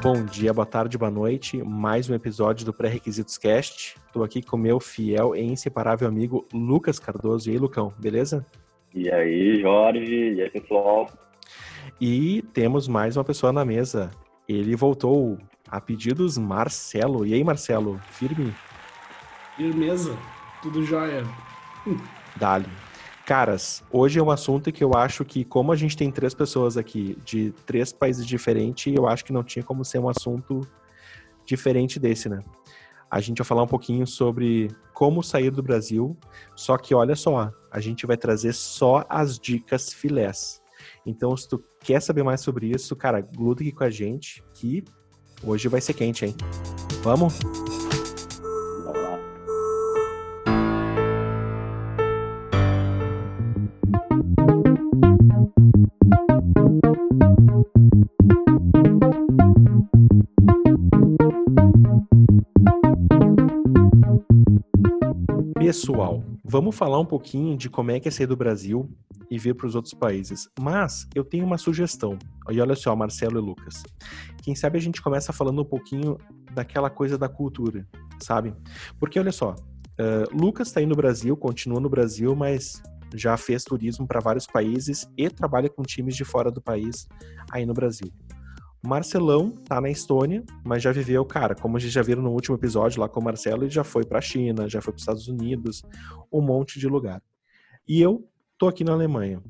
Bom dia, boa tarde, boa noite. Mais um episódio do Pré-Requisitos Cast. Estou aqui com meu fiel e inseparável amigo Lucas Cardoso. E aí, Lucão, beleza? E aí, Jorge? E aí, pessoal? E temos mais uma pessoa na mesa. Ele voltou a pedidos, Marcelo. E aí, Marcelo, firme? Firmeza, tudo jóia. Dali. Caras, hoje é um assunto que eu acho que, como a gente tem três pessoas aqui de três países diferentes, eu acho que não tinha como ser um assunto diferente desse, né? A gente vai falar um pouquinho sobre como sair do Brasil, só que olha só, a gente vai trazer só as dicas filés. Então, se tu quer saber mais sobre isso, cara, gruda aqui com a gente, que hoje vai ser quente, hein? Vamos? Pessoal, vamos falar um pouquinho de como é que é sair do Brasil e vir para os outros países. Mas eu tenho uma sugestão. E olha só, Marcelo e Lucas. Quem sabe a gente começa falando um pouquinho daquela coisa da cultura, sabe? Porque olha só, uh, Lucas está aí no Brasil, continua no Brasil, mas já fez turismo para vários países e trabalha com times de fora do país aí no Brasil. Marcelão tá na Estônia, mas já viveu, cara, como a gente já viram no último episódio lá com o Marcelo, ele já foi para a China, já foi para os Estados Unidos, um monte de lugar. E eu tô aqui na Alemanha.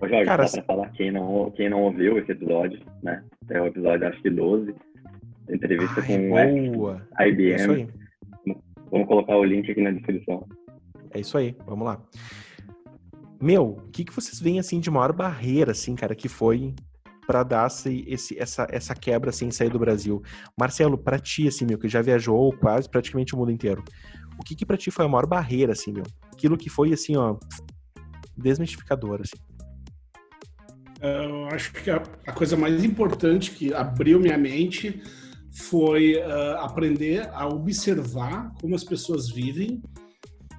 Ô Jorge, cara, só pra falar, quem não, quem não ouviu esse episódio, né? É o episódio, acho que 12, entrevista Ai, com boa. o IBM. É isso aí. Vamos colocar o link aqui na descrição. É isso aí, vamos lá. Meu, o que, que vocês veem, assim, de maior barreira, assim, cara, que foi para dar esse, essa, essa quebra assim, sair do Brasil. Marcelo, para ti, assim, meu, que já viajou quase praticamente o mundo inteiro, o que que para ti foi a maior barreira, assim, meu? Aquilo que foi, assim, ó, desmistificador, assim. Eu acho que a, a coisa mais importante que abriu minha mente foi uh, aprender a observar como as pessoas vivem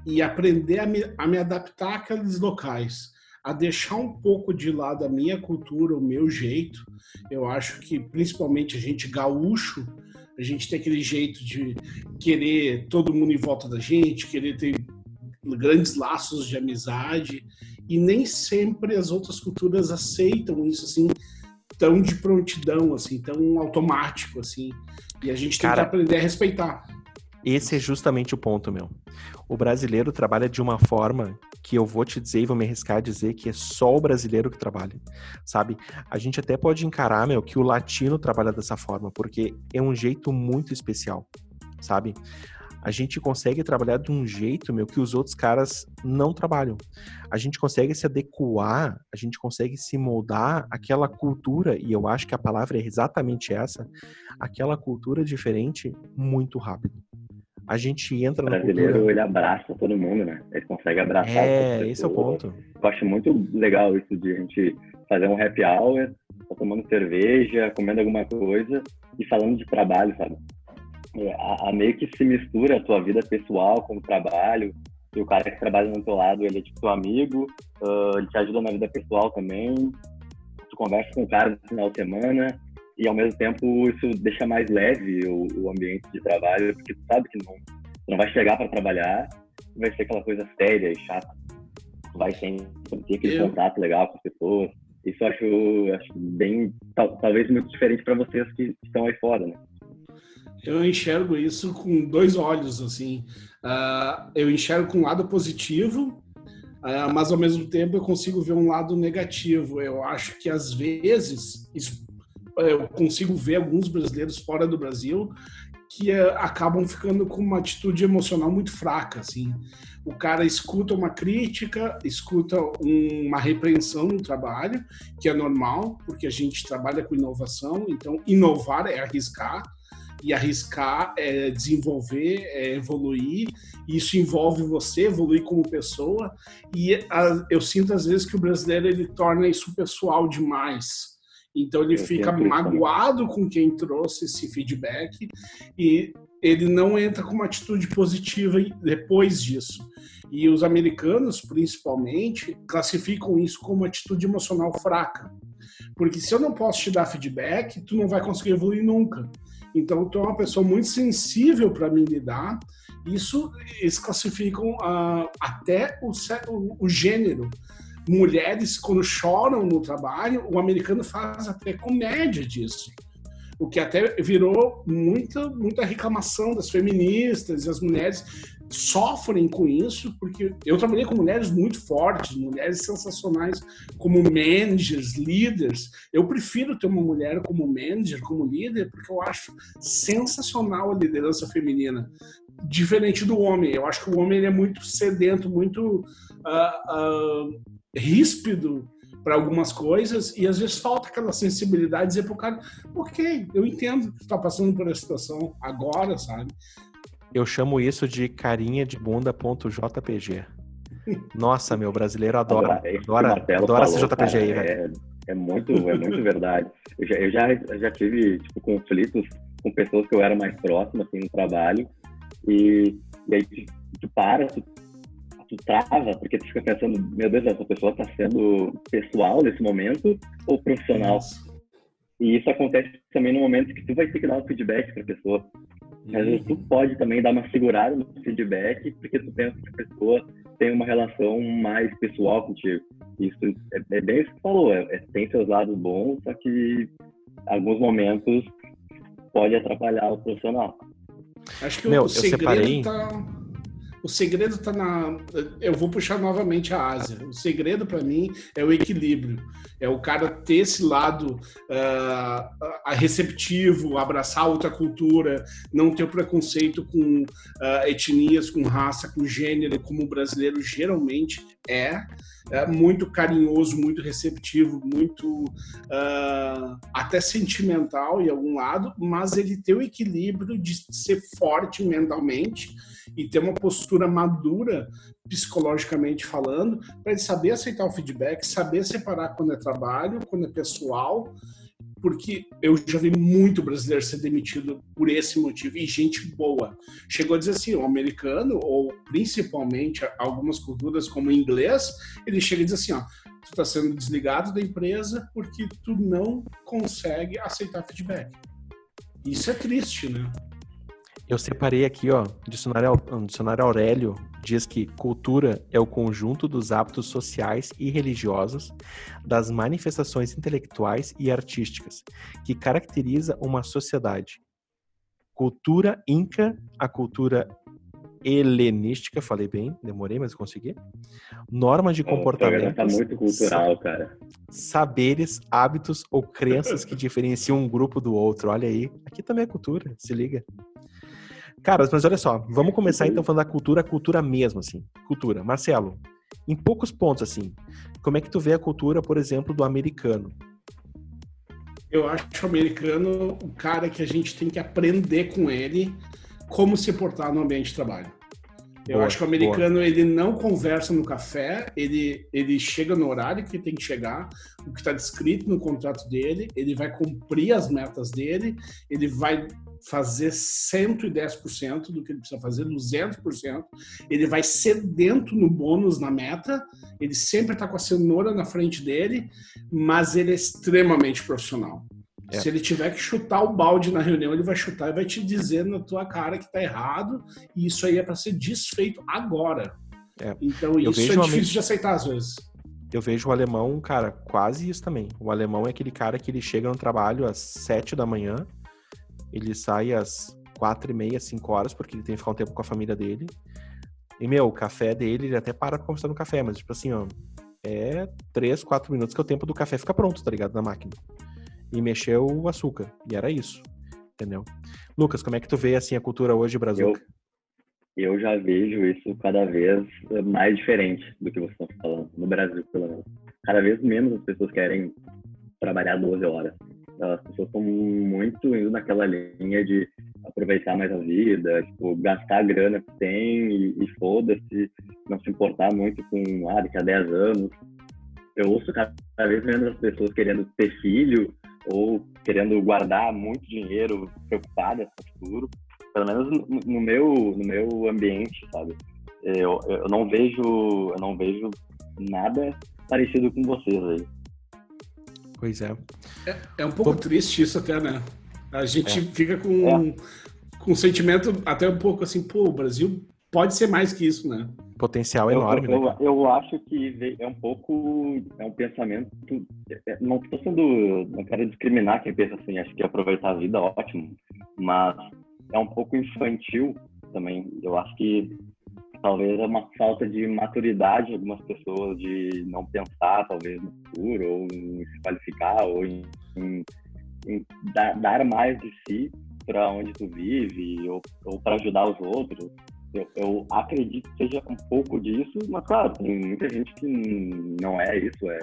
e aprender a me, a me adaptar àqueles locais a deixar um pouco de lado a minha cultura, o meu jeito. Eu acho que, principalmente, a gente gaúcho, a gente tem aquele jeito de querer todo mundo em volta da gente, querer ter grandes laços de amizade, e nem sempre as outras culturas aceitam isso assim tão de prontidão, assim, tão automático, assim. E a gente tem Cara, que aprender a respeitar. Esse é justamente o ponto, meu. O brasileiro trabalha de uma forma que eu vou te dizer e vou me arriscar a dizer que é só o brasileiro que trabalha, sabe? A gente até pode encarar, meu, que o latino trabalha dessa forma, porque é um jeito muito especial, sabe? A gente consegue trabalhar de um jeito, meu, que os outros caras não trabalham. A gente consegue se adequar, a gente consegue se moldar àquela cultura, e eu acho que a palavra é exatamente essa, aquela cultura diferente muito rápido a gente entra no brasileiro cultura... ele abraça todo mundo, né? Ele consegue abraçar. É, esse é o ponto. Eu acho muito legal isso de a gente fazer um happy hour, tá tomando cerveja, comendo alguma coisa e falando de trabalho, sabe? É, a, a, meio que se mistura a tua vida pessoal com o trabalho. E o cara que trabalha no teu lado, ele é tipo teu amigo, uh, ele te ajuda na vida pessoal também. Tu conversa com o cara no final de semana e ao mesmo tempo isso deixa mais leve o, o ambiente de trabalho, porque tu sabe que não, tu não vai chegar para trabalhar e vai ser aquela coisa séria e chata. Tu vai ter, ter aquele eu... contato legal com as pessoas. Isso eu acho, acho bem, tal, talvez muito diferente para vocês que estão aí fora, né? Eu enxergo isso com dois olhos, assim. Uh, eu enxergo com um lado positivo, uh, mas ao mesmo tempo eu consigo ver um lado negativo. Eu acho que às vezes isso eu consigo ver alguns brasileiros fora do Brasil que é, acabam ficando com uma atitude emocional muito fraca, assim. O cara escuta uma crítica, escuta um, uma repreensão no trabalho, que é normal, porque a gente trabalha com inovação, então inovar é arriscar, e arriscar é desenvolver, é evoluir, e isso envolve você evoluir como pessoa, e a, eu sinto às vezes que o brasileiro ele torna isso pessoal demais, então ele fica magoado com quem trouxe esse feedback e ele não entra com uma atitude positiva depois disso. E os americanos, principalmente, classificam isso como atitude emocional fraca. Porque se eu não posso te dar feedback, tu não vai conseguir evoluir nunca. Então, tu é uma pessoa muito sensível para me lidar. Isso eles classificam uh, até o, o, o gênero mulheres quando choram no trabalho, o americano faz até comédia disso o que até virou muita, muita reclamação das feministas e as mulheres sofrem com isso, porque eu trabalhei com mulheres muito fortes, mulheres sensacionais como managers, líderes. Eu prefiro ter uma mulher como manager, como líder, porque eu acho sensacional a liderança feminina. Diferente do homem, eu acho que o homem é muito sedento, muito uh, uh, ríspido para algumas coisas e às vezes falta aquela sensibilidade de dizer para o cara, ok, eu entendo que está passando por essa situação agora, sabe? Eu chamo isso de carinha de bunda.jpg. Nossa, meu brasileiro adora, adora, adora esse JPG aí, velho. É, é, muito, é muito verdade. Eu já, eu já, eu já tive tipo, conflitos com pessoas que eu era mais próximo, assim, no trabalho, e, e aí tu, tu para, tu tu trava, porque tu fica pensando, meu Deus, essa pessoa está sendo pessoal nesse momento ou profissional? E isso acontece também no momento que tu vai ter que dar um feedback para a pessoa. Às vezes tu pode também dar uma segurada no feedback, porque tu pensa que a pessoa tem uma relação mais pessoal contigo. Isso é, é bem isso que tu falou, é, é, tem seus lados bons, só que alguns momentos pode atrapalhar o profissional. Acho que Meu, o segredo separei... tá o segredo está na. Eu vou puxar novamente a Ásia. O segredo para mim é o equilíbrio. É o cara ter esse lado uh, receptivo, abraçar outra cultura, não ter preconceito com uh, etnias, com raça, com gênero, como o brasileiro geralmente é. é muito carinhoso, muito receptivo, muito uh, até sentimental em algum lado, mas ele tem o equilíbrio de ser forte mentalmente e ter uma postura madura psicologicamente falando, para ele saber aceitar o feedback, saber separar quando é trabalho, quando é pessoal, porque eu já vi muito brasileiro ser demitido por esse motivo e gente boa. Chegou a dizer assim, o americano, ou principalmente algumas culturas como o inglês, ele chega e diz assim, ó, tu está sendo desligado da empresa porque tu não consegue aceitar feedback. Isso é triste, né? Eu separei aqui, ó, dicionário, dicionário Aurélio diz que cultura é o conjunto dos hábitos sociais e religiosos, das manifestações intelectuais e artísticas que caracteriza uma sociedade. Cultura inca, a cultura helenística, falei bem, demorei, mas consegui. Normas de comportamento. Tá muito cultural, cara. Saberes, hábitos ou crenças que diferenciam um grupo do outro. Olha aí, aqui também é cultura, se liga. Cara, mas olha só, vamos começar então falando da cultura, a cultura mesmo, assim. Cultura. Marcelo, em poucos pontos, assim, como é que tu vê a cultura, por exemplo, do americano? Eu acho o americano o cara que a gente tem que aprender com ele como se portar no ambiente de trabalho. Eu boa, acho que o americano boa. ele não conversa no café, ele, ele chega no horário que tem que chegar, o que está descrito no contrato dele, ele vai cumprir as metas dele, ele vai fazer 110% do que ele precisa fazer, 200%. Ele vai sedento no bônus, na meta. Ele sempre está com a cenoura na frente dele, mas ele é extremamente profissional. É. Se ele tiver que chutar o balde na reunião, ele vai chutar e vai te dizer na tua cara que está errado. E isso aí é para ser desfeito agora. É. Então, isso é difícil de aceitar às vezes. Eu vejo o alemão, cara, quase isso também. O alemão é aquele cara que ele chega no trabalho às sete da manhã, ele sai às quatro e meia, cinco horas, porque ele tem que ficar um tempo com a família dele. E, meu, o café dele, ele até para pra conversar no café, mas, tipo assim, ó, é três, quatro minutos que é o tempo do café fica pronto, tá ligado? Na máquina. E mexeu o açúcar. E era isso. Entendeu? Lucas, como é que tu vê, assim, a cultura hoje Brasil? Eu, eu já vejo isso cada vez mais diferente do que vocês estão falando. No Brasil, pelo menos. Cada vez menos as pessoas querem trabalhar 12 horas as pessoas estão muito indo naquela linha de aproveitar mais a vida, tipo, gastar a grana que tem e, e foda-se, não se importar muito com, ah, daqui a 10 anos. Eu ouço cada vez menos as pessoas querendo ter filho ou querendo guardar muito dinheiro, preocupadas com o futuro. pelo menos no, no meu, no meu ambiente, sabe? Eu, eu não vejo, eu não vejo nada parecido com vocês aí. Pois é. É, é um pouco Pô... triste isso até, né? A gente é. fica com, é. com um sentimento até um pouco assim, pô, o Brasil pode ser mais que isso, né? Potencial enorme, eu, né? Eu, eu, acho que é um pouco, é um pensamento, é, não estou sendo, não quero discriminar quem pensa assim, acho que aproveitar a vida ótimo, mas é um pouco infantil também. Eu acho que talvez é uma falta de maturidade de algumas pessoas de não pensar talvez no futuro ou em se qualificar ou em, em, em dar, mais de si para onde tu vive ou, ou para ajudar os outros. Eu, eu, acredito que seja um pouco disso mas claro tem muita gente que não é isso é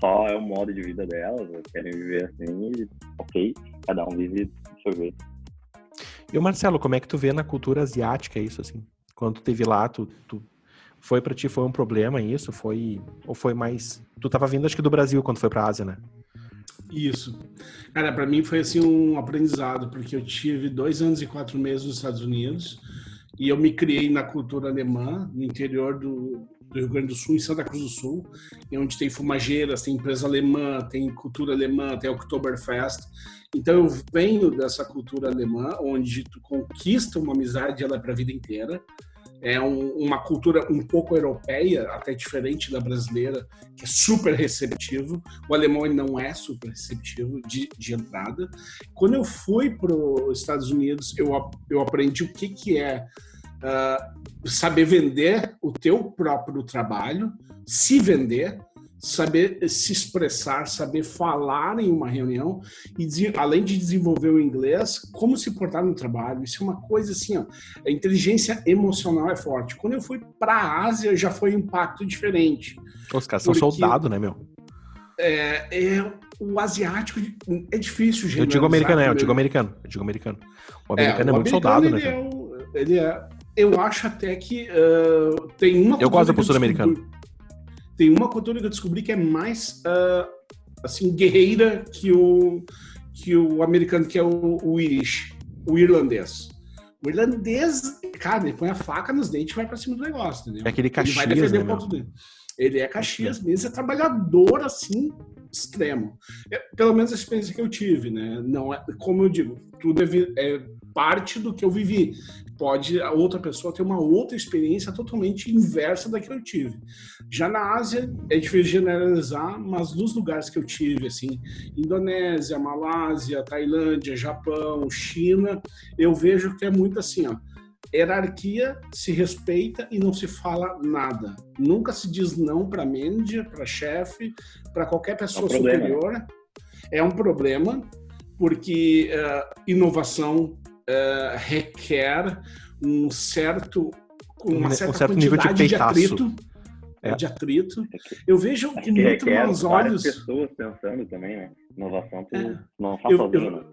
só é o modo de vida delas querem viver assim e ok cada um vive do seu jeito. E o Marcelo como é que tu vê na cultura asiática isso assim quando tu teve lá, tu, tu foi para ti foi um problema isso? Foi ou foi mais? Tu tava vindo acho que do Brasil quando foi para Ásia, né? Isso. Cara, para mim foi assim um aprendizado porque eu tive dois anos e quatro meses nos Estados Unidos e eu me criei na cultura alemã no interior do, do Rio Grande do Sul, em Santa Cruz do Sul, onde tem fumageiras, tem empresa alemã, tem cultura alemã, tem Oktoberfest. Então eu venho dessa cultura alemã, onde tu conquista uma amizade ela é para a vida inteira é um, uma cultura um pouco europeia, até diferente da brasileira, que é super receptivo. O alemão não é super receptivo de, de entrada. Quando eu fui para os Estados Unidos, eu, eu aprendi o que, que é uh, saber vender o teu próprio trabalho, se vender, saber se expressar, saber falar em uma reunião e além de desenvolver o inglês, como se portar no trabalho. Isso é uma coisa assim, ó, a inteligência emocional é forte. Quando eu fui para a Ásia, já foi um impacto diferente. Os caras são soldados, né, meu? É, é, o asiático é difícil, gente. Eu digo americano, é, eu digo americano, eu digo americano. O americano é, o é muito soldado, né? É o, ele é, eu acho até que uh, tem uma. Eu gosto da postura americana tem uma cultura que eu descobri que é mais uh, assim guerreira que o que o americano que é o, o Irish, o irlandês. O irlandês, cara, ele põe a faca nos dentes e vai para cima do negócio, entendeu? É aquele Caxias, ele vai defender né, o ponto dele. Ele é Caxias mesmo, é trabalhador assim extremo. É, pelo menos a experiência que eu tive, né? Não é, como eu digo, tudo é, é parte do que eu vivi pode a outra pessoa ter uma outra experiência totalmente inversa da que eu tive. Já na Ásia é difícil generalizar, mas nos lugares que eu tive, assim, Indonésia, Malásia, Tailândia, Japão, China, eu vejo que é muito assim, ó, hierarquia se respeita e não se fala nada. Nunca se diz não para manager, para chefe, para qualquer pessoa é um superior. É um problema porque uh, inovação uh, requer um certo uma certa um certo nível de, de atrito é. de atrito eu vejo com muito bons olhos pessoas pensando também né inovação é. não faz eu, sozinho, né?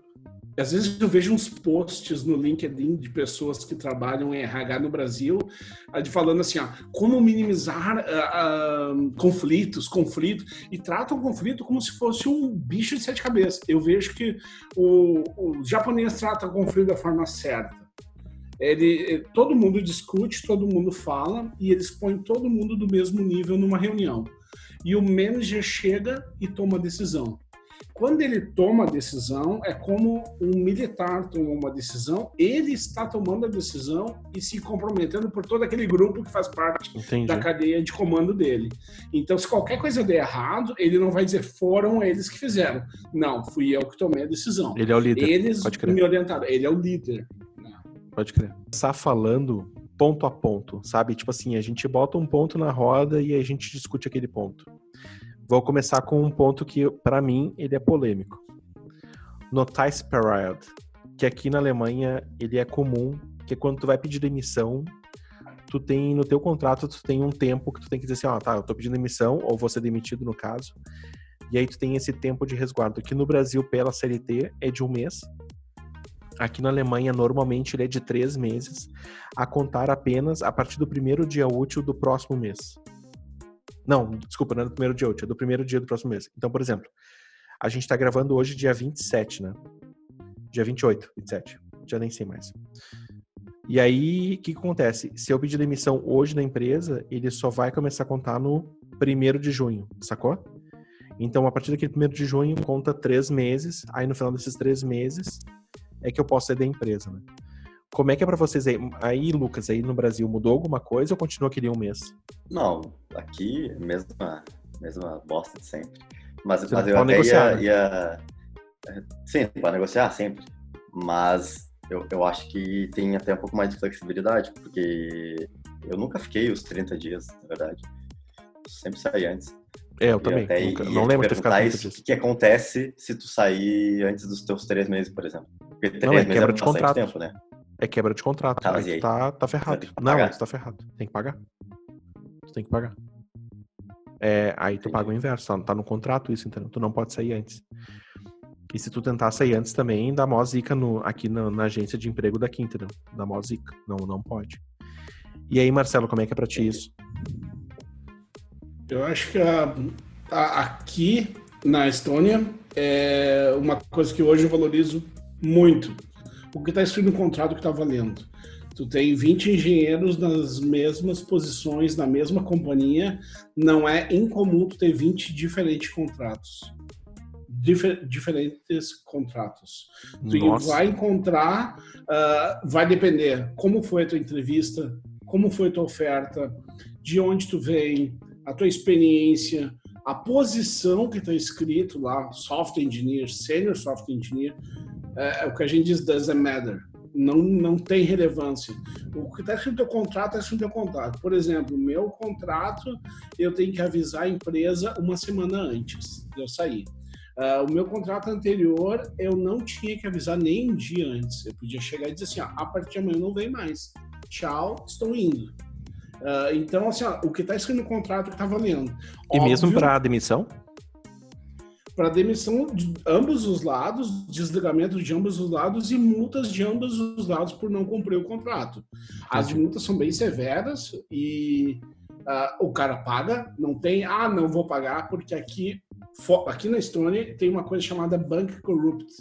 Às vezes eu vejo uns posts no LinkedIn de pessoas que trabalham em RH no Brasil, de falando assim, ó, como minimizar uh, uh, conflitos, conflitos, e tratam o conflito como se fosse um bicho de sete cabeças. Eu vejo que o, o japonês trata o conflito da forma certa. Ele, todo mundo discute, todo mundo fala e eles põem todo mundo do mesmo nível numa reunião. E o manager chega e toma a decisão. Quando ele toma a decisão, é como um militar tomou uma decisão, ele está tomando a decisão e se comprometendo por todo aquele grupo que faz parte Entendi. da cadeia de comando dele. Então, se qualquer coisa der errado, ele não vai dizer foram eles que fizeram. Não, fui eu que tomei a decisão. Ele é o líder. Eles me orientaram. Ele é o líder. Pode crer. Está falando ponto a ponto, sabe? Tipo assim, a gente bota um ponto na roda e a gente discute aquele ponto. Vou começar com um ponto que, para mim, ele é polêmico. Notice Period, que aqui na Alemanha ele é comum, que é quando tu vai pedir demissão, tu tem no teu contrato tu tem um tempo que tu tem que dizer assim, ó, oh, tá, eu tô pedindo demissão ou vou ser demitido no caso. E aí tu tem esse tempo de resguardo, que no Brasil pela CLT é de um mês. Aqui na Alemanha, normalmente ele é de três meses, a contar apenas a partir do primeiro dia útil do próximo mês. Não, desculpa, não é do primeiro dia útil, é do primeiro dia do próximo mês. Então, por exemplo, a gente está gravando hoje dia 27, né? Dia 28, 27. Já nem sei mais. E aí, o que, acontece? Se eu pedir demissão hoje na empresa, ele só vai começar a contar no primeiro de junho, sacou? Então, a partir daquele primeiro de junho, conta três meses. Aí, no final desses três meses, é que eu posso sair da empresa, né? Como é que é para vocês aí? Aí, Lucas, aí no Brasil, mudou alguma coisa ou continua aquele um mês? Não, aqui, mesma, mesma bosta de sempre. Mas, Você mas eu até negociar, ia, ia... Sim, pode negociar sempre. Mas eu, eu acho que tem até um pouco mais de flexibilidade, porque eu nunca fiquei os 30 dias, na verdade. Sempre saí antes. É, eu também. até Nunca- não lembro de ter ficado isso. O que acontece se tu sair antes dos teus três meses, por exemplo? Porque três Não, é meses quebra é de contrato. tempo, né? É quebra de contrato. Tá, aí tá, tá ferrado. Não, tu tá ferrado. Tem que pagar. Tu tem que pagar. É, aí tu paga o inverso. Tá, tá no contrato isso, entendeu? Tu não pode sair antes. E se tu tentar sair antes também, dá mó zica no, aqui na, na agência de emprego daqui, entendeu? Dá mó zica. Não, não pode. E aí, Marcelo, como é que é pra ti isso? Eu acho que a- a- aqui na Estônia é uma coisa que hoje eu valorizo muito. O que está escrito no contrato que está valendo. Tu tem 20 engenheiros nas mesmas posições, na mesma companhia. Não é incomum tu ter 20 diferentes contratos. Difer- diferentes contratos. Tu Nossa. vai encontrar, ah, vai depender como foi a tua entrevista, como foi a tua oferta, de onde tu vem, a tua experiência, a posição que está escrito lá, software engineer, senior software engineer, é, é o que a gente diz doesn't matter. Não, não tem relevância. O que está escrito no teu contrato é escrito no teu contrato. Por exemplo, meu contrato, eu tenho que avisar a empresa uma semana antes de eu sair. Ah, o meu contrato anterior, eu não tinha que avisar nem um dia antes. Eu podia chegar e dizer assim, ó, a partir de amanhã não vem mais. Tchau, estou indo. Ah, então, assim, ó, o que está escrito no contrato que está valendo. E mesmo Óbvio, pra demissão? Para demissão de ambos os lados, desligamento de ambos os lados e multas de ambos os lados por não cumprir o contrato. As multas são bem severas e ah, o cara paga, não tem, ah, não vou pagar, porque aqui, aqui na Estônia tem uma coisa chamada Bank Corrupt,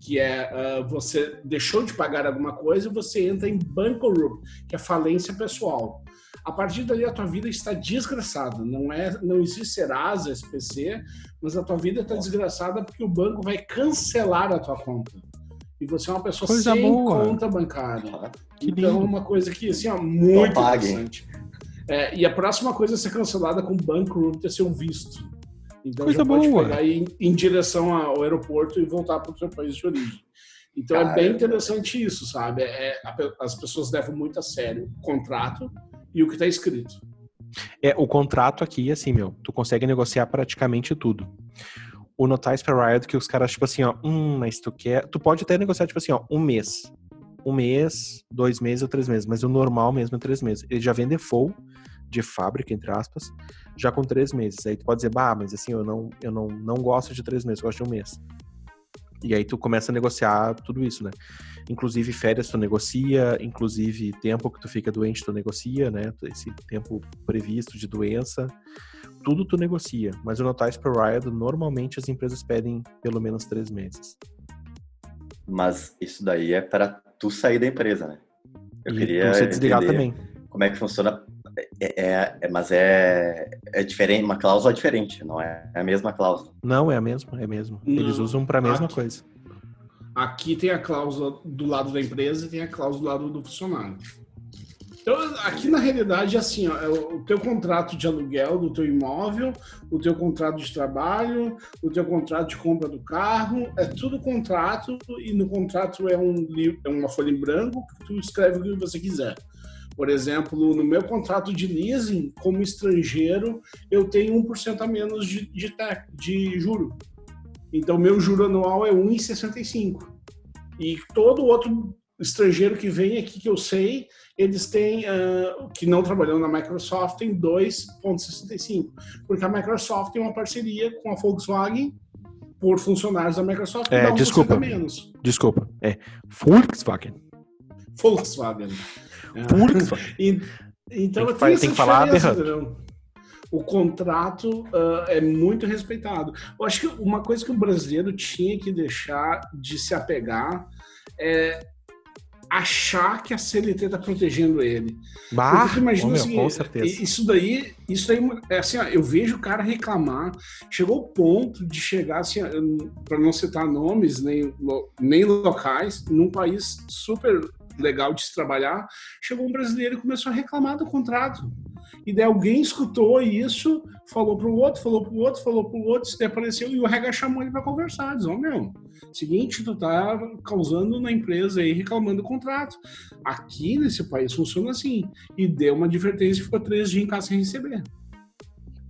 que é ah, você deixou de pagar alguma coisa e você entra em Bank Corrupt, que é falência pessoal. A partir dali a tua vida está desgraçada. Não é, não existe Serasa, SPC, mas a tua vida está desgraçada porque o banco vai cancelar a tua conta. E você é uma pessoa Coisa sem boa. conta bancária. Ah, Que então, é lindo. uma coisa que, assim, ó, muito interessante. É, e a próxima coisa a ser cancelada com Bankrupt é ser um visto. Então, Coisa já pode boa. pegar e ir em direção ao aeroporto e voltar para o seu país de origem. Então, é bem interessante isso, sabe? É, a pe- as pessoas levam muito a sério o contrato e o que está escrito. É, o contrato aqui, assim, meu, tu consegue negociar praticamente tudo. O Notice Period, que os caras, tipo assim, ó, hum, mas tu quer. Tu pode até negociar, tipo assim, ó, um mês. Um mês, dois meses ou três meses, mas o normal mesmo é três meses. Ele já vem default de fábrica, entre aspas, já com três meses. Aí tu pode dizer, bah, mas assim, eu não, eu não, não gosto de três meses, eu gosto de um mês. E aí tu começa a negociar tudo isso, né? Inclusive férias tu negocia, inclusive tempo que tu fica doente tu negocia, né? Esse tempo previsto de doença, tudo tu negocia. Mas o Notice Period, normalmente as empresas pedem pelo menos três meses. Mas isso daí é para tu sair da empresa, né? Eu e queria você desligar também. como é que funciona. É, é- é- mas é, é diferente, uma cláusula diferente, não é a mesma cláusula. Não, é a mesma, é a mesma. Eles Não. usam pra mesma Aqui- coisa. Aqui tem a cláusula do lado da empresa e tem a cláusula do lado do funcionário. Então, aqui na realidade é assim, ó, é o teu contrato de aluguel do teu imóvel, o teu contrato de trabalho, o teu contrato de compra do carro, é tudo contrato e no contrato é, um, é uma folha em branco que tu escreve o que você quiser. Por exemplo, no meu contrato de leasing, como estrangeiro, eu tenho 1% a menos de, de, tax- de juro. Então, meu juro anual é 1,65. E todo outro estrangeiro que vem aqui, que eu sei, eles têm, ah, que não trabalham na Microsoft, tem 2,65. Porque a Microsoft tem uma parceria com a Volkswagen por funcionários da Microsoft É, dá 1% desculpa. a menos. Desculpa. É Volkswagen. Volkswagen. É. E- então Tem que tem, tem que falar? O contrato ah, é muito respeitado. Eu acho que uma coisa que o brasileiro tinha que deixar de se apegar é achar que a CLT está protegendo ele. Bah, Porque tu imagina ô, meu, assim, com certeza. isso daí, isso daí é assim, ó, eu vejo o cara reclamar, chegou o ponto de chegar assim, para não citar nomes nem, nem locais, num país super legal de se trabalhar, chegou um brasileiro e começou a reclamar do contrato. E daí alguém escutou isso, falou pro outro, falou pro outro, falou pro outro, isso daí apareceu e o RH chamou ele para conversar. Diz, ó, meu, seguinte, tu tá causando na empresa aí, reclamando do contrato. Aqui nesse país funciona assim. E deu uma advertência e ficou três dias em casa sem receber.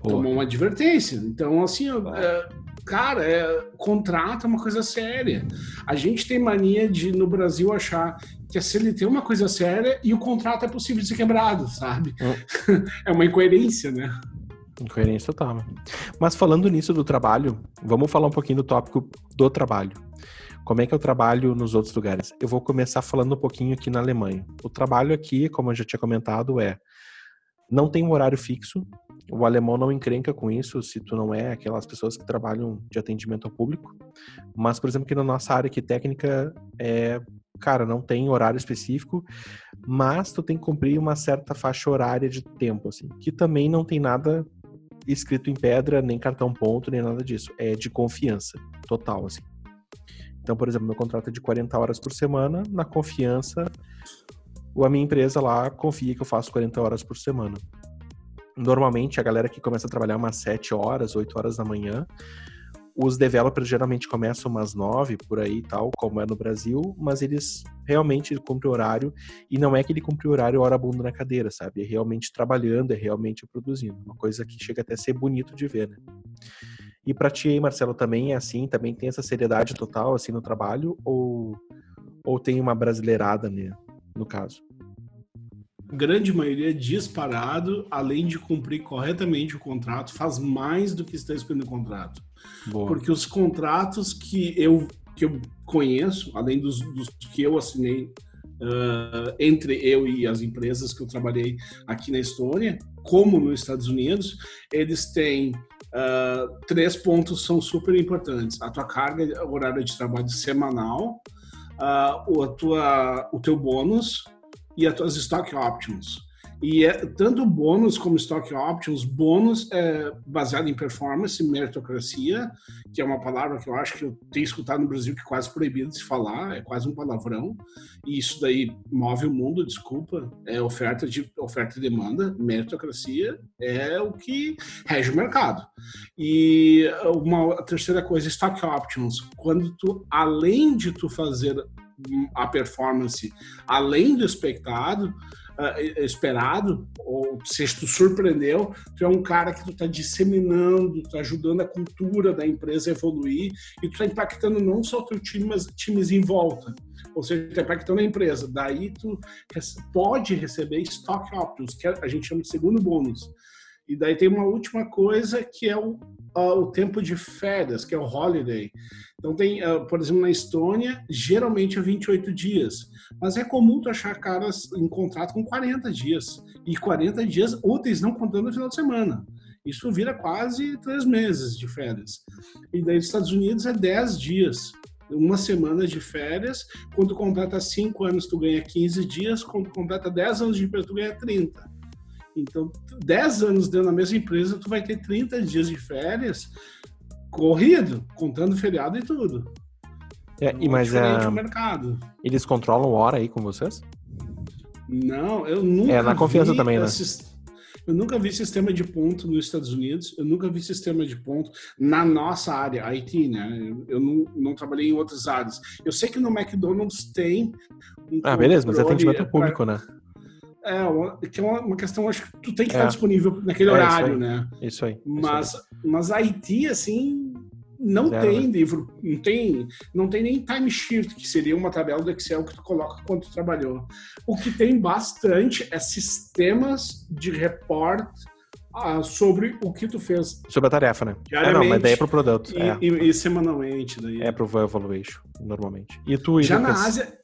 Pô, Tomou uma advertência. Então, assim, é, cara, é, contrato é uma coisa séria. A gente tem mania de, no Brasil, achar que a CLT é uma coisa séria e o contrato é possível de ser quebrado, sabe? é uma incoerência, né? Incoerência total. né? Mas falando nisso do trabalho, vamos falar um pouquinho do tópico do trabalho. Como é que é o trabalho nos outros lugares? Eu vou começar falando um pouquinho aqui na Alemanha. O trabalho aqui, como eu já tinha comentado, é não tem um horário fixo. O alemão não encrenca com isso se tu não é aquelas pessoas que trabalham de atendimento ao público. Mas, por exemplo, aqui na nossa área aqui técnica, é, cara, não tem horário específico, mas tu tem que cumprir uma certa faixa horária de tempo, assim, que também não tem nada escrito em pedra, nem cartão ponto, nem nada disso. É de confiança total, assim. Então, por exemplo, meu contrato é de 40 horas por semana, na confiança, a minha empresa lá confia que eu faço 40 horas por semana. Normalmente, a galera que começa a trabalhar umas 7 horas, 8 horas da manhã, os developers geralmente começam umas 9 por aí e tal, como é no Brasil, mas eles realmente cumprem horário e não é que ele cumpre horário hora bunda na cadeira, sabe? É realmente trabalhando, é realmente produzindo. Uma coisa que chega até a ser bonito de ver, né? E pra ti aí, Marcelo, também é assim? Também tem essa seriedade total, assim, no trabalho? Ou, ou tem uma brasileirada, né, no caso? grande maioria disparado, além de cumprir corretamente o contrato, faz mais do que está escrito no contrato. Boa. Porque os contratos que eu, que eu conheço, além dos, dos que eu assinei uh, entre eu e as empresas que eu trabalhei aqui na Estônia, como nos Estados Unidos, eles têm uh, três pontos são super importantes: a tua carga horária de trabalho semanal, uh, a tua, o teu bônus e as tuas stock options. E é, tanto bônus como stock options, bônus é baseado em performance, meritocracia, que é uma palavra que eu acho que eu tenho escutado no Brasil que é quase proibido de se falar, é quase um palavrão. E isso daí move o mundo, desculpa, é oferta de oferta e demanda, meritocracia é o que rege o mercado. E uma terceira coisa, stock options, quando tu além de tu fazer a performance além do expectado, uh, esperado, ou se tu surpreendeu, tu é um cara que tu tá disseminando, tá ajudando a cultura da empresa a evoluir e tu tá impactando não só o teu time, mas times em volta. Ou seja, tá impactando a empresa. Daí tu pode receber stock options, que a gente chama de segundo bônus. E daí tem uma última coisa que é o, uh, o tempo de férias, que é o holiday. Então tem, uh, por exemplo, na Estônia, geralmente é 28 dias. Mas é comum tu achar caras em contrato com 40 dias. E 40 dias úteis, não contando o final de semana. Isso vira quase três meses de férias. E daí nos Estados Unidos é 10 dias. Uma semana de férias. Quando completa 5 anos, tu ganha 15 dias. Quando completa 10 anos de empresa, tu ganha 30. Então, 10 anos dentro da mesma empresa, tu vai ter 30 dias de férias corrido, contando feriado e tudo. É, e mas diferente é, do mercado. eles controlam hora aí com vocês? Não, eu nunca É, na confiança vi também, né? Eu nunca vi sistema de ponto nos Estados Unidos, eu nunca vi sistema de ponto na nossa área, IT, né? Eu, eu não, não trabalhei em outras áreas. Eu sei que no McDonald's tem. um Ah, beleza, mas é atendimento ao pra- público, né? É, uma- que é uma, uma questão, acho que tu tem que É. estar disponível naquele É, isso horário, aí. né? Isso aí. isso Mas, mas Haiti, assim, não Zero, tem né? livro, não tem, não tem nem timesheet, que seria uma tabela do Excel que tu coloca quanto tu trabalhou. O que tem bastante é sistemas de report ah, sobre o que tu fez aí. Sobre a tarefa, né? É, não, mas daí é pro produto. e, é. e- e semanalmente. Daí. É pro Evaluation, normalmente. E tu, Já Lucas? na Ásia.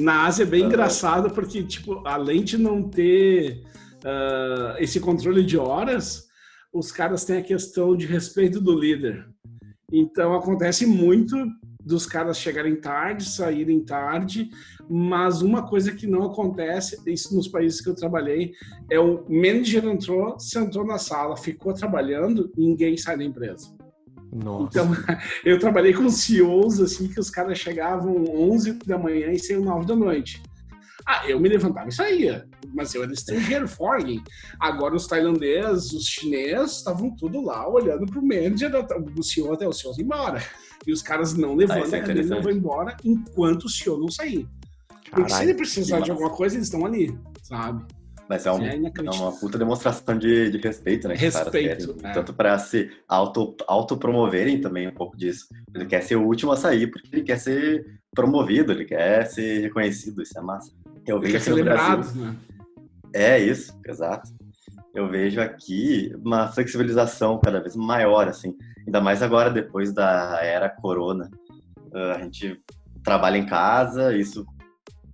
Na Ásia é bem Ah. engraçado, porque, tipo, além de não ter ah, esse controle de horas, os caras têm a questão de respeito do líder. Então acontece muito dos caras chegarem tarde, saírem tarde, mas uma coisa que não acontece, isso nos países que eu trabalhei, é o manager entrou, sentou na sala, ficou trabalhando ninguém sai da empresa. Nossa. Então, eu trabalhei com CEOs, assim, que os caras chegavam 11 da manhã e saíam 9 da noite. Ah, eu me levantava e saía, mas eu era estrangeiro, foreign. Agora os tailandeses, os chineses, estavam tudo lá olhando pro manager, do CEO até o CEO ir embora. E os caras não levantam, Ah, é eles não vão embora enquanto o CEO não sair. Porque se ele precisar de alguma coisa, eles estão ali, sabe? Mas é, um, É é uma puta demonstração de, de respeito, né? Respeito, querem. é. Tanto para se auto, autopromoverem também um pouco disso. Ele quer ser o último a sair porque ele quer ser promovido, ele quer ser reconhecido, isso é massa. Eu vejo aqui no Brasil. celebrado, né? É isso, exato. Eu vejo aqui uma flexibilização cada vez maior, assim. Ainda mais agora, depois da era corona. Ah, A gente trabalha em casa, isso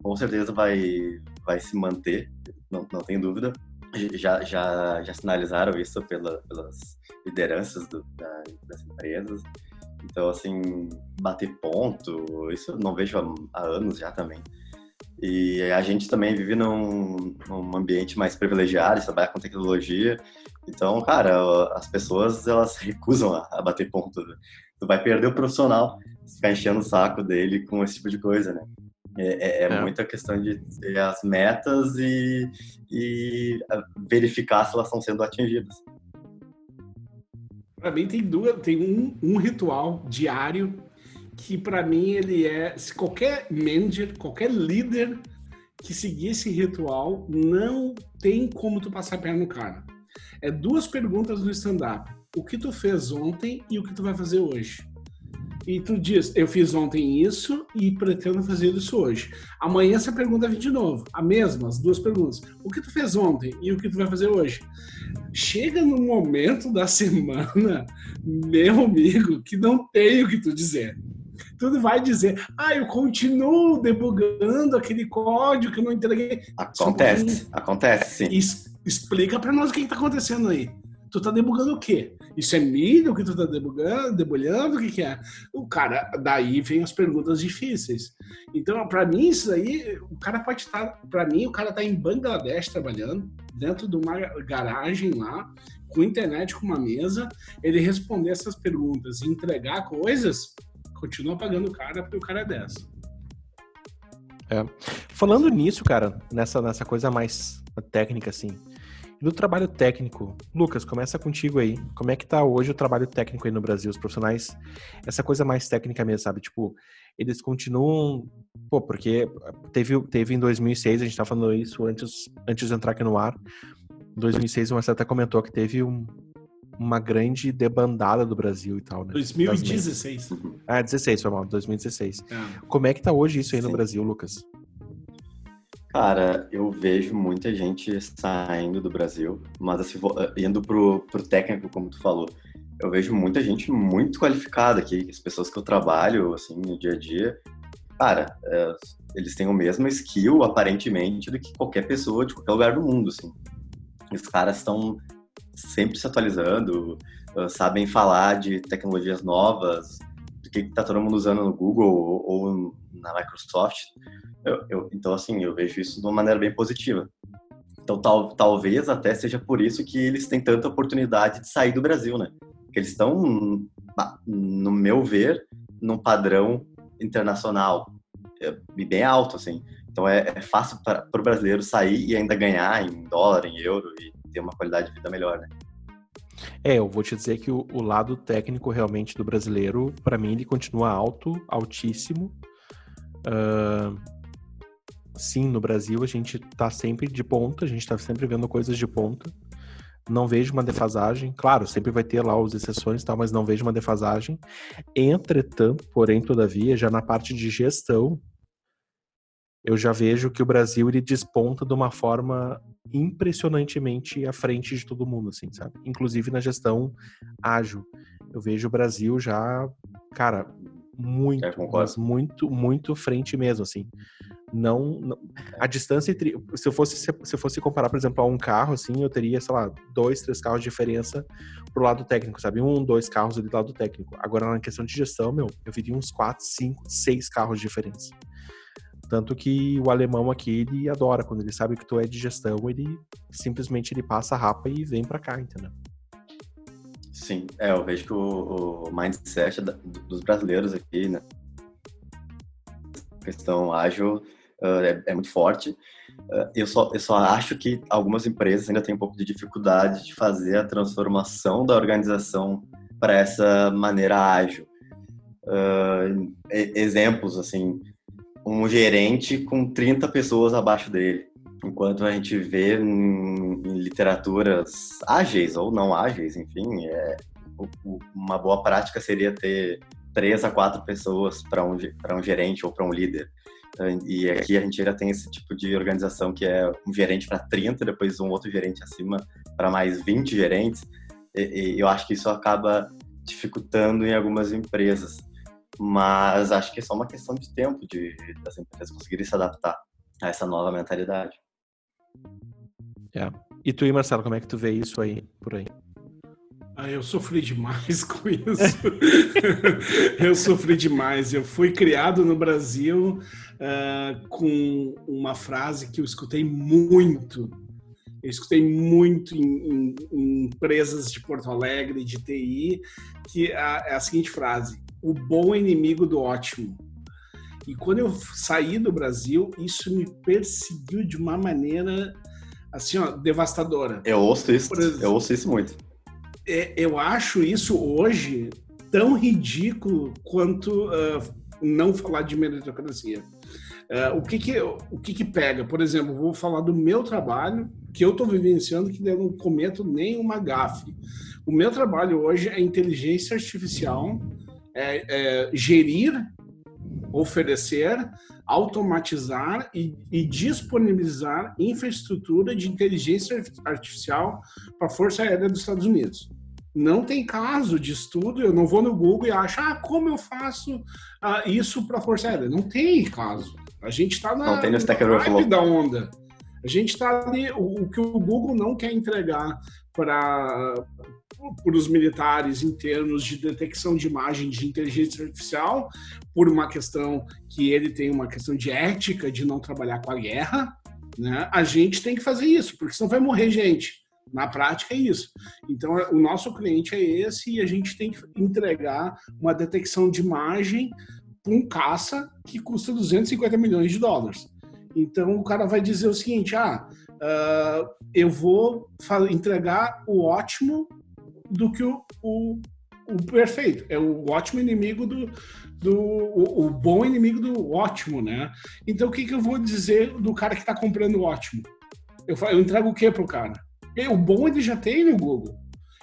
com certeza vai, vai se manter, não, não tem dúvida. Já, já, já sinalizaram isso pela, pelas lideranças do- da- das empresas. Então, assim, bater ponto, isso eu não vejo há, há anos já também. E a gente também vive num, num ambiente mais privilegiado, trabalha com tecnologia. Então, cara, as pessoas elas recusam a, a bater ponto. Tu vai perder o profissional se ficar enchendo o saco dele com esse tipo de coisa, né? É, é, é É. muita questão de ter as metas e, e ah, verificar se elas estão sendo atingidas. Pra mim tem duas, tem um, um ritual diário que pra mim ele é, se qualquer manager, qualquer líder que seguir esse ritual, não tem como tu passar a perna no cara. É duas perguntas no stand-up. O que tu fez ontem e o que tu vai fazer hoje? E tu diz, eu fiz ontem isso e pretendo fazer isso hoje. Amanhã essa pergunta vem de novo. A mesma, as duas perguntas. O que tu fez ontem e o que tu vai fazer hoje? Chega no momento da semana, meu amigo, que não tem o que tu dizer. Tu vai dizer, ah, eu continuo debugando aquele código que eu não entreguei. Um Acontece, acontece sim. Explica pra nós o que, que tá acontecendo aí. Tu tá debugando o quê? Isso é milho que tu tá debugando, debulhando? O que que é? O cara, daí vem as perguntas difíceis. Então, pra mim, isso aí, o cara pode estar, Pra mim, o cara tá em Bangladesh trabalhando, dentro de uma garagem lá, com internet, com uma mesa, ele responder essas perguntas e entregar coisas, continua pagando o cara porque o cara é dessa. Falando nisso, cara, nessa, nessa coisa mais técnica, assim, do trabalho técnico, Lucas, começa contigo aí. Como é que tá hoje o trabalho técnico aí no Brasil? Os profissionais, essa coisa mais técnica mesmo, sabe? Tipo, eles continuam. Pô, porque teve, teve em 2006, a gente tá falando isso antes, antes de entrar aqui no ar. Em 2006, o Marcelo até comentou que teve um- uma grande debandada do Brasil e tal, né? Das mentes. 2016. Ah, 16, foi mal, 2016. É. Como é que tá hoje isso aí no Sim. Brasil, Lucas? Cara, eu vejo muita gente saindo do Brasil, mas assim, vo- indo pro, pro técnico, como tu falou, eu vejo muita gente muito qualificada aqui, as pessoas que eu trabalho, assim, no dia a dia, cara, é, eles têm o mesmo skill, aparentemente, do que qualquer pessoa de qualquer lugar do mundo, assim. Os caras estão sempre se atualizando, eh, sabem falar de tecnologias novas, do que está todo mundo usando no Google ou na Microsoft. Eu- eu- então, assim, eu vejo isso de uma maneira bem positiva. Então, tal, talvez até seja por isso que eles têm tanta oportunidade de sair do Brasil, né? Porque eles estão, no meu ver, num padrão internacional é, bem alto, assim. Então, é, é fácil para o brasileiro sair e ainda ganhar em dólar, em euro e ter uma qualidade de vida melhor, né? É, eu vou te dizer que o, o lado técnico realmente do brasileiro, pra mim, ele continua alto, altíssimo. Ah, sim, no Brasil a gente tá sempre de ponta, a gente tá sempre vendo coisas de ponta. Não vejo uma defasagem. Claro, sempre vai ter lá as exceções tal, mas não vejo uma defasagem. Entretanto, porém, todavia, já na parte de gestão, eu já vejo que o Brasil ele desponta de uma forma impressionantemente à frente de todo mundo, assim, sabe? Inclusive na gestão ágil. Eu vejo o Brasil já, cara, muito, É, mas muito, muito frente mesmo, assim. Não, não, a distância entre, se eu fosse se eu fosse comparar, por exemplo, a um carro assim, eu teria, sei lá, dois, três carros de diferença pro lado técnico, sabe? Um, dois carros ali do lado técnico. Agora na questão de gestão, meu, eu viria uns quatro, cinco, seis carros de diferença. Tanto que o alemão aqui, ele adora. Quando ele sabe que tu é de gestão, ele simplesmente ele passa a rapa e vem para cá, entendeu? Sim, é, eu vejo que o, o mindset dos brasileiros aqui, né? A questão ágil uh, é, é, muito forte. Uh, eu, só, eu só acho que algumas empresas ainda têm um pouco de dificuldade de fazer a transformação da organização para essa maneira ágil. Uh, exemplos, assim, um gerente com 30 pessoas abaixo dele. Enquanto a gente vê em, em literaturas ágeis ou não ágeis, enfim, é, uma boa prática seria ter três a quatro pessoas para um, um gerente ou para um líder. E aqui a gente já tem esse tipo de organização que é um gerente para 30, depois um outro gerente acima para mais 20 gerentes. E, e eu acho que isso acaba dificultando em algumas empresas mas acho que é só uma questão de tempo de das empresas conseguirem se adaptar a essa nova mentalidade. É. E tu e Marcelo, como é que tu vê isso aí por aí? Ah, eu sofri demais com isso. eu sofri demais. Eu fui criado no Brasil uh, com uma frase que eu escutei muito. Eu escutei muito em, em, em empresas de Porto Alegre, de TI, que é a, é seguinte frase: o bom inimigo do ótimo. E quando eu saí do Brasil, isso me perseguiu de uma maneira assim, ó, devastadora. Eu ouço isso, exemplo, eu ouço isso muito. É, eu acho isso hoje tão ridículo quanto uh, não falar de meritocracia. Uh, o que que, o que que pega? Por exemplo, vou falar do meu trabalho, que eu estou vivenciando, que eu não cometo nenhuma gafe. O meu trabalho hoje é inteligência artificial é, é, gerir, oferecer, automatizar e, e, disponibilizar infraestrutura de inteligência artificial para a Força Aérea dos Estados Unidos. Não tem caso de estudo, eu não vou no Google e acho, ah, como eu faço ah, isso para a Força Aérea? Não tem caso. A gente está na, não tem no na da onda. A gente está ali, o, o, que o Google não quer entregar para para os militares em termos de detecção de imagem de inteligência artificial, por uma questão que ele tem uma questão de ética de não trabalhar com a guerra, né? A gente tem que fazer isso, porque senão vai morrer gente. Na prática é isso. Então, o nosso cliente é esse e a gente tem que entregar uma detecção de imagem para um caça que custa 250 milhões de dólares. Então, o cara vai dizer o seguinte: ah, uh, eu vou entregar o ótimo do que o, o, o perfeito. É o ótimo inimigo do, do o, o, bom inimigo do ótimo, né? Então o que, que eu vou dizer do cara que está comprando o ótimo? Eu, eu entrego o que pro cara? E, o bom ele já tem no Google.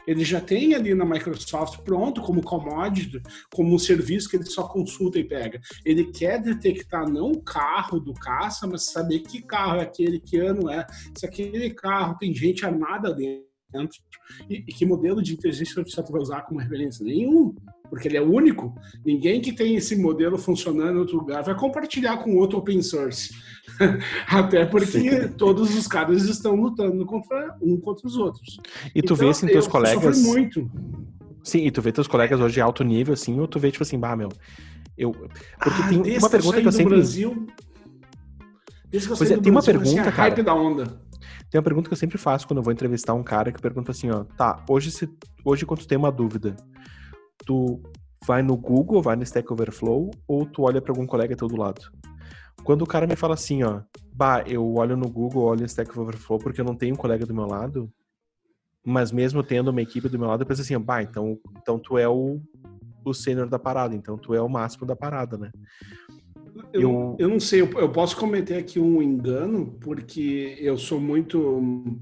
Ele já tem ali na Microsoft pronto como commodity, como um serviço que ele só consulta e pega. Ele quer detectar não o carro do caça, mas saber que carro é aquele, que ano é, se aquele carro tem gente armada dentro dentro. E, e, que modelo de inteligência artificial tu vai usar como referência? Nenhum, porque ele é único. Ninguém que tem esse modelo funcionando em outro lugar vai compartilhar com outro open source. Até porque Sim. todos os caras estão lutando contra um contra os outros. E tu então, vê assim teus eu colegas. muito. Sim, e tu vê teus colegas hoje de alto nível, assim, ou tu vê, tipo assim, bah, meu. Eu. Porque ah, tem uma pergunta que eu sempre. Brasil, desde que eu pois é, tem uma pergunta, assim, cara. Hype da onda. Tem uma pergunta que eu sempre faço quando eu vou entrevistar um cara que pergunta assim, ó, tá, hoje, se, hoje quando tu tem uma dúvida, tu vai no Google, vai no Stack Overflow, ou tu olha para algum colega teu do lado? Quando o cara me fala assim, ó, bah, eu olho no Google, olho no Stack Overflow porque eu não tenho um colega do meu lado, mas mesmo tendo uma equipe do meu lado, eu penso assim, bah, então, então tu é o, o sênior da parada, então tu é o máximo da parada, né? Eu, eu, eu não sei, eu, eu posso cometer aqui um engano, porque eu sou muito.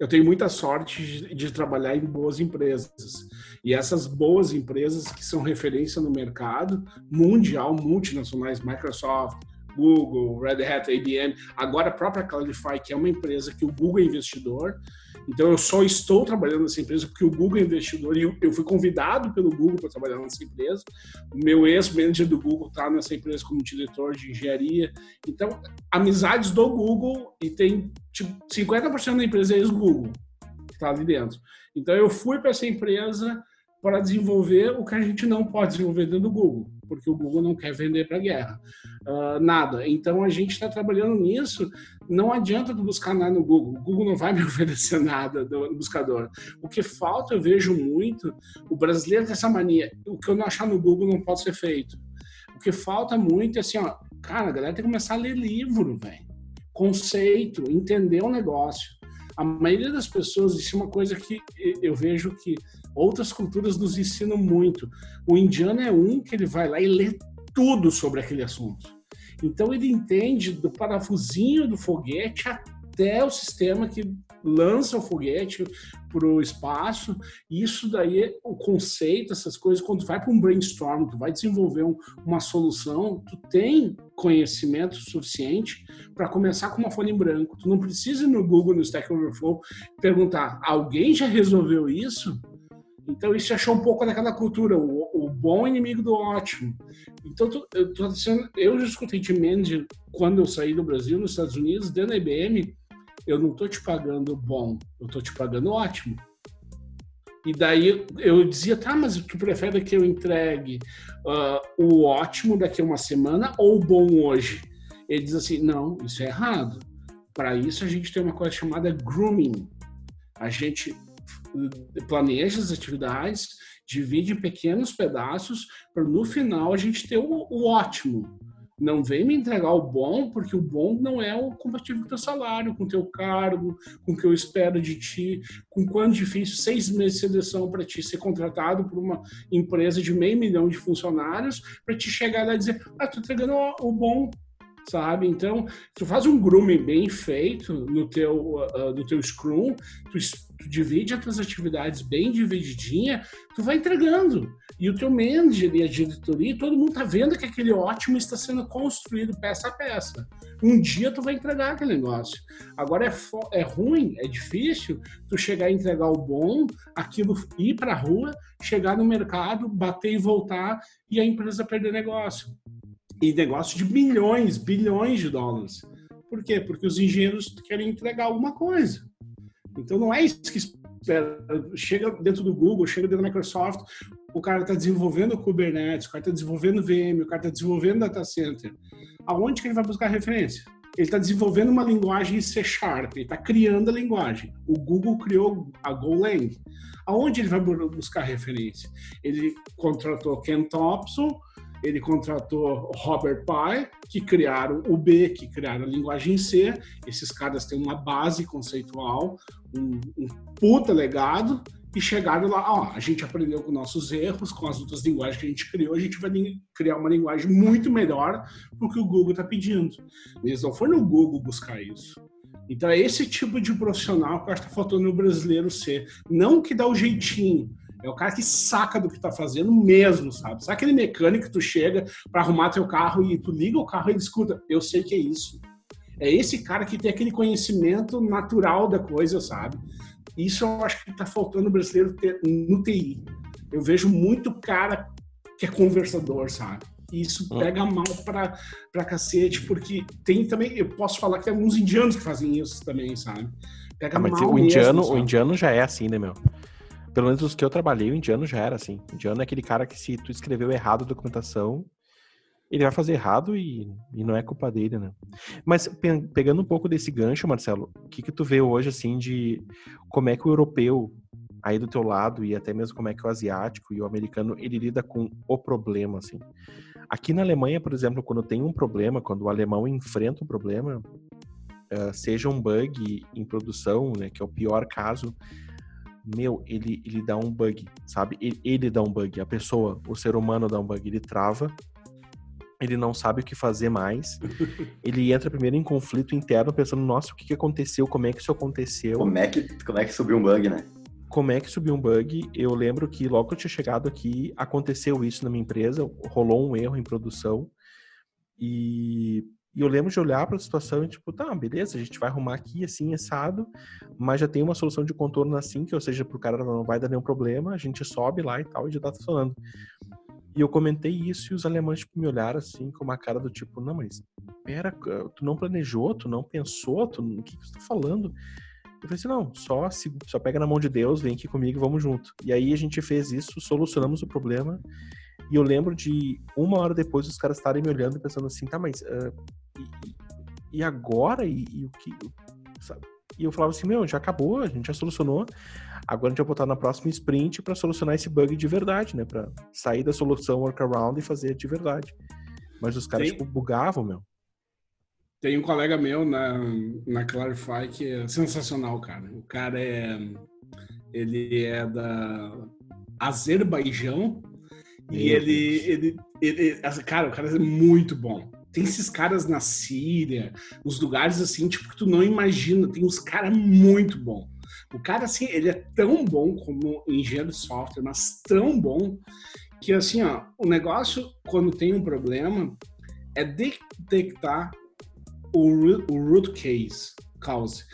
Eu tenho muita sorte de, de, trabalhar em boas empresas. E essas boas empresas que são referência no mercado mundial, multinacionais, Microsoft, Google, Red Hat, IBM, agora a própria Cloudify, que é uma empresa que o Google é investidor. Então eu só estou trabalhando nessa empresa porque o Google é investidor e eu fui convidado pelo Google para trabalhar nessa empresa. O meu ex-manager do Google está nessa empresa como diretor de engenharia. Então, amizades do Google e tem tipo, 50% da empresa é ex-Google que está ali dentro. Então eu fui para essa empresa para desenvolver o que a gente não pode desenvolver dentro do Google, porque o Google não quer vender para a guerra. Uh, nada. Então a gente está trabalhando nisso. Não adianta tu buscar nada no Google. O Google não vai me oferecer nada no buscador. O que falta, eu vejo muito, o brasileiro tem essa mania. O que eu não achar no Google não pode ser feito. O que falta muito é assim, ó, cara, a galera tem que começar a ler livro, velho. Conceito, entender o negócio. A maioria das pessoas, isso é uma coisa que eu vejo que outras culturas nos ensinam muito. O indiano é um que ele vai lá e lê tudo sobre aquele assunto. Então ele entende do parafusinho do foguete até o sistema que lança o foguete para o espaço. Isso daí, o conceito, essas coisas, quando vai para um brainstorm, tu vai desenvolver um, uma solução, tu tem conhecimento suficiente para começar com uma folha em branco. Tu não precisa ir no Google, no Stack Overflow, perguntar, alguém já resolveu isso? Então isso achou um pouco daquela cultura, o, o bom inimigo do ótimo. Então tu, eu, tô dizendo, eu escutei de Mendes quando eu saí do Brasil, nos Estados Unidos, dentro da IBM, eu não estou te pagando bom, eu estou te pagando ótimo. E daí eu dizia, tá, mas tu prefere que eu entregue uh, o ótimo daqui a uma semana ou o bom hoje? Ele diz assim, não, isso é errado. Para isso a gente tem uma coisa chamada grooming. A gente planeja as atividades, divide em pequenos pedaços, para no final a gente ter o, o, ótimo. Não vem me entregar o bom, porque o bom não é o compatível com o teu salário, com o teu cargo, com o que eu espero de ti, com quanto difícil seis meses de seleção para ti ser contratado por uma empresa de meio milhão de funcionários, para te chegar lá e dizer, ah, tô entregando o, bom, sabe? Então, tu faz um grooming bem feito no teu, uh, no teu Scrum, tu, tu, divide as tuas atividades bem divididinha, tu vai entregando. E o teu manager e a diretoria, todo mundo tá vendo que aquele ótimo está sendo construído peça a peça. Um dia tu vai entregar aquele negócio. Agora é, é ruim, é difícil tu chegar e entregar o bom, aquilo ir para a rua, chegar no mercado, bater e voltar e a empresa perder negócio e negócio de milhões, bilhões de dólares. Por quê? Porque os engenheiros querem entregar alguma coisa. Então não é isso que espera. Chega dentro do Google, chega dentro da Microsoft, o cara está desenvolvendo Kubernetes, o cara está desenvolvendo VM, o cara está desenvolvendo data center. Aonde que ele vai buscar referência? Ele está desenvolvendo uma linguagem C Sharp, ele está criando a linguagem. O Google criou a Golang. Aonde ele vai buscar referência? Ele contratou Ken Thompson, ele contratou Robert Pye, que criaram o B, que criaram a linguagem C. Esses caras têm uma base conceitual, um, um puta legado, e chegaram lá, ó, a gente aprendeu com nossos erros, com as outras linguagens que a gente criou, a gente vai criar uma linguagem muito melhor do que o Google está pedindo. Eles não foram no Google buscar isso. Então é esse tipo de profissional que eu acho que está faltando no brasileiro ser. Não que dá o jeitinho, é o cara que saca do que tá fazendo mesmo, sabe? Sabe aquele mecânico que tu chega para arrumar teu carro e tu liga o carro e ele escuta? Eu sei que é isso. É esse cara que tem aquele conhecimento natural da coisa, sabe? Isso eu acho que tá faltando o brasileiro ter no TI. Eu vejo muito cara que é conversador, sabe? E isso hum. pega mal pra, pra cacete, porque tem também, eu posso falar que tem alguns indianos que fazem isso também, sabe? Pega ah, mas mal o indiano, mesmo, o indiano já é assim, né, meu? Pelo menos os que eu trabalhei, o indiano já era assim. O indiano é aquele cara que se tu escreveu errado a documentação, ele vai fazer errado e, e não é culpa dele, né? Mas pe pegando um pouco desse gancho, Marcelo, o que que tu vê hoje, assim, de como é que o europeu aí do teu lado e até mesmo como é que o asiático e o americano, ele lida com o problema, assim. Aqui na Alemanha, por exemplo, quando tem um problema, quando o alemão enfrenta um problema, uh, seja um bug em produção, né, que é o pior caso, meu, ele, ele dá um bug, sabe? Ele, ele dá um bug, a pessoa, o ser humano dá um bug, ele trava, ele não sabe o que fazer mais. ele entra primeiro em conflito interno, pensando, nossa, o que, que aconteceu? Como é que isso aconteceu? Como é que, como é que subiu um bug, né? Como é que subiu um bug? Eu lembro que logo que eu tinha chegado aqui, aconteceu isso na minha empresa, rolou um erro em produção. E E eu lembro de olhar para a situação e tipo, tá, beleza, a gente vai arrumar aqui assim, assado, mas já tem uma solução de contorno assim, que ou seja, pro cara não vai dar nenhum problema, a gente sobe lá e tal e já tá funcionando. E eu comentei isso e os alemães tipo, me olharam assim com uma cara do tipo, não, mas pera, tu não planejou, tu não pensou, tu, o que, que tu tá falando? Eu falei assim, não, só, se, só pega na mão de Deus, vem aqui comigo vamos junto. E aí a gente fez isso, solucionamos o problema. E eu lembro de uma hora depois os caras estarem me olhando e pensando assim, tá, mas uh, e, e, agora? E, e o que. Sabe? E eu falava assim, meu, já acabou, a gente já solucionou. Agora a gente vai botar na próxima sprint para solucionar esse bug de verdade, né? Para sair da solução workaround e fazer de verdade. Mas os caras, tipo, bugavam, meu. Tem um colega meu na, na Clarify que é sensacional, cara. O cara é. Ele é da Azerbaijão e ele, ele, ele. Cara, o cara é muito bom. Tem esses caras na Síria, uns lugares assim, tipo, que tu não imagina. Tem uns caras muito bom. O cara, assim, ele é tão bom como engenheiro de software, mas tão bom que, assim, ó, o negócio, quando tem um problema, é detectar o o root case, cause.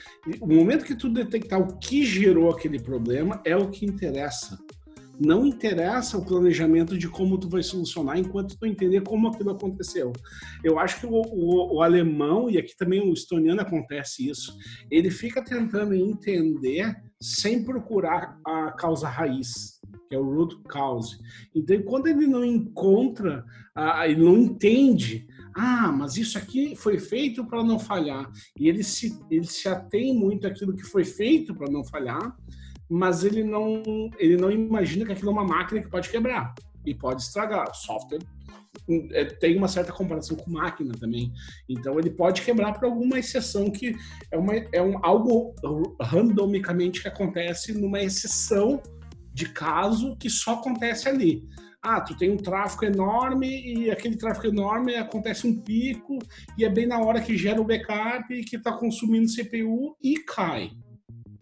O momento que tu detectar o que gerou aquele problema é o que interessa. Não interessa o planejamento de como tu vai solucionar enquanto tu entender como aquilo aconteceu. Eu acho que o, o, o alemão, e aqui também o estoniano acontece isso, ele fica tentando entender sem procurar a causa raiz que é o root cause. Então, quando ele não encontra, ah, ele não entende ah, mas isso aqui foi feito para não falhar. E ele se, ele se atém muito àquilo que foi feito para não falhar, mas ele não, ele não imagina que aquilo é uma máquina que pode quebrar e pode estragar. O software é, tem uma certa comparação com máquina também. Então ele pode quebrar por alguma exceção que é, uma, é um, algo randomicamente que acontece numa exceção de caso que só acontece ali ah, tu tem um tráfego enorme e aquele tráfego enorme acontece um pico e é bem na hora que gera o backup que está consumindo CPU e cai.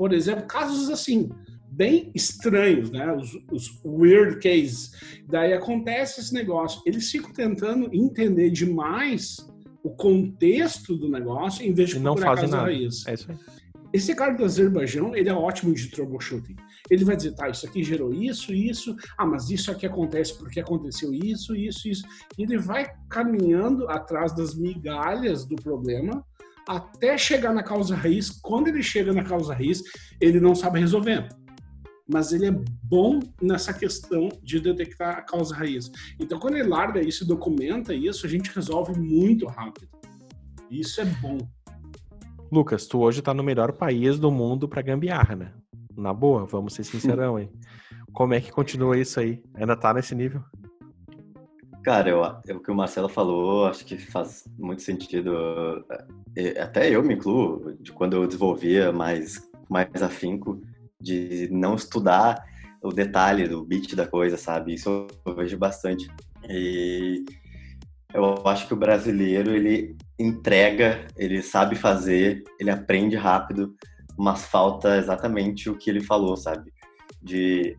Por exemplo, casos assim, bem estranhos, né? Os, os, weird cases. Daí acontece esse negócio. Eles ficam tentando entender demais o contexto do negócio em vez de não causa nada. raiz. É isso aí. Esse cara do Azerbaijão, ele é ótimo de troubleshooting. Ele vai dizer, tá, isso aqui gerou isso, isso, ah, mas isso aqui acontece porque aconteceu isso, isso, isso. E ele vai caminhando atrás das migalhas do problema até chegar na causa raiz. Quando ele chega na causa raiz, ele não sabe resolver. Mas ele é bom nessa questão de detectar a causa raiz. Então, quando ele larga isso e documenta isso, a gente resolve muito rápido. Isso é bom. Lucas, tu hoje tá no melhor país do mundo para gambiarra, né? Na boa, vamos ser sincerão, hein? Como é que continua isso aí? Ainda tá nesse nível? Cara, eu, eu, o que o Marcelo falou, acho que faz muito sentido. É, até eu me incluo, de quando eu desenvolvia mais, mais afinco, de não estudar o detalhe do bit da coisa, sabe? Isso eu vejo bastante. E eu acho que o brasileiro, ele entrega, ele sabe fazer, ele aprende rápido, mas falta exatamente o que ele falou, sabe? De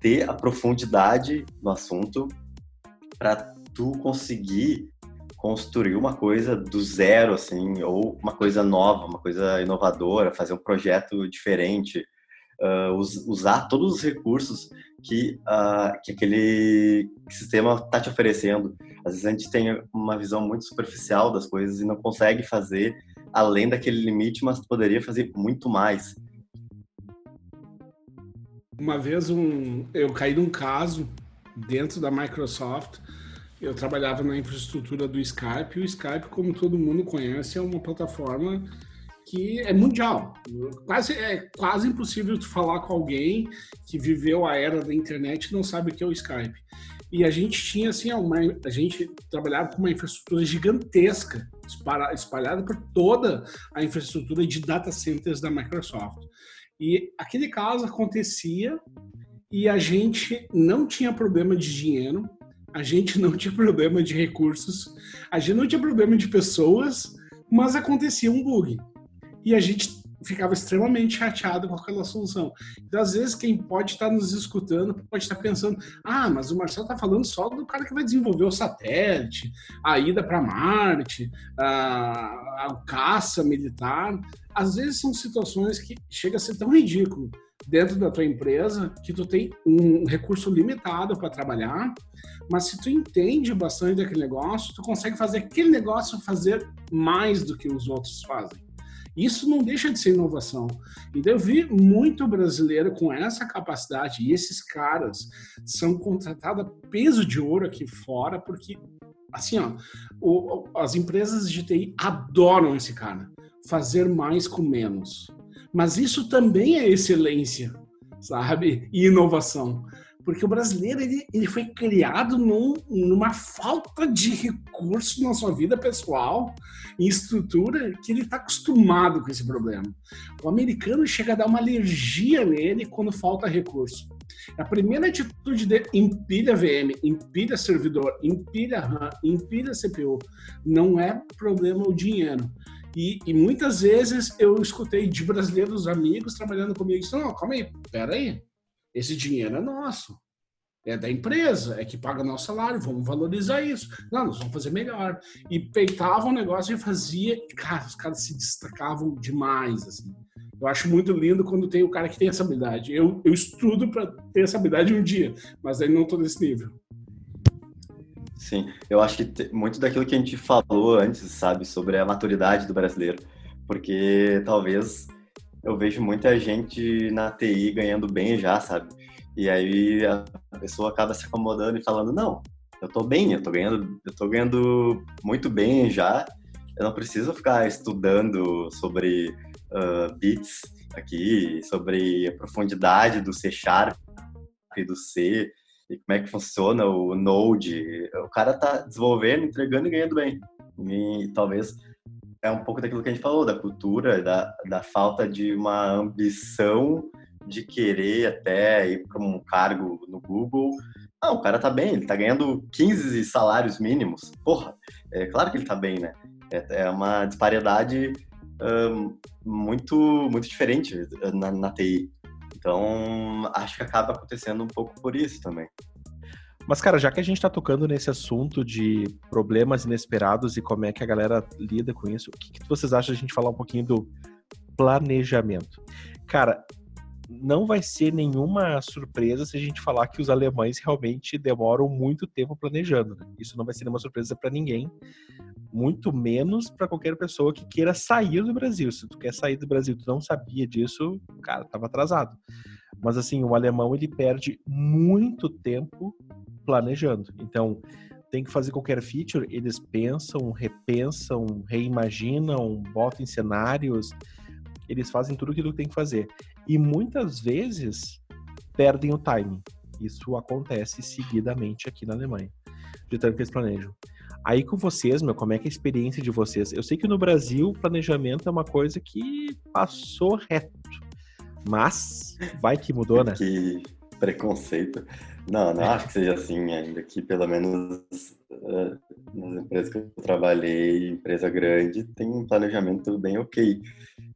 ter a profundidade no assunto para tu conseguir construir uma coisa do zero, assim, ou uma coisa nova, uma coisa inovadora, fazer um projeto diferente, uh, usar todos os recursos que, uh, que aquele sistema está te oferecendo. Às vezes a gente tem uma visão muito superficial das coisas e não consegue fazer além daquele limite, mas poderia fazer muito mais. Uma vez um, eu caí num caso dentro da Microsoft. Eu trabalhava na infraestrutura do Skype. O Skype, como todo mundo conhece, é uma plataforma que é mundial. Quase, é quase impossível tu falar com alguém que viveu a era da internet e não sabe o que é o Skype. E a gente tinha assim, uma, a gente trabalhava com uma infraestrutura gigantesca, espalhada por toda a infraestrutura de data centers da Microsoft. E aquele caso acontecia e a gente não tinha problema de dinheiro, a gente não tinha problema de recursos, a gente não tinha problema de pessoas, mas acontecia um bug. E a gente ficava extremamente chateado com aquela solução. Então, às vezes, quem pode estar nos escutando pode estar pensando: ah, mas o Marcelo está falando só do cara que vai desenvolver o satélite, a ida para Marte, a, a caça militar. Às vezes, são situações que chega a ser tão ridículo dentro da tua empresa que tu tem um recurso limitado para trabalhar, mas se tu entende bastante daquele negócio, tu consegue fazer aquele negócio fazer mais do que os outros fazem. Isso não deixa de ser inovação. Então eu vi muito brasileiro com essa capacidade e esses caras são contratados a peso de ouro aqui fora porque assim, ó, o, as empresas de TI adoram esse cara. Fazer mais com menos. Mas isso também é excelência, sabe? E inovação. Porque o brasileiro ele, ele foi criado num, numa falta de recurso na sua vida pessoal e estrutura que ele está acostumado com esse problema. O americano chega a dar uma alergia nele quando falta recurso. A primeira atitude de empilha VM, empilha servidor, empilha RAM, empilha CPU. Não é problema o dinheiro. E, e, muitas vezes eu escutei de brasileiros amigos trabalhando comigo, não, calma aí, pera aí, esse dinheiro é nosso, é da empresa, é que paga nosso salário, vamos valorizar isso. Não, nós vamos fazer melhor. E peitavam o negócio e fazia, cara, os caras se destacavam demais, assim. Eu acho muito lindo quando tem o cara que tem essa habilidade. Eu, eu estudo para ter essa habilidade um dia, mas aí não estou nesse nível. Sim, eu acho que muito daquilo que a gente falou antes, sabe, sobre a maturidade do brasileiro, porque talvez eu vejo muita gente na TI ganhando bem já, sabe? E aí a pessoa acaba se acomodando e falando: "Não, eu tô bem, eu tô ganhando, eu tô ganhando muito bem já. Eu não preciso ficar estudando sobre uh, bits aqui, sobre a profundidade do C Sharp do C e como é que funciona o Node. O cara tá desenvolvendo, entregando e ganhando bem. E talvez é um pouco daquilo que a gente falou, da cultura, da, da falta de uma ambição de querer até ir para um cargo no Google. Ah, o cara tá bem, ele tá ganhando 15 salários mínimos. Porra, é claro que ele tá bem, né? É, é uma disparidade um, muito, muito diferente na, na TI. Então, acho que acaba acontecendo um pouco por isso também. Mas, cara, já que a gente tá tocando nesse assunto de problemas inesperados e como é que a galera lida com isso, o que, que vocês acham de a gente falar um pouquinho do planejamento? Cara, não vai ser nenhuma surpresa se a gente falar que os alemães realmente demoram muito tempo planejando. Né? Isso não vai ser nenhuma surpresa para ninguém, muito menos para qualquer pessoa que queira sair do Brasil. Se tu quer sair do Brasil, tu não sabia disso, cara, tava atrasado. Mas assim, o alemão ele perde muito tempo planejando. Então, tem que fazer qualquer feature, eles pensam, repensam, reimaginam, botam em cenários, eles fazem tudo aquilo que tem que fazer. E muitas vezes perdem o timing. Isso acontece seguidamente aqui na Alemanha, de tanto que eles planejam. Aí com vocês, meu, como é que é a experiência de vocês? Eu sei que no Brasil planejamento é uma coisa que passou reto. Mas vai que mudou, né? Que preconceito. Não, não acho que seja assim ainda. Que pelo menos uh, nas empresas que eu trabalhei, empresa grande, tem um planejamento bem ok.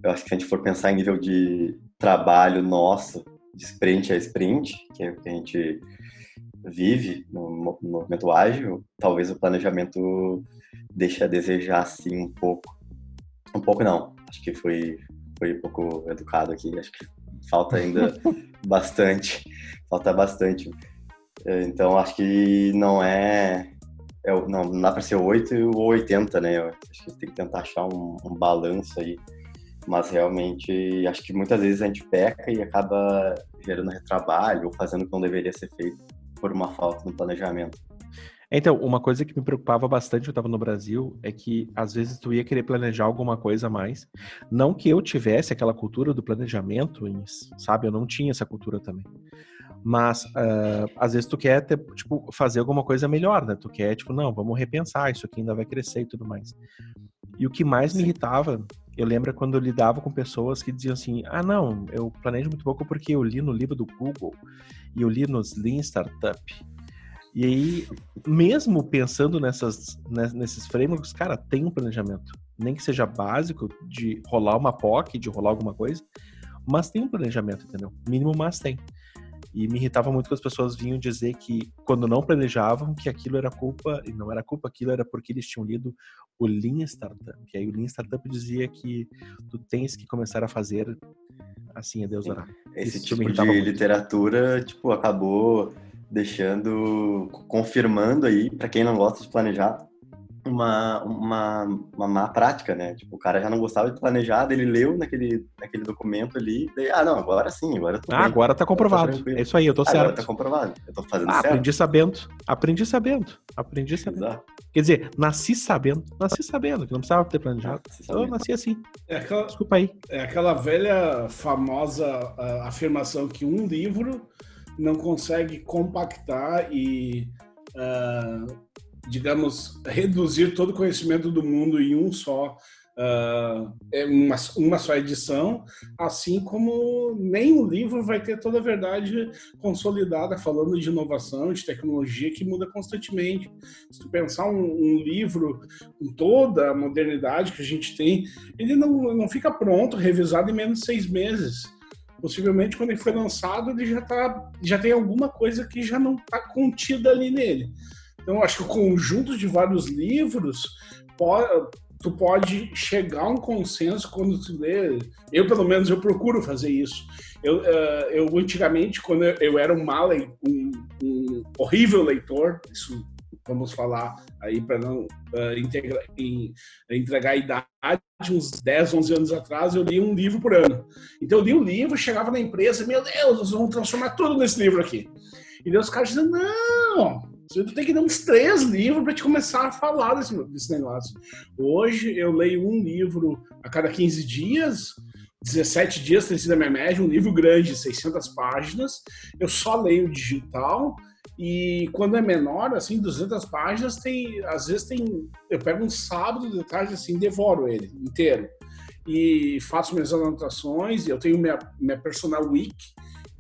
Eu acho que se a gente for pensar em nível de trabalho nosso, de sprint a sprint, que é o que a gente vive no, no movimento ágil, talvez o planejamento deixe a desejar assim um pouco. Um pouco não, acho que foi, foi um pouco educado aqui, acho que falta ainda bastante, falta bastante. Então acho que não é, é não, não dá para ser 8 ou 80, né? Eu acho que tem que tentar achar um, um balanço aí mas realmente acho que muitas vezes a gente peca e acaba gerando retrabalho ou fazendo o que não deveria ser feito por uma falta no planejamento. Então, uma coisa que me preocupava bastante, eu estava no Brasil, é que às vezes tu ia querer planejar alguma coisa a mais. Não que eu tivesse aquela cultura do planejamento, sabe? Eu não tinha essa cultura também. Mas uh, às vezes tu quer ter, tipo, fazer alguma coisa melhor, né? Tu quer, tipo, não, vamos repensar, isso aqui ainda vai crescer e tudo mais. E o que mais me irritava eu lembro quando eu lidava com pessoas que diziam assim: ah, não, eu planejo muito pouco porque eu li no livro do Google e eu li nos Lean Startup. E aí, mesmo pensando nessas, nesses frameworks, cara, tem um planejamento. nem que seja básico, de rolar uma POC, de rolar alguma coisa, mas tem um planejamento, entendeu? Mínimo, mas tem. E me irritava muito que as pessoas vinham dizer que, quando não planejavam, que aquilo era culpa, e não era culpa, aquilo era porque eles tinham lido o Lean Startup. E aí o Lean Startup dizia que tu tens que começar a fazer assim, a Deus dará. Esse Isso tipo de muito. literatura, tipo, acabou deixando, confirmando aí, para quem não gosta de planejar, uma, uma, uma má prática, né? Tipo, o cara já não gostava de planejar, ele leu naquele, naquele documento ali, daí, ah, não, agora sim, agora Ah, bem, agora tá comprovado. é isso aí, eu tô certo. Agora tá comprovado, eu tô fazendo ah, certo. Aprendi sabendo, aprendi sabendo, aprendi sabendo. Exato. Quer dizer, nasci sabendo, nasci sabendo, que não precisava ter planejado. Eu nasci assim. É aquela, Desculpa aí. É aquela velha, famosa uh, afirmação que um livro não consegue compactar e... Uh, digamos, reduzir todo o conhecimento do mundo em um só, uh, uma, uma só edição, assim como o livro vai ter toda a verdade consolidada, falando de inovação, de tecnologia que muda constantemente. Se tu pensar um, um livro com toda a modernidade que a gente tem, ele não, não fica pronto, revisado em menos de seis meses possivelmente quando ele foi lançado ele já tá já tem alguma coisa que já não está contida ali nele então, acho que o conjunto de vários livros tu pode chegar a um consenso quando tu lê. Eu, pelo menos, eu procuro fazer isso. Eu, uh, eu antigamente, quando eu, eu era um mal, um, um, horrível leitor, isso vamos falar aí para não uh, integra, em, entregar a idade, uns 10, 11 anos atrás, eu li um livro por ano. Então, eu li um livro, chegava na empresa, meu Deus, nós vamos transformar tudo nesse livro aqui. E daí os caras dizem, não, você tem que dar uns três livros para te começar a falar desse, desse negócio. Hoje eu leio um livro a cada 15 dias, 17 dias tem sido a minha média, um livro grande, 600 páginas. Eu só leio digital e quando é menor, assim, 200 páginas, tem, às vezes tem, eu pego um sábado de tarde assim, devoro ele inteiro e faço minhas anotações. Eu tenho minha, minha personal week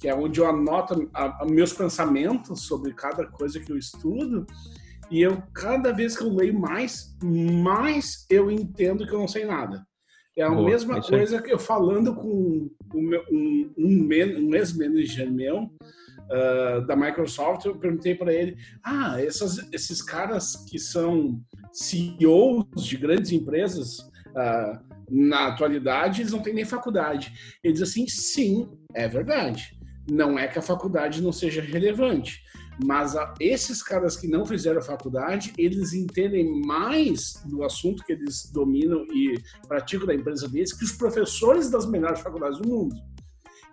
que é onde eu anoto a, a meus pensamentos sobre cada coisa que eu estudo. E eu, cada vez que eu leio mais, mais eu entendo que eu não sei nada. É a Boa, mesma é coisa que eu falando com um, um, um ex-manager meu uh, da Microsoft, eu perguntei para ele: ah, essas, esses caras que são CEOs de grandes empresas uh, na atualidade, eles não têm nem faculdade. Ele diz assim: sim, é verdade. Não é que a faculdade não seja relevante, mas a, esses caras que não fizeram faculdade, eles entendem mais do assunto que eles dominam e praticam da empresa deles que os professores das melhores faculdades do mundo.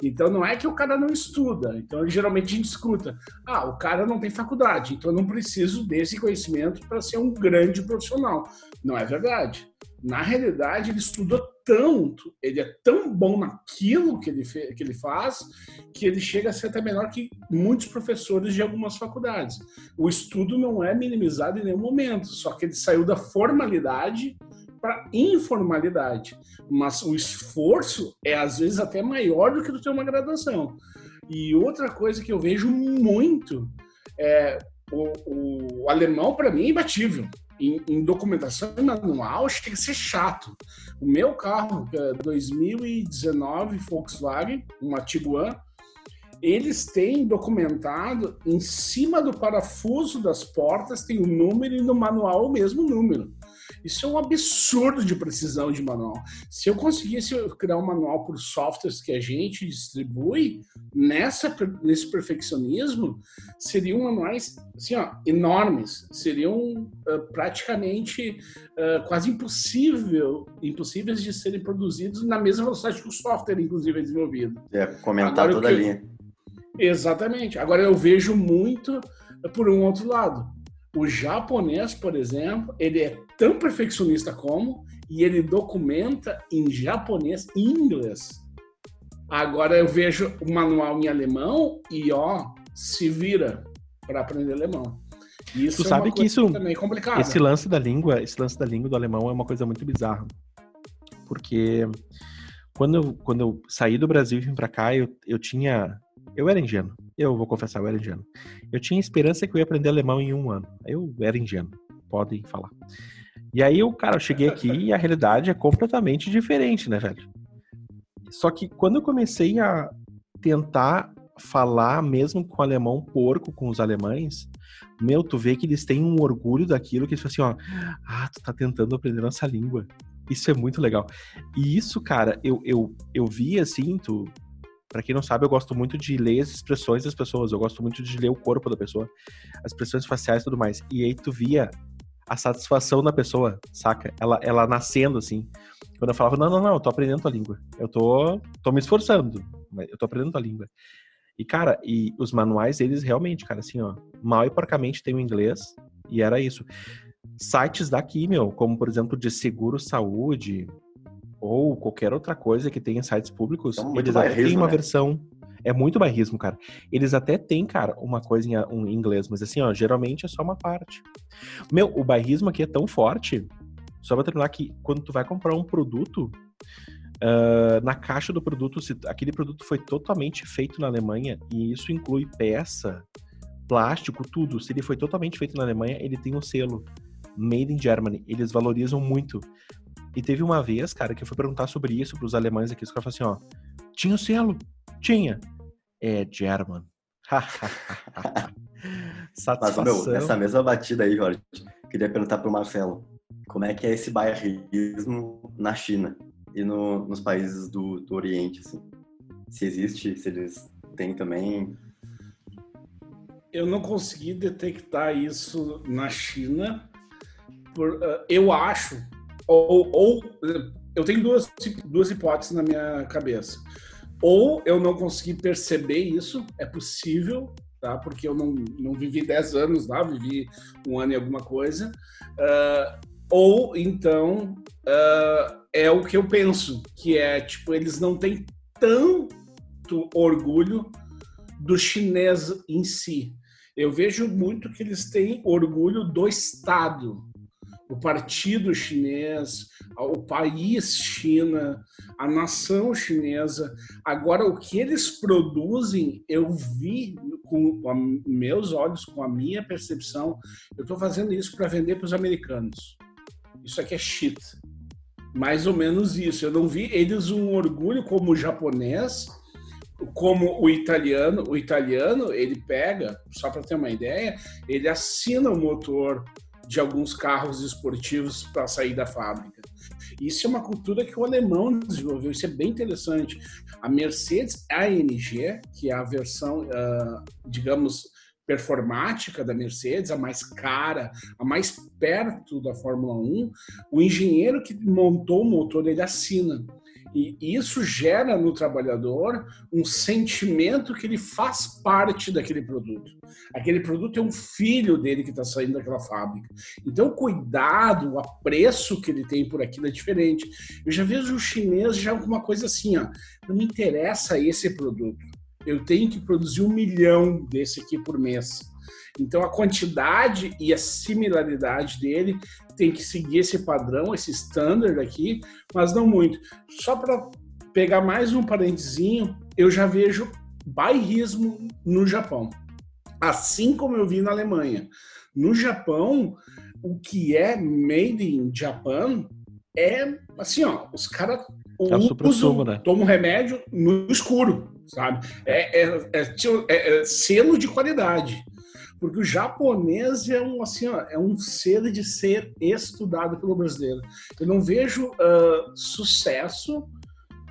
Então não é que o cara não estuda. Então geralmente a gente escuta: ah, o cara não tem faculdade, então eu não preciso desse conhecimento para ser um grande profissional. Não é verdade. Na realidade, ele estudou tanto, ele é tão bom naquilo que ele, que ele faz, que ele chega a ser até melhor que muitos professores de algumas faculdades. O estudo não é minimizado em nenhum momento, só que ele saiu da formalidade para informalidade. Mas o esforço é às vezes até maior do que tu ter uma graduação. E outra coisa que eu vejo muito é o, o alemão para mim é imbatível em, em, documentação manual tem que ser chato. O meu carro, é 2019 Volkswagen, uma Tiguan, eles têm documentado em cima do parafuso das portas tem o um número e no manual o mesmo número. Isso é um absurdo de precisão de manual. Se eu conseguisse criar um manual por softwares que a gente distribui, nessa, nesse perfeccionismo, seriam manuais assim, ó, enormes. Seriam uh, praticamente uh, quase impossível, impossíveis de serem produzidos na mesma velocidade que o software, inclusive, é desenvolvido. É, comentar Agora, toda a linha. Exatamente. Agora eu vejo muito por um outro lado. O japonês, por exemplo, ele é tão perfeccionista como e ele documenta em japonês e inglês. Agora eu vejo o manual em alemão e ó, se vira para aprender alemão. Isso tu é sabe que isso também complicado. Esse lance da língua, esse lance da língua do alemão é uma coisa muito bizarra. Porque quando eu, quando eu saí do Brasil e vim para cá, eu, eu tinha eu era ingênuo. Eu vou confessar, eu era ingênuo. Eu tinha esperança que eu ia aprender alemão em um ano. Eu era ingênuo. Podem falar. E aí, eu, cara, eu cheguei aqui e a realidade é completamente diferente, né, velho? Só que quando eu comecei a tentar falar mesmo com o alemão porco, com os alemães, meu, tu vê que eles têm um orgulho daquilo, que eles falam assim, ó, ah, tu tá tentando aprender nossa língua. Isso é muito legal. E isso, cara, eu, eu, eu vi assim, tu. Pra quem não sabe, eu gosto muito de ler as expressões das pessoas. Eu gosto muito de ler o corpo da pessoa, as expressões faciais e tudo mais. E aí tu via a satisfação da pessoa, saca? Ela, ela nascendo, assim. Quando eu falava, não, não, não, eu tô aprendendo a língua. Eu tô, tô me esforçando, mas eu tô aprendendo a língua. E, cara, e os manuais, eles realmente, cara, assim, ó, mal e porcamente tem o inglês, e era isso. Sites daqui, meu, como, por exemplo, de seguro-saúde, ou qualquer outra coisa que tenha sites públicos, É eles têm uma né? versão. É muito bairrismo, cara. Eles até têm, cara, uma coisa em, um, em inglês, mas assim, ó, geralmente é só uma parte. Meu, o bairrismo aqui é tão forte, só pra terminar que quando tu vai comprar um produto, Uh, na caixa do produto, se, aquele produto foi totalmente feito na Alemanha e isso inclui peça, plástico, tudo. Se ele foi totalmente feito na Alemanha, ele tem um selo Made in Germany. Eles valorizam muito. E teve uma vez, cara, que eu fui perguntar sobre isso para os alemães aqui. Os caras falaram assim: ó, tinha o selo? Tinha. É German. Satisfação. Mas, meu, nessa mesma batida aí, Jorge, queria perguntar pro Marcelo: como é que é esse bairrismo na China? e no, nos países do, do Oriente, assim? Se existe, se eles têm também. Eu não consegui detectar isso na China. Por, uh, eu acho, ou, ou eu tenho duas, duas hipóteses na minha cabeça. Ou eu não consegui perceber isso, é possível, tá? Porque eu não, não vivi 10 anos lá, vivi um ano e alguma coisa. Uh, ou então uh, é o que eu penso, que é tipo, eles não têm tanto orgulho do chinês em si. Eu vejo muito que eles têm orgulho do Estado, o partido chinês, o país China, a nação chinesa. Agora, o que eles produzem, eu vi com meus olhos, com a minha percepção. Eu estou fazendo isso para vender para os americanos. Isso aqui é shit mais ou menos isso. Eu não vi eles um orgulho como o japonês, como o italiano. O italiano, ele pega, só para ter uma ideia, ele assina o motor de alguns carros esportivos para sair da fábrica. Isso é uma cultura que o alemão desenvolveu, isso é bem interessante. A Mercedes AMG, que é a versão, uh, digamos, performática da Mercedes, a mais cara, a mais perto da Fórmula 1, o engenheiro que montou o motor ele assina. E isso gera no trabalhador um sentimento que ele faz parte daquele produto. Aquele produto é um filho dele que está saindo daquela fábrica. Então, o cuidado, o apreço que ele tem por aquilo é diferente. Eu já vejo o chinês já com uma coisa assim, ó, não me interessa esse produto eu tenho que produzir um milhão desse aqui por mês. Então a quantidade e a similaridade dele tem que seguir esse padrão, esse standard aqui, mas não muito. Só para pegar mais um parentezinho, eu já vejo bairrismo no Japão. Assim como eu vi na Alemanha. No Japão, o que é made in Japan é assim, ó, os caras é usam, né? tomam remédio no escuro sabe? É, é, é, é, selo de qualidade. Porque o japonês é um, assim, ó, é um selo de ser estudado pelo brasileiro. Eu não vejo uh, sucesso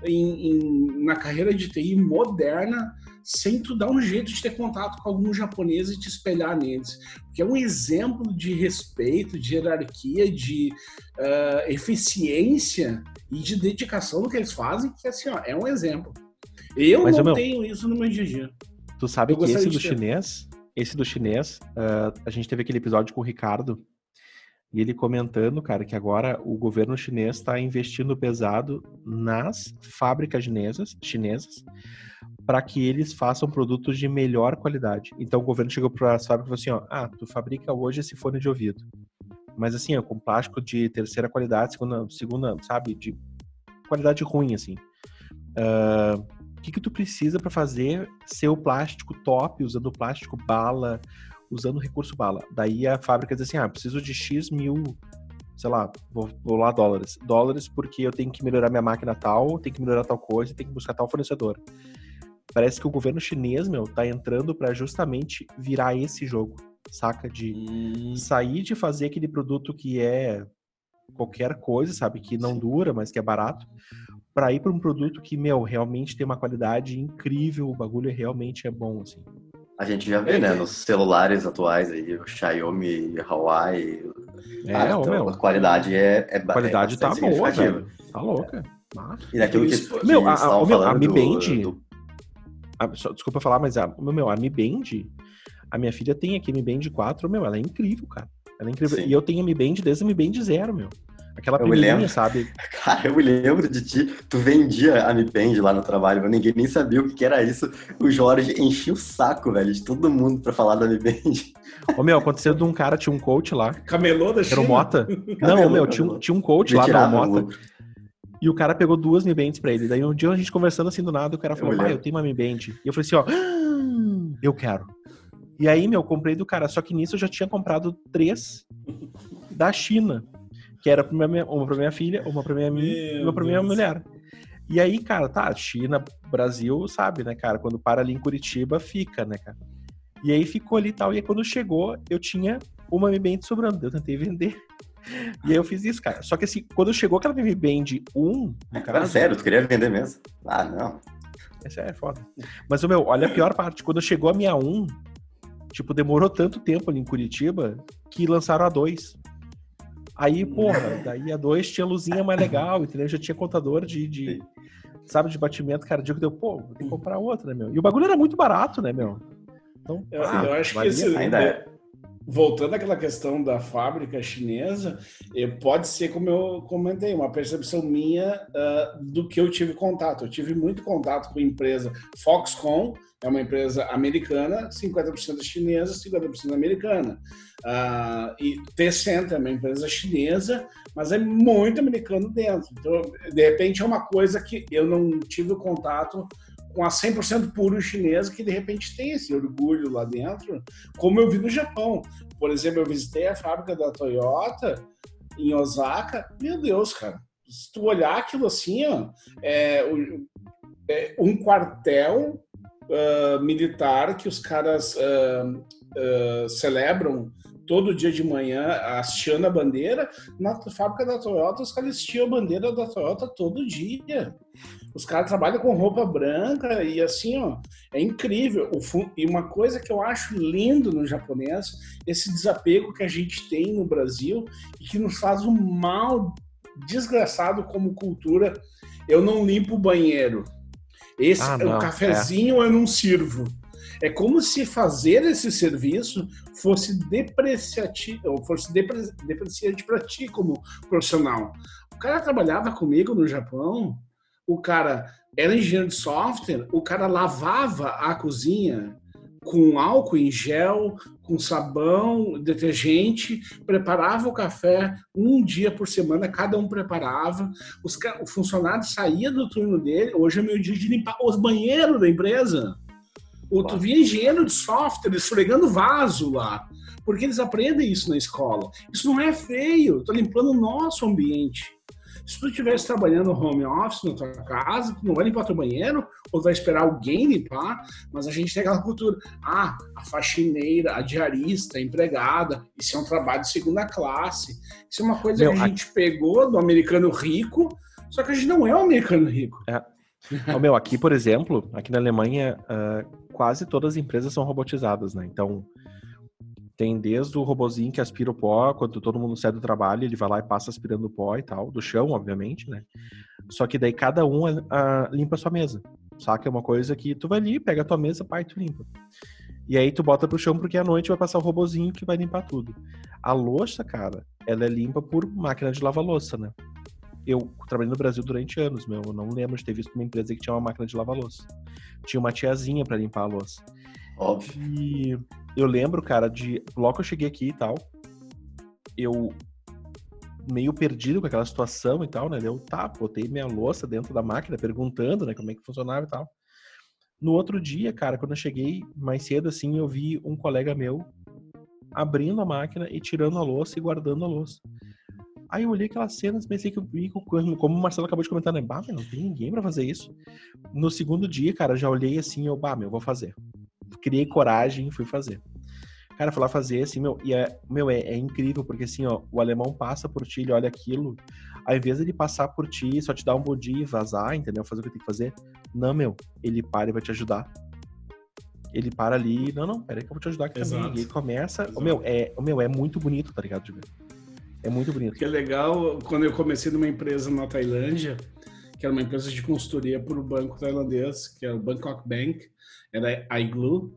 em, em, na carreira de TI moderna sem tu dar um jeito de ter contato com algum japonês e te espelhar neles. Porque é um exemplo de respeito, de hierarquia, de uh, eficiência e de dedicação no que eles fazem, que assim, ó, é um exemplo. Eu Mas, não meu, tenho isso no meu dia a dia. Tu sabe eu que esse do chinês, esse do chinês, uh, a gente teve aquele episódio com o Ricardo, e ele comentando, cara, que agora o governo chinês está investindo pesado nas fábricas chinesas, chinesas para que eles façam produtos de melhor qualidade. Então o governo chegou para as fábricas e falou assim, ó, ah, tu fabrica hoje esse fone de ouvido, mas assim, ó, com plástico de terceira qualidade, segunda, segunda, sabe, de qualidade ruim, assim. Uh, o que, que tu precisa para fazer seu plástico top, usando plástico bala, usando recurso bala. Daí a fábrica diz assim, ah, preciso de X mil sei lá, vou, vou lá dólares. Dólares porque eu tenho que melhorar minha máquina tal, tenho que melhorar tal coisa, tenho que buscar tal fornecedor. Parece que o governo chinês, meu, tá entrando para justamente virar esse jogo, saca? De hum. sair de fazer aquele produto que é qualquer coisa, sabe? Que não Sim. dura, mas que é barato, para ir para um produto que, meu, realmente tem uma qualidade incrível, o bagulho realmente é bom, assim. A gente já vê, é, né, nos celulares atuais aí, o Xiaomi, Huawei. É, ah, então, meu, a qualidade é, é A qualidade é tá boa, velho. Tá louca. E naquilo que, que meu, a, a, meu, a Mi Band, do... a, só, desculpa falar, mas a, meu, a Mi Band, a minha filha tem aqui a Mi Band 4, meu, ela é incrível, cara. Ela é incrível. Sim. E eu tenho a Mi Band desde a Mi Band 0, meu. Aquela primeira, sabe? Cara, eu me lembro de ti. Tu vendia a Mi Band lá no trabalho, mas ninguém nem sabia o que era isso. O Jorge enchia o saco, velho, de todo mundo pra falar da Mi Band. Ô, meu, aconteceu de um cara, tinha um coach lá. Camelô da China? Era o Mota. Camelô, Não, meu, tinha, tinha um coach lá, da Mota. E o cara pegou duas Mi Bands pra ele. Daí um dia a gente conversando assim do nada, o cara falou, pai, eu tenho uma Mi Band. E eu falei assim, ó, ah, eu quero. E aí, meu, comprei do cara. Só que nisso eu já tinha comprado três da China que era uma pra minha filha, uma pra minha mãe e uma pra minha mulher. E aí, cara, tá, China, Brasil, sabe, né, cara? Quando para ali em Curitiba, fica, né, cara? E aí ficou ali e tal. E aí, quando chegou, eu tinha uma Mi Band sobrando. Eu tentei vender. E aí eu fiz isso, cara. Só que assim, quando chegou aquela Mi Band 1. Cara, sério, tu queria vender mesmo? Ah, não. Essa é foda. Mas, o meu, olha a pior parte. Quando chegou a minha 1, tipo, demorou tanto tempo ali em Curitiba que lançaram a 2. Aí, porra, daí a 2 tinha luzinha mais legal, entendeu? Já tinha contador de, de sabe, de batimento cardíaco. Deu, pô, vou ter que comprar outra, né, meu? E o bagulho era muito barato, né, meu? Então, eu, ah, eu acho que esse, ainda é. voltando àquela questão da fábrica chinesa, pode ser, como eu comentei, uma percepção minha uh, do que eu tive contato. Eu tive muito contato com a empresa Foxconn, é uma empresa americana, 50% chinesa, 50% americana. Uh, e Tencent é uma empresa chinesa, mas é muito americano dentro. Então, de repente, é uma coisa que eu não tive contato com a 100% puro chinesa, que de repente tem esse orgulho lá dentro, como eu vi no Japão. Por exemplo, eu visitei a fábrica da Toyota em Osaka. Meu Deus, cara. Se tu olhar aquilo assim, ó, é, é um quartel uh, militar que os caras uh, uh, celebram todo dia de manhã hasteando a bandeira. Na fábrica da Toyota, os caras hasteam a bandeira da Toyota todo dia. Os caras trabalham com roupa branca e assim, ó, é incrível. E uma coisa que eu acho lindo no japonês, esse desapego que a gente tem no Brasil e que nos faz um mal desgraçado como cultura. Eu não limpo o banheiro. Esse ah, não, o cafezinho é. eu não sirvo. É como se fazer esse serviço fosse depreciativo, fosse depre, depreciante para ti como profissional. O cara trabalhava comigo no Japão, o cara era engenheiro de software, o cara lavava a cozinha com álcool em gel, com sabão, detergente, preparava o café um dia por semana, cada um preparava. Os, o funcionário saía do turno dele, hoje é meu dia de limpar os banheiros da empresa. O, tu via engenheiro de software esfregando vaso lá, porque eles aprendem isso na escola. Isso não é feio, estou limpando o nosso ambiente. Se tu estivesse trabalhando home office na tua casa, tu não vai limpar teu banheiro ou vai esperar alguém limpar, mas a gente tem aquela cultura. Ah, a faxineira, a diarista, a empregada, isso é um trabalho de segunda classe. Isso é uma coisa Meu, que a gente a... pegou do americano rico, só que a gente não é um americano rico. É. Meu, aqui, por exemplo, aqui na Alemanha, uh, quase todas as empresas são robotizadas, né? Então, tem desde o robozinho que aspira o pó, quando todo mundo sai do trabalho, ele vai lá e passa aspirando o pó e tal, do chão, obviamente, né? Só que daí cada um uh, limpa a sua mesa. Saca? É uma coisa que tu vai ali, pega a tua mesa, pai, tu limpa. E aí tu bota pro chão porque à noite vai passar o robozinho que vai limpar tudo. A louça, cara, ela é limpa por máquina de lavar louça, né? Eu trabalhei no Brasil durante anos, meu, eu não lembro de ter visto uma empresa que tinha uma máquina de lavar louça. Tinha uma tiazinha para limpar a louça. Óbvio. E eu lembro, cara, de logo que eu cheguei aqui e tal, eu meio perdido com aquela situação e tal, né? Eu, tá, botei minha louça dentro da máquina perguntando, né, como é que funcionava e tal. No outro dia, cara, quando eu cheguei mais cedo assim, eu vi um colega meu abrindo a máquina e tirando a louça e guardando a louça. Aí eu olhei aquelas cenas pensei que como o Marcelo acabou de comentar, né? Bah, não tem ninguém pra fazer isso. No segundo dia, cara, já olhei assim, eu, bah, meu, vou fazer. Criei coragem e fui fazer. Cara, lá fazer, assim, meu, e é, meu, é, é, incrível, porque assim, ó, o alemão passa por ti, ele olha aquilo, ao invés de ele passar por ti, só te dar um bom dia e vazar, entendeu? Fazer o que tem que fazer. Não, meu, ele para e vai te ajudar. Ele para ali, não, não, peraí que eu vou te ajudar aqui Exato. também. E ele começa, o meu, é, o meu, é muito bonito, tá ligado, de ver. É muito bonito. Que é legal, quando eu comecei numa empresa na Tailândia, que era uma empresa de consultoria para o banco tailandês, que é o Bangkok Bank, era iGlue,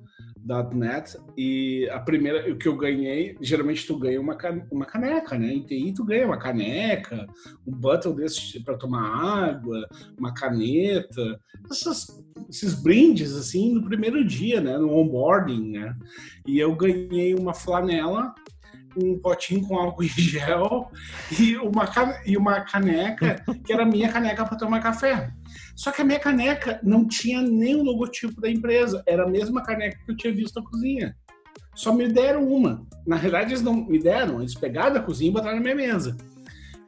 .net e a primeira o que eu ganhei geralmente tu ganha uma, uma caneca né? Em TI tu ganha uma caneca um bottle desse para tomar água uma caneta essas, esses brindes assim no primeiro dia né? No onboarding né? E eu ganhei uma flanela um potinho com álcool em gel e uma, e uma caneca que era minha caneca para tomar café. Só que a minha caneca não tinha nem o logotipo da empresa, era a mesma caneca que eu tinha visto na cozinha. Só me deram uma. Na realidade, eles não me deram, eles pegaram da cozinha e botaram na minha mesa.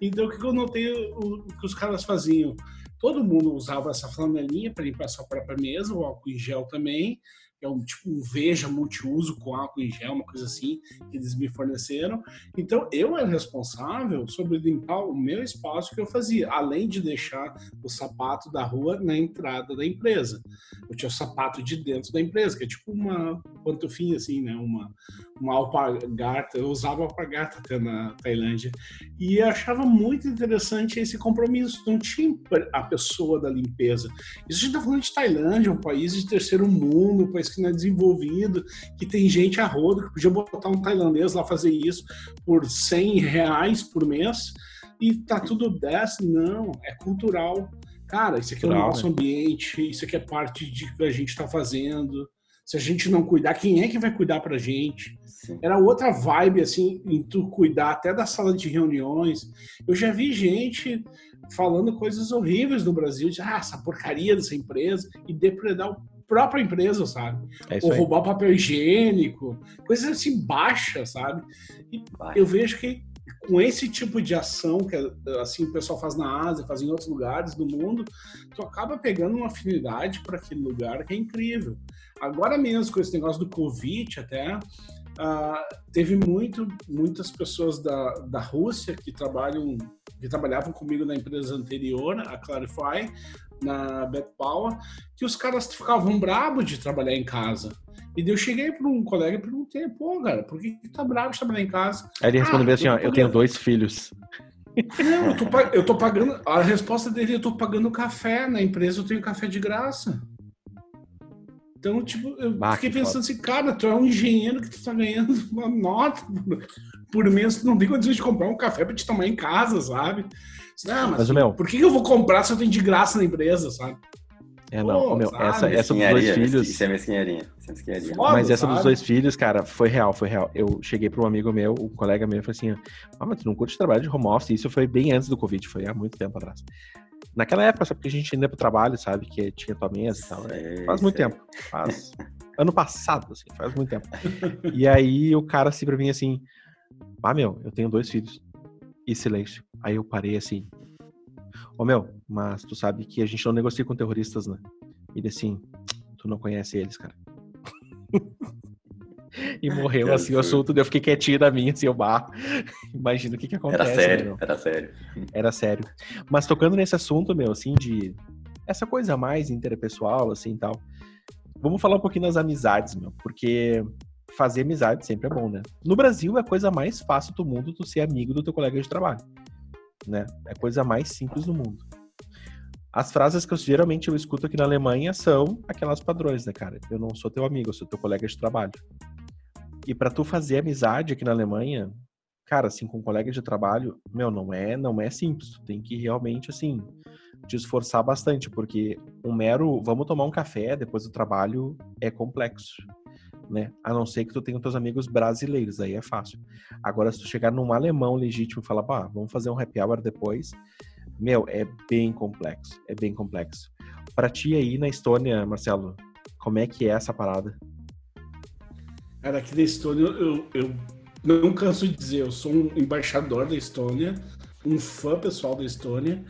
Então, o que eu notei o, que os caras faziam? Todo mundo usava essa flanelinha para limpar sua própria mesa, o álcool em gel também, é um tipo um veja multiuso com álcool em gel, uma coisa assim, que eles me forneceram. Então eu era responsável sobre limpar o meu espaço que eu fazia, além de deixar o sapato da rua na entrada da empresa. Eu tinha o sapato de dentro da empresa, que é tipo uma pantufinha assim, né? Uma, uma alpargata. Eu usava alpargata até na Tailândia. E eu achava muito interessante esse compromisso. Não tinha a pessoa da limpeza. Isso a gente está falando de Tailândia, um país de terceiro mundo, um país que não é desenvolvido, que tem gente a rodo, que podia botar um tailandês lá fazer isso por 100 reais por mês e tá tudo 10. Não, é cultural. Cara, isso aqui é o nosso né? ambiente, isso aqui é parte de que a gente está fazendo. Se a gente não cuidar, quem é que vai cuidar pra gente? Sim. Era outra vibe, assim, em tu cuidar até da sala de reuniões. Eu já vi gente falando coisas horríveis no Brasil, de ah, essa porcaria dessa empresa, e depredar o própria empresa, sabe? É Ou roubar papel higiênico, coisas assim baixas, sabe? E eu vejo que com esse tipo de ação que assim o pessoal faz na Ásia, faz em outros lugares do mundo, tu acaba pegando uma afinidade para aquele lugar que é incrível. Agora mesmo com esse negócio do Covid até uh, teve muito muitas pessoas da, da Rússia que trabalham que trabalhavam comigo na empresa anterior, a Clarify, na Bet Power, que os caras ficavam bravos de trabalhar em casa. E daí eu cheguei para um colega e perguntei, pô, cara, por que, que tá bravo de trabalhar em casa? Aí ele respondeu ah, assim, ó, eu tenho dois filhos. Não, eu tô, eu tô pagando. A resposta dele, eu tô pagando café na empresa, eu tenho café de graça. Então, tipo, eu bah, fiquei pensando foda. assim, cara, tu é um engenheiro que tu tá ganhando uma nota por, por mês, tu não tem condições de comprar um café para te tomar em casa, sabe? Não, mas, mas meu, por que eu vou comprar se eu tenho de graça na empresa, sabe? É, não, Pô, meu, essa, essa dos dois filhos. Isso é mesquinharia. É mas essa sabe? dos dois filhos, cara, foi real, foi real. Eu cheguei para um amigo meu, um colega meu, e falei assim: Ah, mas tu não curte trabalho de home office? Isso foi bem antes do Covid, foi há muito tempo atrás. Naquela época, só porque a gente ainda ia pro trabalho, sabe? Que tinha tua mesa e tal. Né? Faz muito tempo. Faz. ano passado, assim, faz muito tempo. e aí o cara assim pra mim assim: Ah, meu, eu tenho dois filhos. E silêncio. Aí eu parei assim, Ô meu, mas tu sabe que a gente não negocia com terroristas, né? E assim, tu não conhece eles, cara. e morreu assim o assunto, eu fiquei quietinho da minha, assim, eu bar. Imagina o que que acontece. Era sério, meu. era sério. Era sério. Mas tocando nesse assunto, meu, assim, de essa coisa mais interpessoal, assim, tal. Vamos falar um pouquinho das amizades, meu, porque fazer amizade sempre é bom, né? No Brasil é a coisa mais fácil do mundo tu ser amigo do teu colega de trabalho né? É a coisa mais simples do mundo. As frases que eu geralmente eu escuto aqui na Alemanha são aquelas padrões, né, cara? Eu não sou teu amigo, eu sou teu colega de trabalho. E para tu fazer amizade aqui na Alemanha, cara, assim, com um colega de trabalho, meu, não é, não é simples. Tu tem que realmente, assim, te esforçar bastante, porque um mero vamos tomar um café depois do trabalho é complexo né? A não ser que tu tenha teus amigos brasileiros, aí é fácil. Agora, se tu chegar num alemão legítimo e falar, pá, vamos fazer um happy hour depois, meu, é bem complexo, é bem complexo. Para ti aí na Estônia, Marcelo, como é que é essa parada? Cara, aqui na Estônia, eu, eu não canso de dizer, eu sou um embaixador da Estônia um fã pessoal da Estônia.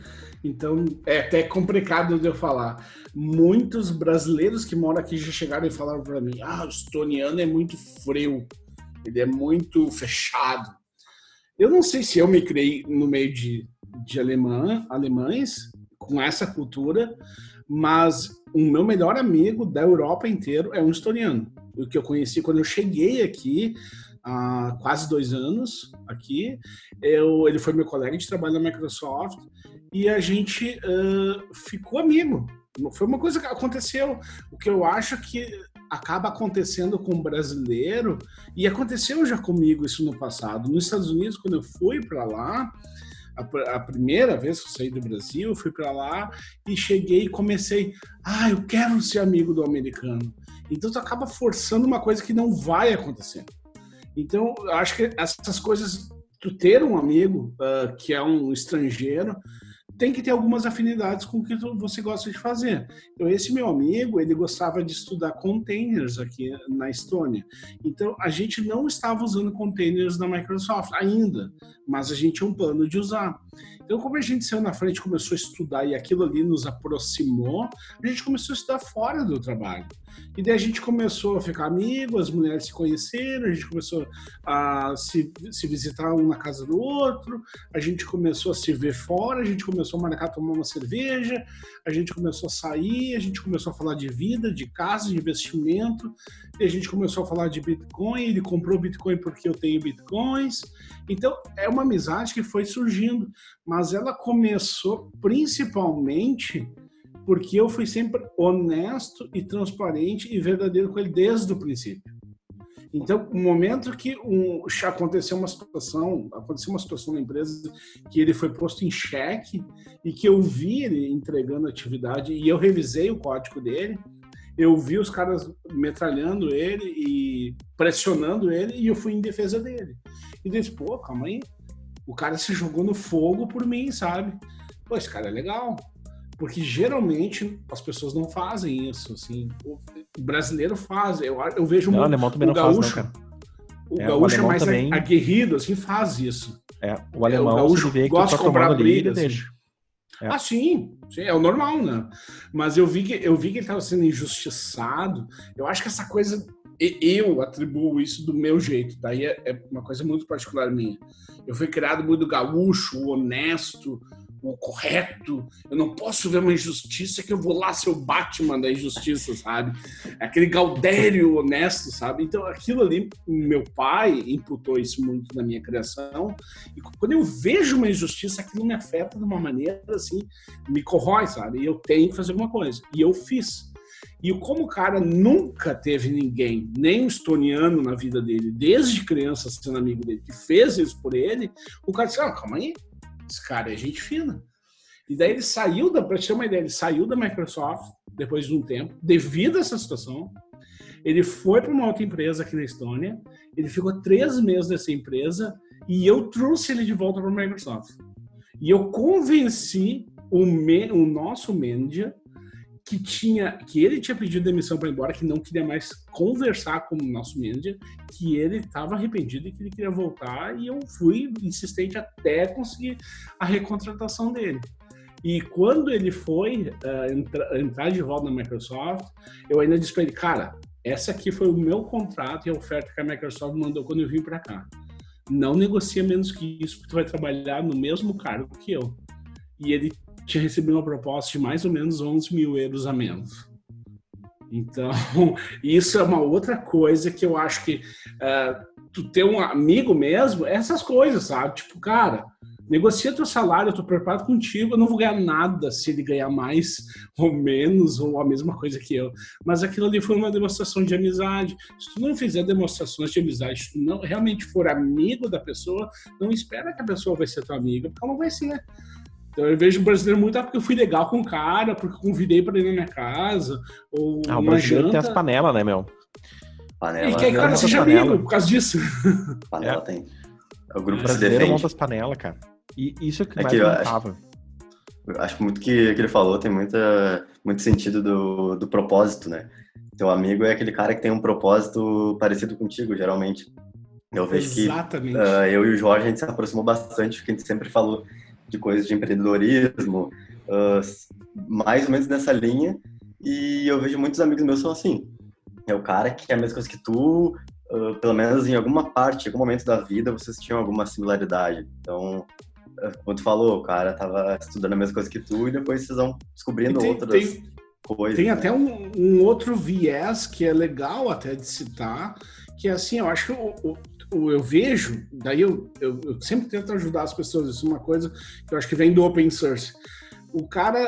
Então, é até complicado de eu falar. Muitos brasileiros que moram aqui já chegaram e falaram para mim: ah, o estoniano é muito frio, ele é muito fechado. Eu não sei se eu me criei no meio de, de alemã, alemães, com essa cultura, mas o meu melhor amigo da Europa inteiro é um estoniano. O que eu conheci quando eu cheguei aqui, há quase dois anos aqui. Eu, ele foi meu colega de trabalho na Microsoft e a gente uh, ficou amigo. Foi uma coisa que aconteceu. O que eu acho que acaba acontecendo com o brasileiro, e aconteceu já comigo isso no passado. Nos Estados Unidos, quando eu fui para lá, a, primeira vez que eu saí do Brasil, fui para lá e cheguei e comecei, ah, eu quero ser amigo do americano. Então tu acaba forçando uma coisa que não vai acontecer. Então, acho que essas coisas, tu ter um amigo uh, que é um estrangeiro, tem que ter algumas afinidades com o que você gosta de fazer. Então, esse meu amigo, ele gostava de estudar containers aqui na Estônia. Então, a gente não estava usando containers da Microsoft ainda, mas a gente tinha um plano de usar. Então, como a gente saiu na frente começou a estudar e aquilo ali nos aproximou, a gente começou a estudar fora do trabalho. E daí a gente começou a ficar amigo, as mulheres se conheceram, a gente começou a se, se visitar um na casa do outro, a gente começou a se ver fora, a gente começou a marcar tomar uma cerveja, a gente começou a sair, a gente começou a falar de vida, de casa, de investimento, e a gente começou a falar de Bitcoin, ele comprou Bitcoin porque eu tenho Bitcoins. Então, é uma amizade que foi surgindo, mas ela começou principalmente porque eu fui sempre honesto e transparente e verdadeiro com ele desde o princípio. Então, no momento que um, aconteceu uma situação, aconteceu uma situação na empresa que ele foi posto em xeque e que eu vi ele entregando atividade e eu revisei o código dele, eu vi os caras metralhando ele e pressionando ele e eu fui em defesa dele. E disse, pô, calma aí, o cara se jogou no fogo por mim, sabe? Pô, esse cara é legal. Porque geralmente as pessoas não fazem isso, assim. O brasileiro faz. Eu, eu vejo não, o alemão também não gaúcho, faz, não. O é, gaúcho o é mais também... aguerrido, assim, faz isso. É, o alemão é, o gaúcho vê que gosta de comprar briga, assim. É. Ah, sim, sim, é o normal, né? Mas eu vi que eu vi que ele estava sendo injustiçado. Eu acho que essa coisa eu atribuo isso do meu jeito, daí é, é uma coisa muito particular minha. Eu fui criado muito gaúcho, honesto, o correto. Eu não posso ver uma injustiça que eu vou lá ser o Batman da injustiça, sabe? Aquele Gaudério honesto, sabe? Então, aquilo ali, meu pai imputou isso muito na minha criação. E quando eu vejo uma injustiça, aquilo me afeta de uma maneira assim, me corrói, sabe? E eu tenho que fazer alguma coisa. E eu fiz. E como o cara nunca teve ninguém, nem um estoniano na vida dele, desde criança sendo amigo dele, que fez isso por ele, o cara disse: ah, calma aí, esse cara é gente fina. E daí ele saiu da, para ter uma ideia, ele saiu da Microsoft depois de um tempo, devido a essa situação. Ele foi para uma outra empresa aqui na Estônia, ele ficou três meses nessa empresa e eu trouxe ele de volta para a Microsoft. E eu convenci o, me, o nosso manager que tinha que ele tinha pedido demissão para ir embora, que não queria mais conversar com o nosso manager, que ele estava arrependido e que ele queria voltar e eu fui insistente até conseguir a recontratação dele. E quando ele foi uh, entra, entrar de volta na Microsoft, eu ainda disse para ele, cara, essa aqui foi o meu contrato e a oferta que a Microsoft mandou quando eu vim para cá. Não negocia menos que isso, porque tu vai trabalhar no mesmo cargo que eu. E ele tinha recebido uma proposta de mais ou menos 11 mil euros a menos. Então, isso é uma outra coisa que eu acho que uh, tu ter um amigo mesmo, é essas coisas, sabe? Tipo, cara, negocia teu salário, eu tô preparado contigo, eu não vou ganhar nada se ele ganhar mais ou menos, ou a mesma coisa que eu. Mas aquilo ali foi uma demonstração de amizade. Se tu não fizer demonstrações de amizade, se tu não realmente for amigo da pessoa, não espera que a pessoa vai ser tua amiga, porque ela não vai ser. Então eu vejo o brasileiro muito, ah, porque eu fui legal com o cara, porque convidei para ir na minha casa, ou ah, o brasileiro janta. tem as panelas, né, meu? Panela. E quer que o cara seja panela. amigo por causa disso. Panela é. tem. É o grupo o brasileiro monta as panelas, cara. E isso é que é mais que eu acho, eu acho muito que que ele falou tem muita, muito sentido do, do propósito, né? Teu amigo é aquele cara que tem um propósito parecido contigo, geralmente. Eu vejo Exatamente. que uh, eu e o Jorge, a gente se aproximou bastante, porque a gente sempre falou de coisas de empreendedorismo, uh, mais ou menos nessa linha. E eu vejo muitos amigos meus são assim. É o cara que é a mesma coisa que tu, uh, pelo menos em alguma parte, em algum momento da vida, vocês tinham alguma similaridade. Então, como tu falou, o cara tava estudando a mesma coisa que tu e depois vocês vão descobrindo tem, outras tem, coisas. Tem né? até um, um, outro viés que é legal até de citar, que é assim, eu acho que o, o, eu vejo, daí eu, eu, eu, sempre tento ajudar as pessoas, isso é uma coisa que eu acho que vem do open source o cara,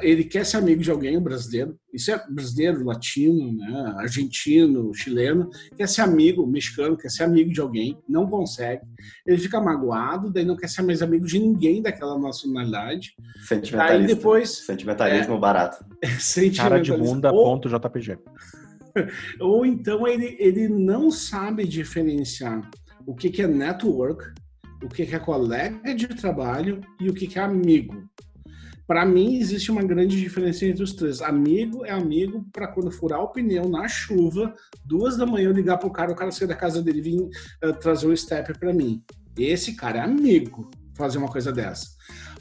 uh, ele quer ser amigo de alguém, um brasileiro, isso é brasileiro, latino, né, argentino, chileno, quer ser amigo, mexicano, quer ser amigo de alguém, não consegue, ele fica magoado, daí não quer ser mais amigo de ninguém daquela nacionalidade. Sentimentalismo. Aí depois... Sentimentalismo é, barato. sentimentalismo. Cara de bunda, ou, ponto JPG. Ou então ele, ele não sabe diferenciar o que, que é network, o que, que é colega de trabalho e o que, que é amigo para mim existe uma grande diferença entre os três. Amigo é amigo para quando furar o pneu na chuva, duas da manhã eu ligar pro cara, o cara sair da casa dele e vir uh, trazer um step para mim. Esse cara é amigo fazer uma coisa dessa.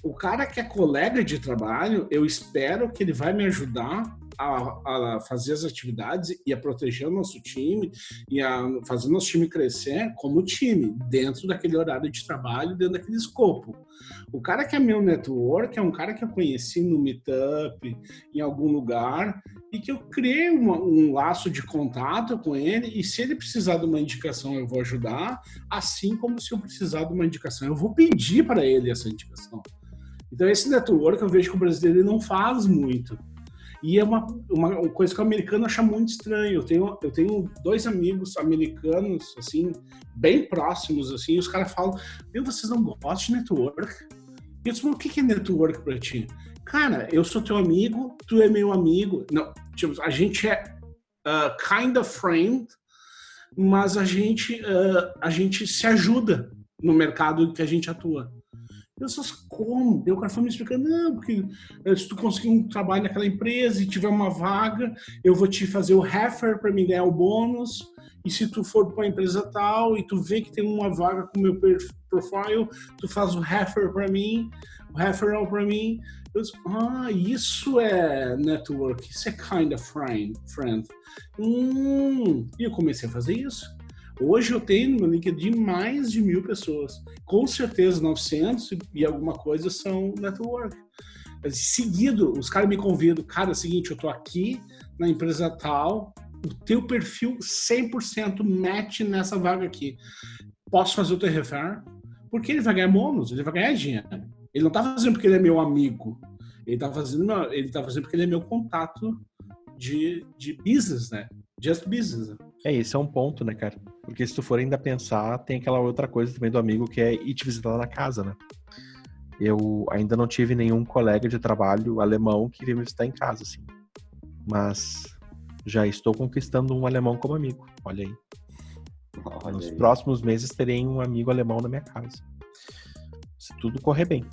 O cara que é colega de trabalho, eu espero que ele vai me ajudar a, a, fazer as atividades e a proteger o nosso time e a fazer o nosso time crescer como time, dentro daquele horário de trabalho, dentro daquele escopo. O cara que é meu network é um cara que eu conheci no Meetup, em algum lugar, e que eu criei uma, um laço de contato com ele, e se ele precisar de uma indicação, eu vou ajudar, assim como se eu precisar de uma indicação, eu vou pedir para ele essa indicação. Então, esse network eu vejo que o brasileiro não faz muito. E é uma, uma coisa que o americano acha muito estranho. Eu tenho, eu tenho dois amigos americanos, assim, bem próximos, assim, e os caras falam: Meu, vocês não gostam de network? E eu disse: O que é network pra ti? Cara, eu sou teu amigo, tu é meu amigo. Não, tipo, a gente é uh, kind of friend, mas a gente, uh, a gente se ajuda no mercado que a gente atua. Só como? E o cara foi me explicando, não, porque eh, se tu conseguir um trabalho naquela empresa e tiver uma vaga, eu vou te fazer o refer para me ganhar o bônus. E se tu for para uma empresa tal e tu vê que tem uma vaga com meu profile, tu faz o refer para mim, o referral para mim. Eu disse, ah, isso é network, isso é kind of friend. friend. Hum. E eu comecei a fazer isso. Hoje eu tenho no meu LinkedIn mais de mil pessoas. Com certeza 900 e alguma coisa são network. Seguido, os caras me convidam, cara, é o seguinte, eu tô aqui na empresa tal, o teu perfil 100% match nessa vaga aqui. Posso fazer o teu refer? Porque ele vai ganhar bônus, ele vai ganhar dinheiro. Ele não tá fazendo porque ele é meu amigo. Ele tá fazendo, ele tá fazendo porque ele é meu contato de, de business, né? Just business. É, esse é um ponto, né, cara? Porque se tu for ainda pensar, tem aquela outra coisa também do amigo que é ir te visitar na casa, né? Eu ainda não tive nenhum colega de trabalho alemão que veio me visitar em casa, assim. Mas já estou conquistando um alemão como amigo. Olha aí. Olha Nos aí. próximos meses terei um amigo alemão na minha casa. Se tudo correr bem.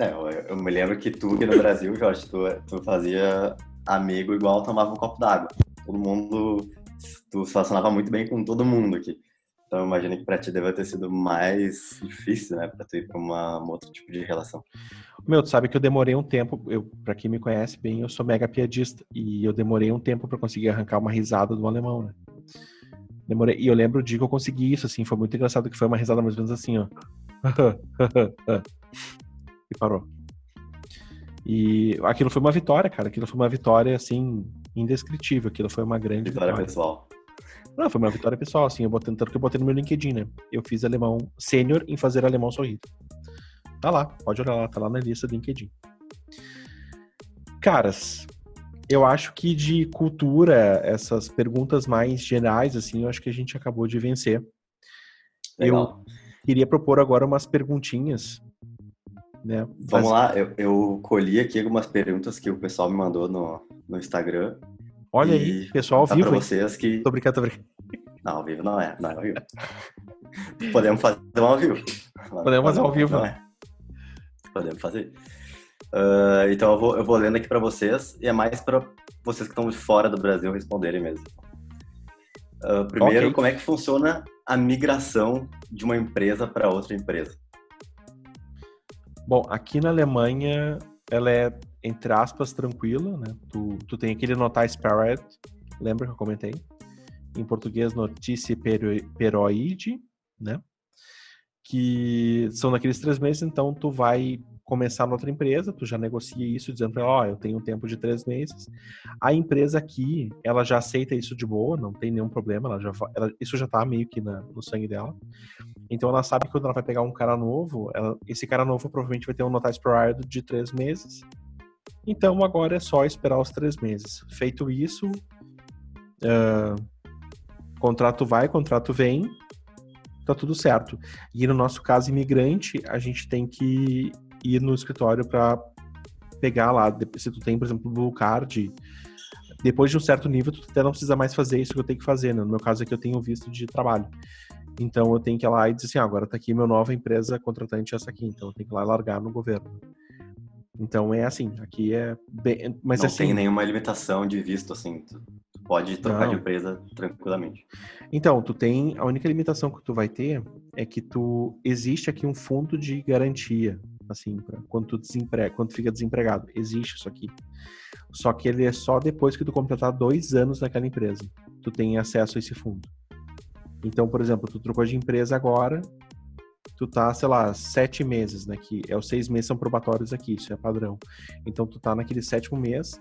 É, eu, eu, me lembro que tu aqui no Brasil, Jorge, tu, tu fazia amigo igual tomava um copo d'água. Todo mundo, tu se relacionava muito bem com todo mundo aqui. Então eu imagino que para ti deve ter sido mais difícil, né, para tu ir para uma um outro tipo de relação. Meu, tu sabe que eu demorei um tempo, eu para quem me conhece bem, eu sou mega piadista e eu demorei um tempo para conseguir arrancar uma risada do alemão, né? Demorei, e eu lembro dia que eu consegui isso assim, foi muito engraçado que foi uma risada mais ou menos assim, ó. e parou. E aquilo foi uma vitória, cara. Aquilo foi uma vitória, assim, indescritível. Aquilo foi uma grande vitória. Vitória pessoal. Não, foi uma vitória pessoal, assim. Eu botei, tanto que eu botei no meu LinkedIn, né? Eu fiz alemão sênior em fazer alemão sorrir. Tá lá, pode olhar lá, tá lá na lista do LinkedIn. Caras, eu acho que de cultura, essas perguntas mais gerais, assim, eu acho que a gente acabou de vencer. Legal. Eu queria propor agora umas perguntinhas né? Vamos lá, eu, eu, colhi aqui algumas perguntas que o pessoal me mandou no, no Instagram. Olha aí, pessoal ao vivo. Pra vocês que... Tô brincando, tô brincando. Não, ao vivo não é, não é ao vivo. Podemos fazer um ao vivo. Podemos fazer ao vivo. Não é. Podemos fazer. Uh, então eu vou, eu vou lendo aqui para vocês e é mais para vocês que estão de fora do Brasil responderem mesmo. Uh, primeiro, okay. como é que funciona a migração de uma empresa para outra empresa? Bom, aqui na Alemanha, ela é, entre aspas, tranquila, né? Tu, tu tem aquele notice period, lembra que eu comentei? Em português, notícia peroide, né? Que são naqueles três meses, então tu vai começar noutra empresa, tu já negocia isso dizendo ela, ó, oh, eu tenho um tempo de três meses. A empresa aqui, ela já aceita isso de boa, não tem nenhum problema, ela já, ela, isso já tá meio que na, no sangue dela. Então ela sabe que quando ela vai pegar um cara novo, ela, esse cara novo provavelmente vai ter um notice period de três meses. Então agora é só esperar os três meses. Feito isso, uh, contrato vai, contrato vem, tá tudo certo. E no nosso caso imigrante, a gente tem que ir no escritório para pegar lá, se tu tem, por exemplo, Blue Card, depois de um certo nível, tu até não precisa mais fazer isso que eu tenho que fazer, né? No meu caso aqui, eu tenho visto de trabalho. Então, eu tenho que ir lá e dizer assim, ah, agora tá aqui minha nova empresa contratante essa aqui, então eu tenho que ir lá largar no governo. Então, é assim, aqui é bem... Mas, não assim, tem nenhuma limitação de visto, assim, tu pode trocar não. de empresa tranquilamente. Então, tu tem... A única limitação que tu vai ter é que tu... Existe aqui um fundo de garantia, assim, pra quando tu desemprega, quando tu fica desempregado. Existe isso aqui. Só que ele é só depois que tu completar dois anos naquela empresa. Tu tem acesso a esse fundo. Então, por exemplo, tu trocou de empresa agora, tu tá, sei lá, sete meses, né? Que é os seis meses são probatórios aqui, isso é padrão. Então tu tá naquele sétimo mês,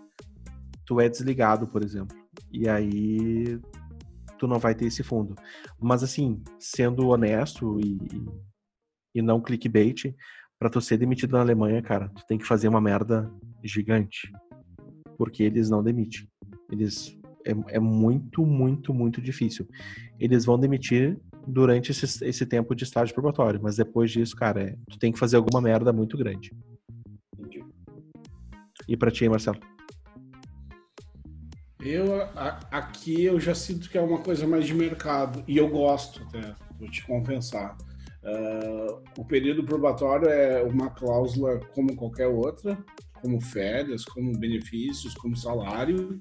tu é desligado, por exemplo. E aí tu não vai ter esse fundo. Mas assim, sendo honesto e, e não clickbait, para tu ser demitido na Alemanha, cara, tu tem que fazer uma merda gigante. Porque eles não demitem. Eles é, é muito, muito, muito difícil. Eles vão demitir durante esse, esse tempo de estágio probatório, mas depois disso, cara, é, tu tem que fazer alguma merda muito grande. Entendi. E pra ti, Marcelo? Eu, a, aqui eu já sinto que é uma coisa mais de mercado, e eu gosto até, vou te compensar. Uh, o período probatório é uma cláusula como qualquer outra, como férias, como benefícios, como salário,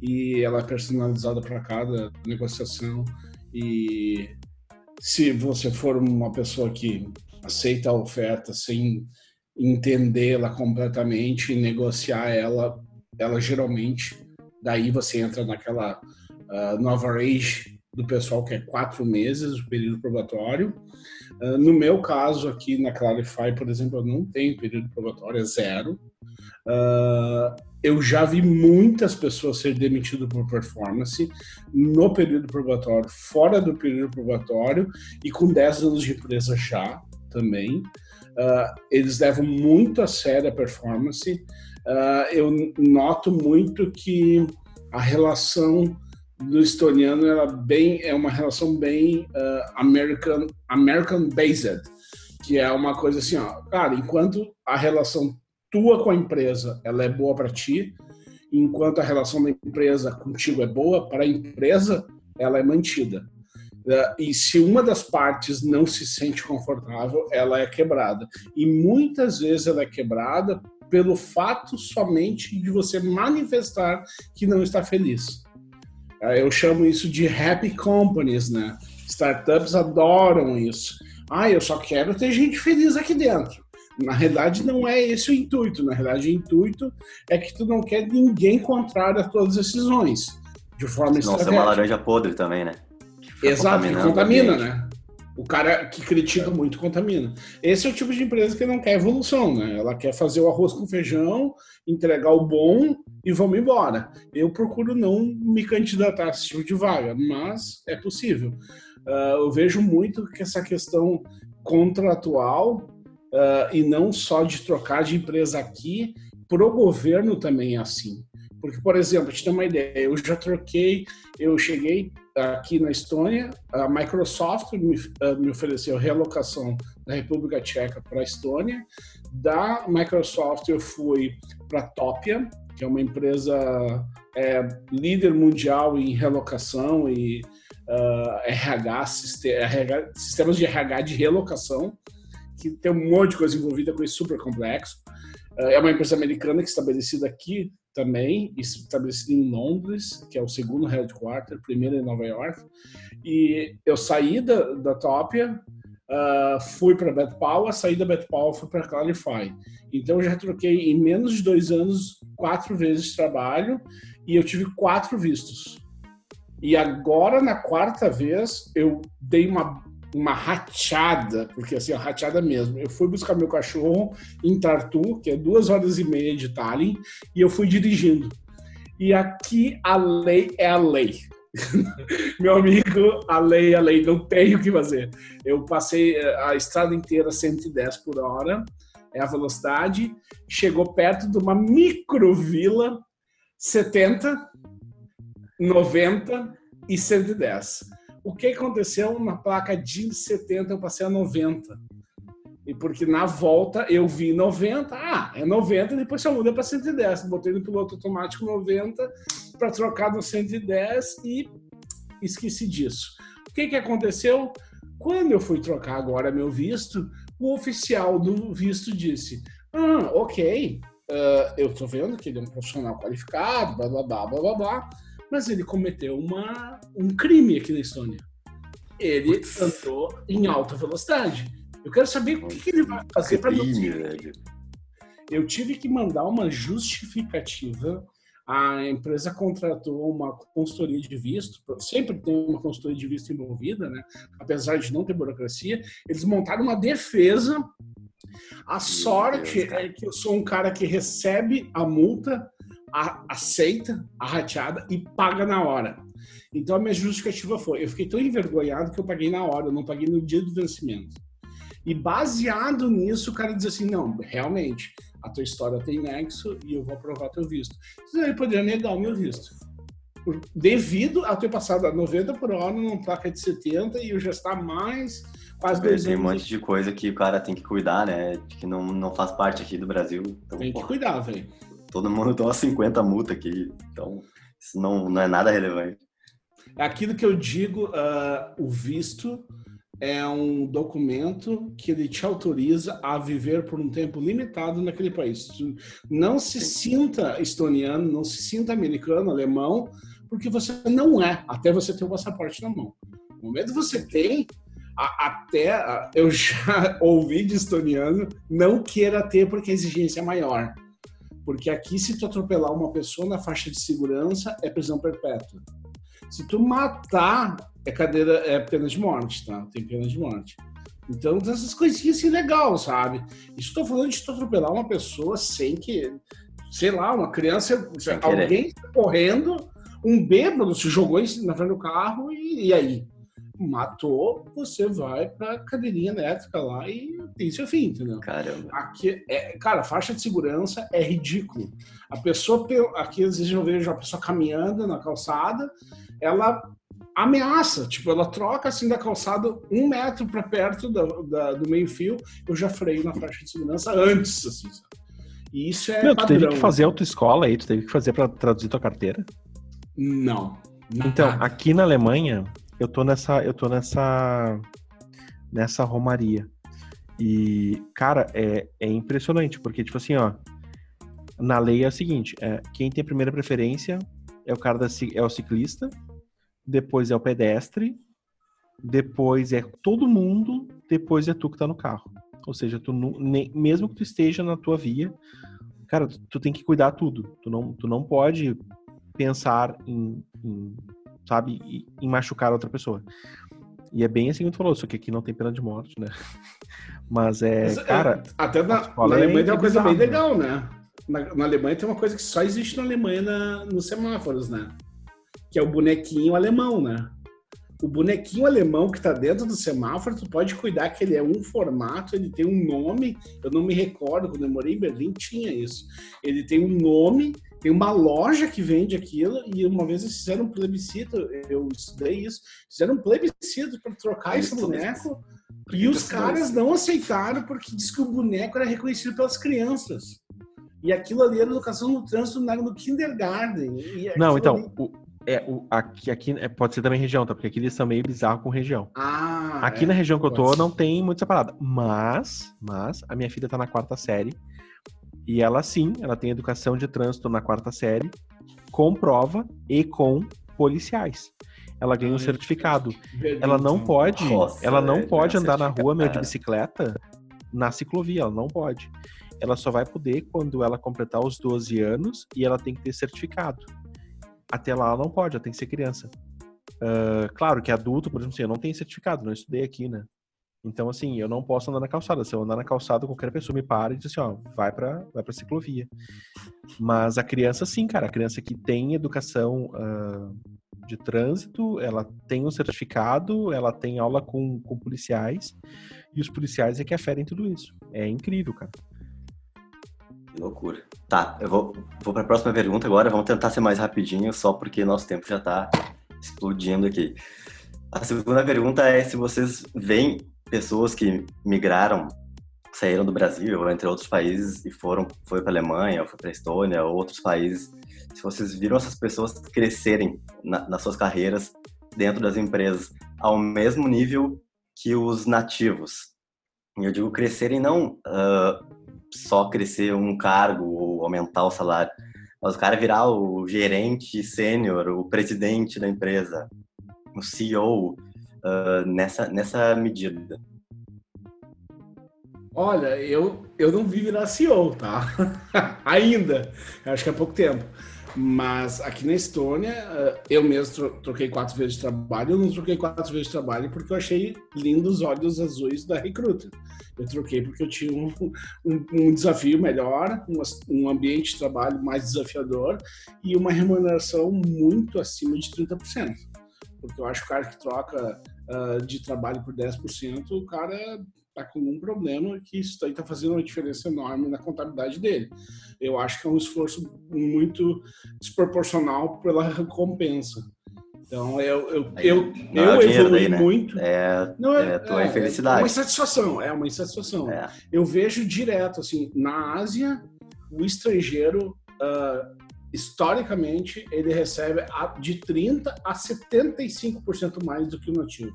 e ela é personalizada para cada negociação. E se você for uma pessoa que aceita a oferta sem entendê-la completamente e negociar ela, ela geralmente, daí você entra naquela uh, nova age do pessoal que é quatro meses, o período probatório. Uh, no meu caso aqui na Clarify, por exemplo, eu não tenho período probatório, é zero. Uh, eu já vi muitas pessoas ser demitidas por performance no período probatório, fora do período probatório e com 10 anos de empresa já também. Uh, eles levam muito a sério a performance. eu noto muito que a relação do estoniano ela bem é uma relação bem uh, American American based, que é uma coisa assim, ó, cara, enquanto a relação tua com a empresa ela é boa para ti, enquanto a relação da empresa contigo é boa para a empresa, ela é mantida. Uh, e se uma das partes não se sente confortável, ela é quebrada. E muitas vezes ela é quebrada pelo fato somente de você manifestar que não está feliz. Ah, eu chamo isso de happy companies, né? Startups adoram isso. Ah, eu só quero ter gente feliz aqui dentro. Na realidade, não é esse o intuito. Na realidade, o intuito é que tu não quer ninguém contrário a tuas decisões, de forma Senão estratégica. Não, é uma laranja podre também, né? Exato, que contamina, né? O cara que critica muito contamina. Esse é o tipo de empresa que não quer evolução, né? Ela quer fazer o arroz com feijão, entregar o bom e vamos embora. Eu procuro não me candidatar a esse tipo de vaga, mas é possível. Uh, eu vejo muito que essa questão contratual uh, e não só de trocar de empresa aqui, pro governo também é assim. Porque, por exemplo, a gente tem uma ideia, eu já troquei, eu cheguei aqui na Estônia, a Microsoft me, uh, me ofereceu relocação da República Tcheca para a Estônia. Da Microsoft eu fui para Topia, que é uma empresa é, líder mundial em relocação e uh, RH, RH, sistemas de RH de relocação, que tem um monte de coisa envolvida com isso super complexo. É uma empresa americana que é estabelecida aqui também, estabelecido em Londres, que é o segundo headquarter, primeiro em Nova York. E eu saí da, da Topia, uh, fui para Bet Power, saí da Bet Power, fui para Clarify. Então eu já troquei em menos de dois anos quatro vezes trabalho e eu tive quatro vistos. E agora, na quarta vez, eu dei uma, uma rateada, porque assim, a rateada mesmo. Eu fui buscar meu cachorro em Tartu, que é duas horas e meia de Tallinn, e eu fui dirigindo. E aqui a lei é a lei. meu amigo, a lei é a lei, não tem o que fazer. Eu passei eh, a estrada inteira 110 por hora, é a velocidade, chegou perto de uma microvila 70, 90 e 110. O que aconteceu na placa de 70 eu passei a 90. E porque na volta eu vi 90, ah, é 90, depois só muda para 110. Botei no piloto automático 90 para trocar no 110 e esqueci disso. O que, que aconteceu? Quando eu fui trocar agora meu visto, o oficial do visto disse: Ah, ok, uh, eu estou vendo que ele é um profissional qualificado, blá blá blá blá blá blá, mas ele cometeu uma, um crime aqui na Estônia. Ele andou em alta velocidade. Eu quero saber o que, que ele vai fazer para não Eu tive que mandar uma justificativa. A empresa contratou uma consultoria de visto, sempre tem uma consultoria de visto envolvida, né? apesar de não ter burocracia. Eles montaram uma defesa. A sorte Deus, é que eu sou um cara que recebe a multa a, aceita a rateada e paga na hora. Então a minha justificativa foi: eu fiquei tão envergonhado que eu paguei na hora, eu não paguei no dia do vencimento. E baseado nisso, o cara diz assim: não, realmente, a tua história tem nexo e eu vou aprovar teu visto. Então ele poderia negar o meu visto. Devido a ter passado a 90 por hora numa placa de 70 e eu já estar mais quase dois Tem um monte de coisa que o cara tem que cuidar, né? Que não, não faz parte aqui do Brasil. Então, tem que porra. cuidar, velho todo mundo toma 50 multa aqui, então isso não, não é nada relevante. Aquilo que eu digo, uh, o visto é um documento que ele te autoriza a viver por um tempo limitado naquele país. Não se sinta estoniano, não se sinta americano, alemão, porque você não é, até você ter o passaporte na mão. No momento que você tem, a, até a, eu já ouvi de estoniano, não queira ter porque a exigência é maior. Porque aqui, se tu atropelar uma pessoa na faixa de segurança, é prisão perpétua. Se tu matar, é cadeira, é pena de morte, tá? Tem pena de morte. Então, essas coisinhas assim, legal, sabe? Estou falando de tu atropelar uma pessoa sem que, sei lá, uma criança, alguém correndo, um bêbado se jogou na frente do carro e, e aí? Matou, você vai pra cadeirinha elétrica lá e tem seu fim, entendeu? Caramba. Aqui, é, cara, faixa de segurança é ridículo. A pessoa, aqui às vezes eu vejo a pessoa caminhando na calçada, ela ameaça, tipo, ela troca assim da calçada um metro para perto da, da, do meio fio, eu já freio na faixa de segurança antes, assim, sabe? E isso é Meu, tu teve que fazer autoescola aí, tu teve que fazer para traduzir tua carteira? Não. Então, aqui na Alemanha, eu tô nessa, eu tô nessa, nessa romaria. E, cara, é, é impressionante, porque, tipo assim, ó, na lei é o seguinte, é, quem tem primeira preferência é o cara da, é o ciclista, depois é o pedestre, depois é todo mundo, depois é tu que tá no carro. Ou seja, tu nem, mesmo que tu esteja na tua via, cara, tu, tu, tem que cuidar tudo. Tu não, tu não pode pensar em, em sabe, em machucar outra pessoa. E é bem assim que tu falou, só que aqui não tem pena de morte, né? Mas é, Mas, é, cara. Até na, na Alemanha é tem uma coisa bizarro, bem né? legal, né? Na, na, Alemanha tem uma coisa que só existe na Alemanha na, nos semáforos, né? Que é o bonequinho alemão, né? O bonequinho alemão que tá dentro do semáforo, tu pode cuidar que ele é um formato, ele tem um nome, eu não me recordo, quando eu morei em Berlim tinha isso. Ele tem um nome tem uma loja que vende aquilo e uma vez eles fizeram um plebiscito, eu estudei isso, fizeram um plebiscito para trocar esse boneco e os caras não aceitaram porque diz que o boneco era reconhecido pelas crianças. E aquilo ali era educação no trânsito no kindergarten. não, então, ali... o, é, o, aqui, aqui é, pode ser também região, tá? Porque aqui eles são meio bizarros com região. Ah, aqui é, na região que eu tô, não tem muita parada. Mas, mas, a minha filha tá na quarta série e ela sim, ela tem educação de trânsito na quarta série, com prova e com policiais. ela ganha um certificado. Ela não pode, Nossa, ela não pode andar na rua meu de bicicleta na ciclovia, ela não pode. Ela só vai poder quando ela completar os 12 anos e ela tem que ter certificado. Até lá ela não pode, ela tem que ser criança. Uh, claro que adulto, por exemplo, assim, eu não tenho certificado, não estudei aqui, né? Então, assim, eu não posso andar na calçada. Se eu andar na calçada, qualquer pessoa me para e diz assim, ó, vai pra, vai pra ciclovia. Mas a criança, sim, cara. A criança que tem educação uh, de trânsito, ela tem um certificado, ela tem aula com, com policiais, e os policiais é que aferem tudo isso. É incrível, cara. Que loucura. Tá, eu vou, vou pra próxima pergunta agora. Vamos tentar ser mais rapidinho, só porque nosso tempo já tá explodindo aqui. A segunda pergunta é se vocês veem pessoas que migraram, saíram do Brasil, entre outros países, e foram foi para Alemanha, ou foi para Estônia, ou outros países, se vocês viram essas pessoas crescerem na, nas suas carreiras dentro das empresas ao mesmo nível que os nativos. E eu digo crescerem não uh, só crescer um cargo ou aumentar o salário, mas o cara virar o gerente sênior, o presidente da empresa, o CEO, uh, nessa, nessa medida? Olha, eu, eu não vi virar CEO, tá? Ainda. Acho que há pouco tempo. Mas aqui na Estônia, ah, eu mesmo troquei quatro vezes de trabalho. Eu não troquei quatro vezes de trabalho porque eu achei lindos os olhos azuis da Recruiter. Eu troquei porque eu tinha um, um, um desafio melhor, um, um, ambiente de trabalho mais desafiador e uma remuneração muito acima de 30% porque eu acho que o cara que troca uh, de trabalho por 10%, o cara está com um problema que isso está fazendo uma diferença enorme na contabilidade dele. Eu acho que é um esforço muito desproporcional pela recompensa. Então, eu, eu, eu, eu é evolui né? muito. É, não é, é a tua é, infelicidade. É uma insatisfação, é uma insatisfação. É. Eu vejo direto, assim, na Ásia, o estrangeiro uh, historicamente, ele recebe de 30% a 75% mais do que o nativo.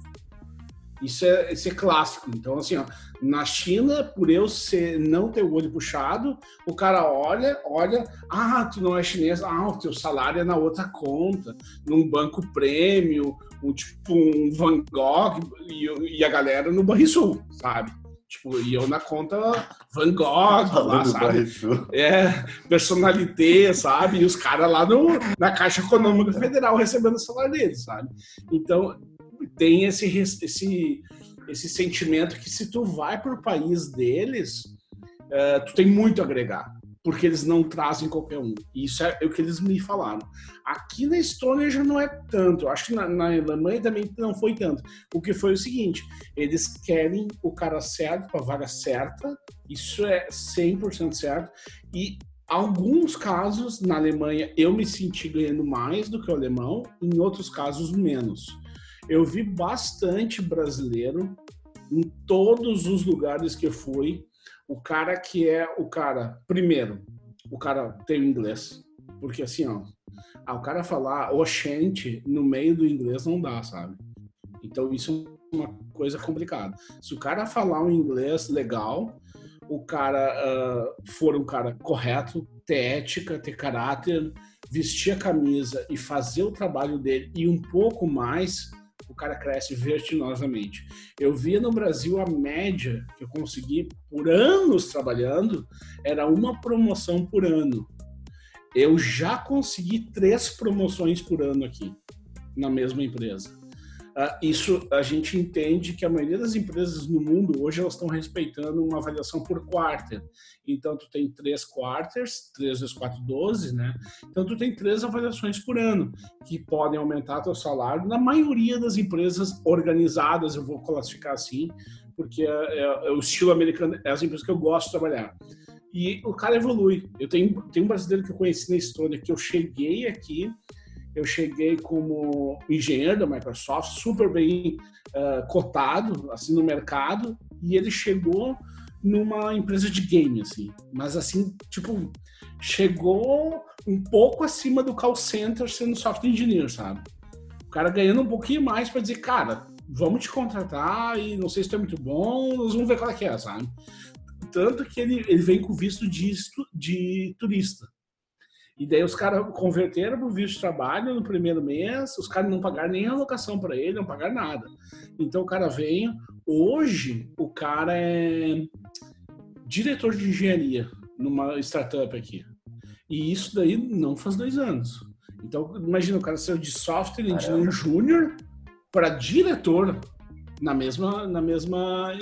Isso é, isso é clássico. Então, assim, ó, na China, por eu ser, não ter o olho puxado, o cara olha, olha, ah, tu não é chinês, ah, o teu salário é na outra conta, num banco prêmio, um, tipo um Van Gogh, e, e a galera no Banrisul, sabe? Tipo, e eu na conta Van Gogh, lá, sabe? É, personalité, sabe? E os caras lá no, na Caixa Econômica Federal recebendo o salário deles, sabe? Então, tem esse, esse, esse sentimento que se tu vai para o país deles, uh, tu tem muito a agregar porque eles não trazem qualquer um. Isso é o que eles me falaram. Aqui na Estônia já não é tanto. Eu acho que na, na Alemanha também não foi tanto. O que foi o seguinte: eles querem o cara certo a vaga certa. Isso é 100% certo. E alguns casos na Alemanha eu me senti ganhando mais do que o alemão, em outros casos menos. Eu vi bastante brasileiro em todos os lugares que eu fui o cara que é o cara, primeiro, o cara tem o inglês, porque assim, ó, ah, o cara falar oxente no meio do inglês não dá, sabe? Então isso é uma coisa complicada. Se o cara falar um inglês legal, o cara uh, for um cara correto, ter ética, ter caráter, vestir a camisa e fazer o trabalho dele e um pouco mais, o cara cresce vertiginosamente. Eu via no Brasil a média que eu consegui por anos trabalhando era uma promoção por ano. Eu já consegui três promoções por ano aqui na mesma empresa. Uh, isso a gente entende que a maioria das empresas no mundo hoje elas estão respeitando uma avaliação por quarter. Então tu tem três quarters, 3 vezes 4, 12, né? Então tu tem três avaliações por ano que podem aumentar teu salário. Na maioria das empresas organizadas, eu vou classificar assim, porque é, é, é o estilo americano, é as empresas que eu gosto de trabalhar. E o cara evolui. Eu tenho, tenho um brasileiro que eu conheci na Estônia que eu cheguei aqui eu cheguei como engenheiro da Microsoft, super bem uh, cotado assim no mercado, e ele chegou numa empresa de game, assim, mas assim, tipo, chegou um pouco acima do call center sendo software engineer, sabe? O cara ganhando um pouquinho mais para dizer, cara, vamos te contratar e não sei se tu é muito bom, nós vamos ver qual é que é, sabe? Tanto que ele, ele vem com visto de, de turista. E daí os caras converteram para o visto de trabalho no primeiro mês, os caras não pagaram nem a alocação para ele, não pagaram nada. Então o cara veio. Hoje, o cara é diretor de engenharia numa startup aqui. E isso daí não faz dois anos. Então, imagina, o cara saiu de software engineer júnior para diretor na mesma, na mesma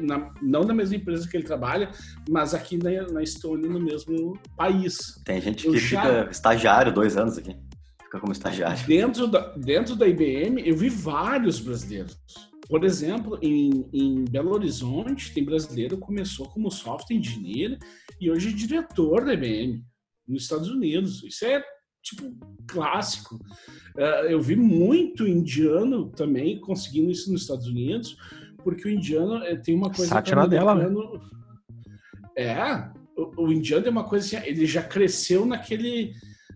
na, não na mesma empresa que ele trabalha, mas aqui na, na Estônia, no mesmo país. Tem gente que já, fica estagiário dois anos aqui, fica como estagiário. Dentro da, dentro da IBM, eu vi vários brasileiros. Por exemplo, em, em Belo Horizonte, tem brasileiro que começou como software engineer e hoje é diretor da IBM nos Estados Unidos. Isso é tipo clássico. Uh, eu vi muito indiano também conseguindo isso nos Estados Unidos, porque o indiano é, tem uma coisa Satya dela, né? É, o, o, indiano é uma coisa assim, ele já cresceu naquele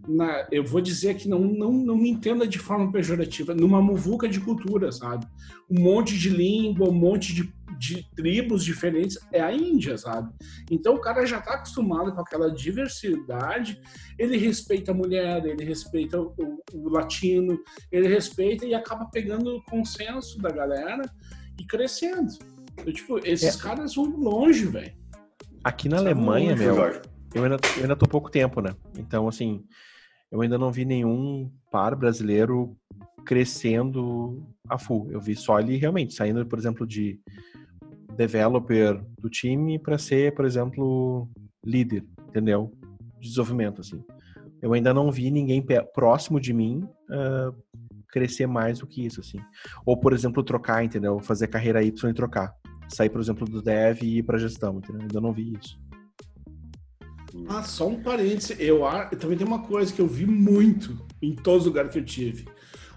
na, eu vou dizer que não, não, não me entenda de forma pejorativa, numa muvuca de cultura, sabe? Um monte de língua, um monte de, de tribos diferentes, é a Índia, sabe? Então o cara já está acostumado com aquela diversidade, ele respeita a mulher, ele respeita o, o latino, ele respeita e acaba pegando o consenso da galera e crescendo. Eu, tipo, esses é. caras vão longe, velho. Aqui na Alemanha, longe, meu, eu ainda, eu ainda tô pouco tempo, né? Então, assim, eu ainda não vi nenhum par brasileiro crescendo a full. Eu vi só ele realmente saindo, por exemplo, de developer do time para ser, por exemplo, líder, entendeu? De desenvolvimento, assim. Eu ainda não vi ninguém próximo de mim uh, crescer mais do que isso, assim. Ou, por exemplo, trocar, entendeu? Fazer carreira Y e trocar. Sair, por exemplo, do dev e ir para gestão, entendeu? Ainda não vi isso. Ah, só um parêntese. Eu, eu também tem uma coisa que eu vi muito em todos os lugares que eu tive.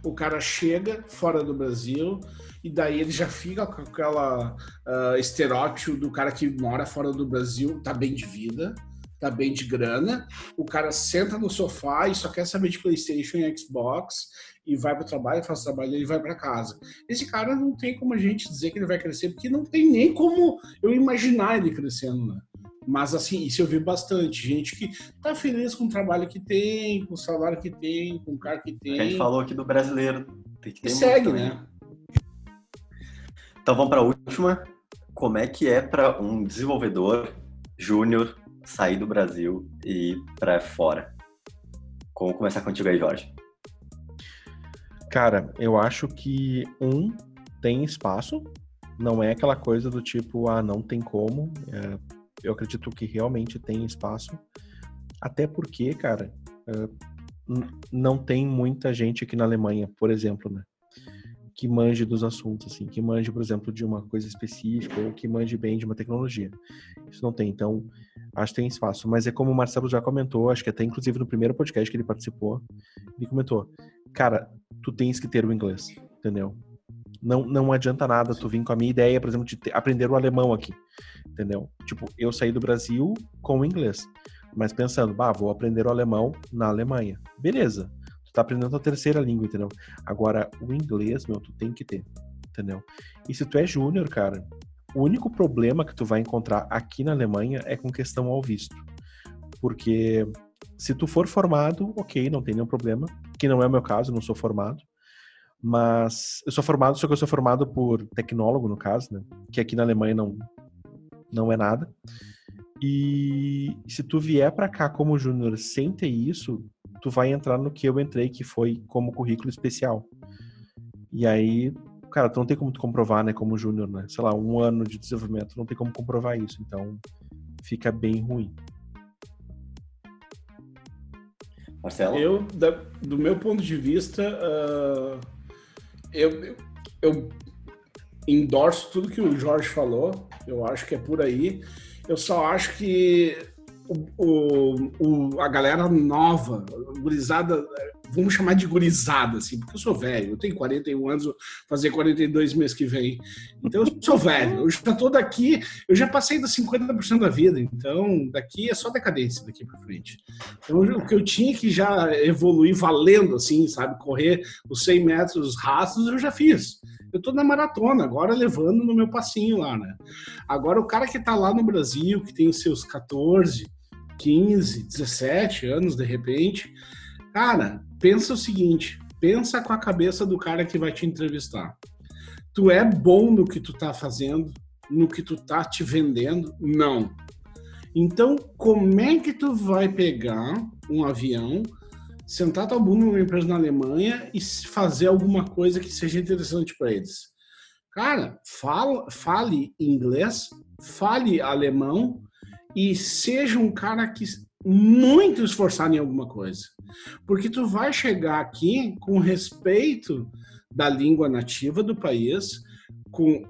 O cara chega fora do Brasil e daí ele já fica com aquela uh, estereótipo do cara que mora fora do Brasil, tá bem de vida, tá bem de grana. O cara senta no sofá e só quer saber de PlayStation e Xbox e vai para o trabalho, faz o trabalho e vai para casa. Esse cara não tem como a gente dizer que ele vai crescer, porque não tem nem como eu imaginar ele crescendo, né? Mas, assim, isso eu vi bastante. Gente que tá feliz com o trabalho que tem, com o salário que tem, com o carro que tem. A gente falou aqui do brasileiro. Tem que ter e segue, né? Então vamos para a última. Como é que é para um desenvolvedor júnior sair do Brasil e ir para fora? Como começar contigo aí, Jorge? Cara, eu acho que um tem espaço, não é aquela coisa do tipo, ah, não tem como. É eu acredito que realmente tem espaço. Até porque, cara, não tem muita gente aqui na Alemanha, por exemplo, né? Que manje dos assuntos, assim, que manje, por exemplo, de uma coisa específica ou que manje bem de uma tecnologia. Isso não tem. Então, acho que tem espaço. Mas é como o Marcelo já comentou, acho que até inclusive no primeiro podcast que ele participou, ele comentou: cara, tu tens que ter o inglês, entendeu? Não, não adianta nada tu vir com a minha ideia, por exemplo, de aprender o alemão aqui, entendeu? Tipo, eu saí do Brasil com o inglês, mas pensando, bah, vou aprender o alemão na Alemanha. Beleza, tu tá aprendendo a terceira língua, entendeu? Agora, o inglês, meu, tu tem que ter, entendeu? E se tu é júnior, cara, o único problema que tu vai encontrar aqui na Alemanha é com questão ao visto. Porque se tu for formado, ok, não tem nenhum problema, que não é o meu caso, não sou formado. Mas eu sou formado, só que eu sou formado por tecnólogo, no caso, né? Que aqui na Alemanha não, não é nada. E se tu vier para cá como júnior sem ter isso, tu vai entrar no que eu entrei, que foi como currículo especial. E aí, cara, tu não tem como tu comprovar, né, como júnior, né? Sei lá, um ano de desenvolvimento, não tem como comprovar isso. Então, fica bem ruim. Marcelo? Eu, da, do meu ponto de vista, uh eu, eu endorso tudo que o Jorge falou, eu acho que é por aí. Eu só acho que o, o, a galera nova, gurizada, vamos chamar de gurizada, assim, porque eu sou velho, eu tenho 41 anos, vou fazer 42 meses que vem. Então eu sou velho, eu já tô daqui, eu já passei dos 50% da vida, então daqui é só decadência daqui para frente. Então o que eu tinha que já evoluir valendo, assim, sabe, correr os 100 metros rastros, eu já fiz. Eu tô na maratona, agora levando no meu passinho lá, né? Agora o cara que tá lá no Brasil, que tem seus 14, 15, 17 anos de repente. Cara, pensa o seguinte, pensa com a cabeça do cara que vai te entrevistar. Tu é bom no que tu tá fazendo, no que tu tá te vendendo? Não. Então, como é que tu vai pegar um avião, sentar tua bunda numa empresa na Alemanha e fazer alguma coisa que seja interessante para eles? Cara, fala, fale inglês, fale alemão e seja um cara que muito esforçado em alguma coisa. Porque tu vai chegar aqui com respeito da língua nativa do país, com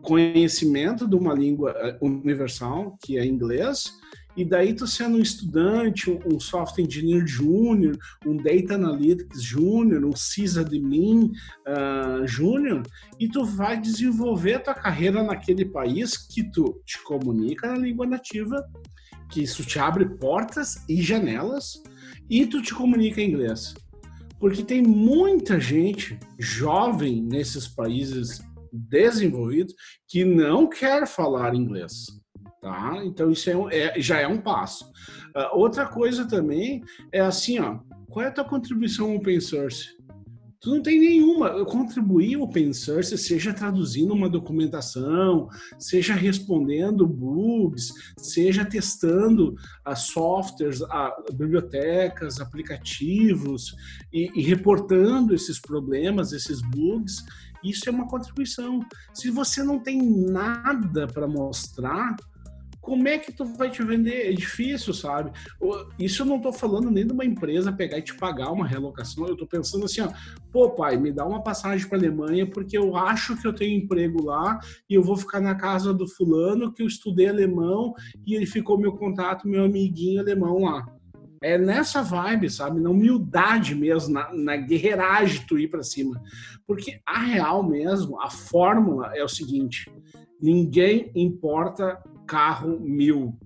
conhecimento de uma língua eh, universal, que é inglês, e daí tu sendo um estudante, um software engineer júnior, um data analytics júnior, um sysadmin uh, júnior, e tu vai desenvolver tua carreira naquele país que tu te comunica na língua nativa, que isso te abre portas e janelas, e tu te comunica em inglês. Porque tem muita gente jovem nesses países desenvolvidos que não quer falar inglês. Tá? Então isso é, é já é um passo. Uh, outra coisa também é assim, ó, qual é a tua contribuição open source? Tu não tem nenhuma. Contribuir open source, seja traduzindo uma documentação, seja respondendo bugs, seja testando as softwares, a, bibliotecas, aplicativos e, e reportando esses problemas, esses bugs, isso é uma contribuição. Se você não tem nada para mostrar, como é que tu vai te vender? É difícil, sabe? Isso eu não estou falando nem de uma empresa pegar e te pagar uma relocação. Eu estou pensando assim, ó, pô, pai, me dá uma passagem para Alemanha porque eu acho que eu tenho emprego lá e eu vou ficar na casa do fulano que eu estudei alemão e ele ficou meu contato, meu amiguinho alemão lá. É nessa vibe, sabe? Na humildade mesmo, na, na guerreiragem tu ir para cima. Porque a real mesmo, a fórmula é o seguinte: ninguém importa carro mil.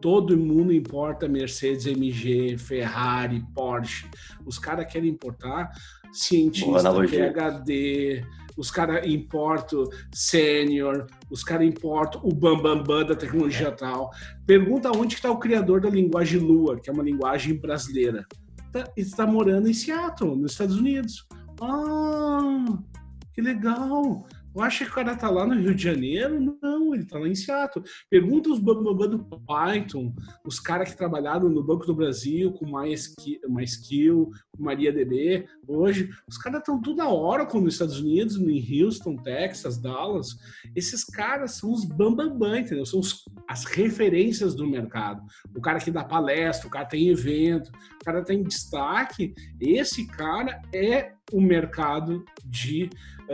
Todo mundo importa Mercedes, MG, Ferrari, Porsche. Os caras querem importar cientista, PhD, os caras importam sênior, os caras importam o bambambam bam, bam da tecnologia tal. Pergunta onde está o criador da linguagem Lua, que é uma linguagem brasileira. Tá, está morando em Seattle, nos Estados Unidos. Ah, que legal! Eu acho que o cara tá lá no Rio de Janeiro. Não, ele tá lá em Seattle. Pergunta os bambambam do Python, os caras que trabalharam no Banco do Brasil com MySQL, com MariaDB. Hoje, os caras estão tudo na Oracle nos Estados Unidos, em Houston, Texas, Dallas. Esses caras são os bambambam, entendeu? São os, as referências do mercado. O cara que dá palestra, o cara tem evento, o cara tem destaque. Esse cara é o mercado de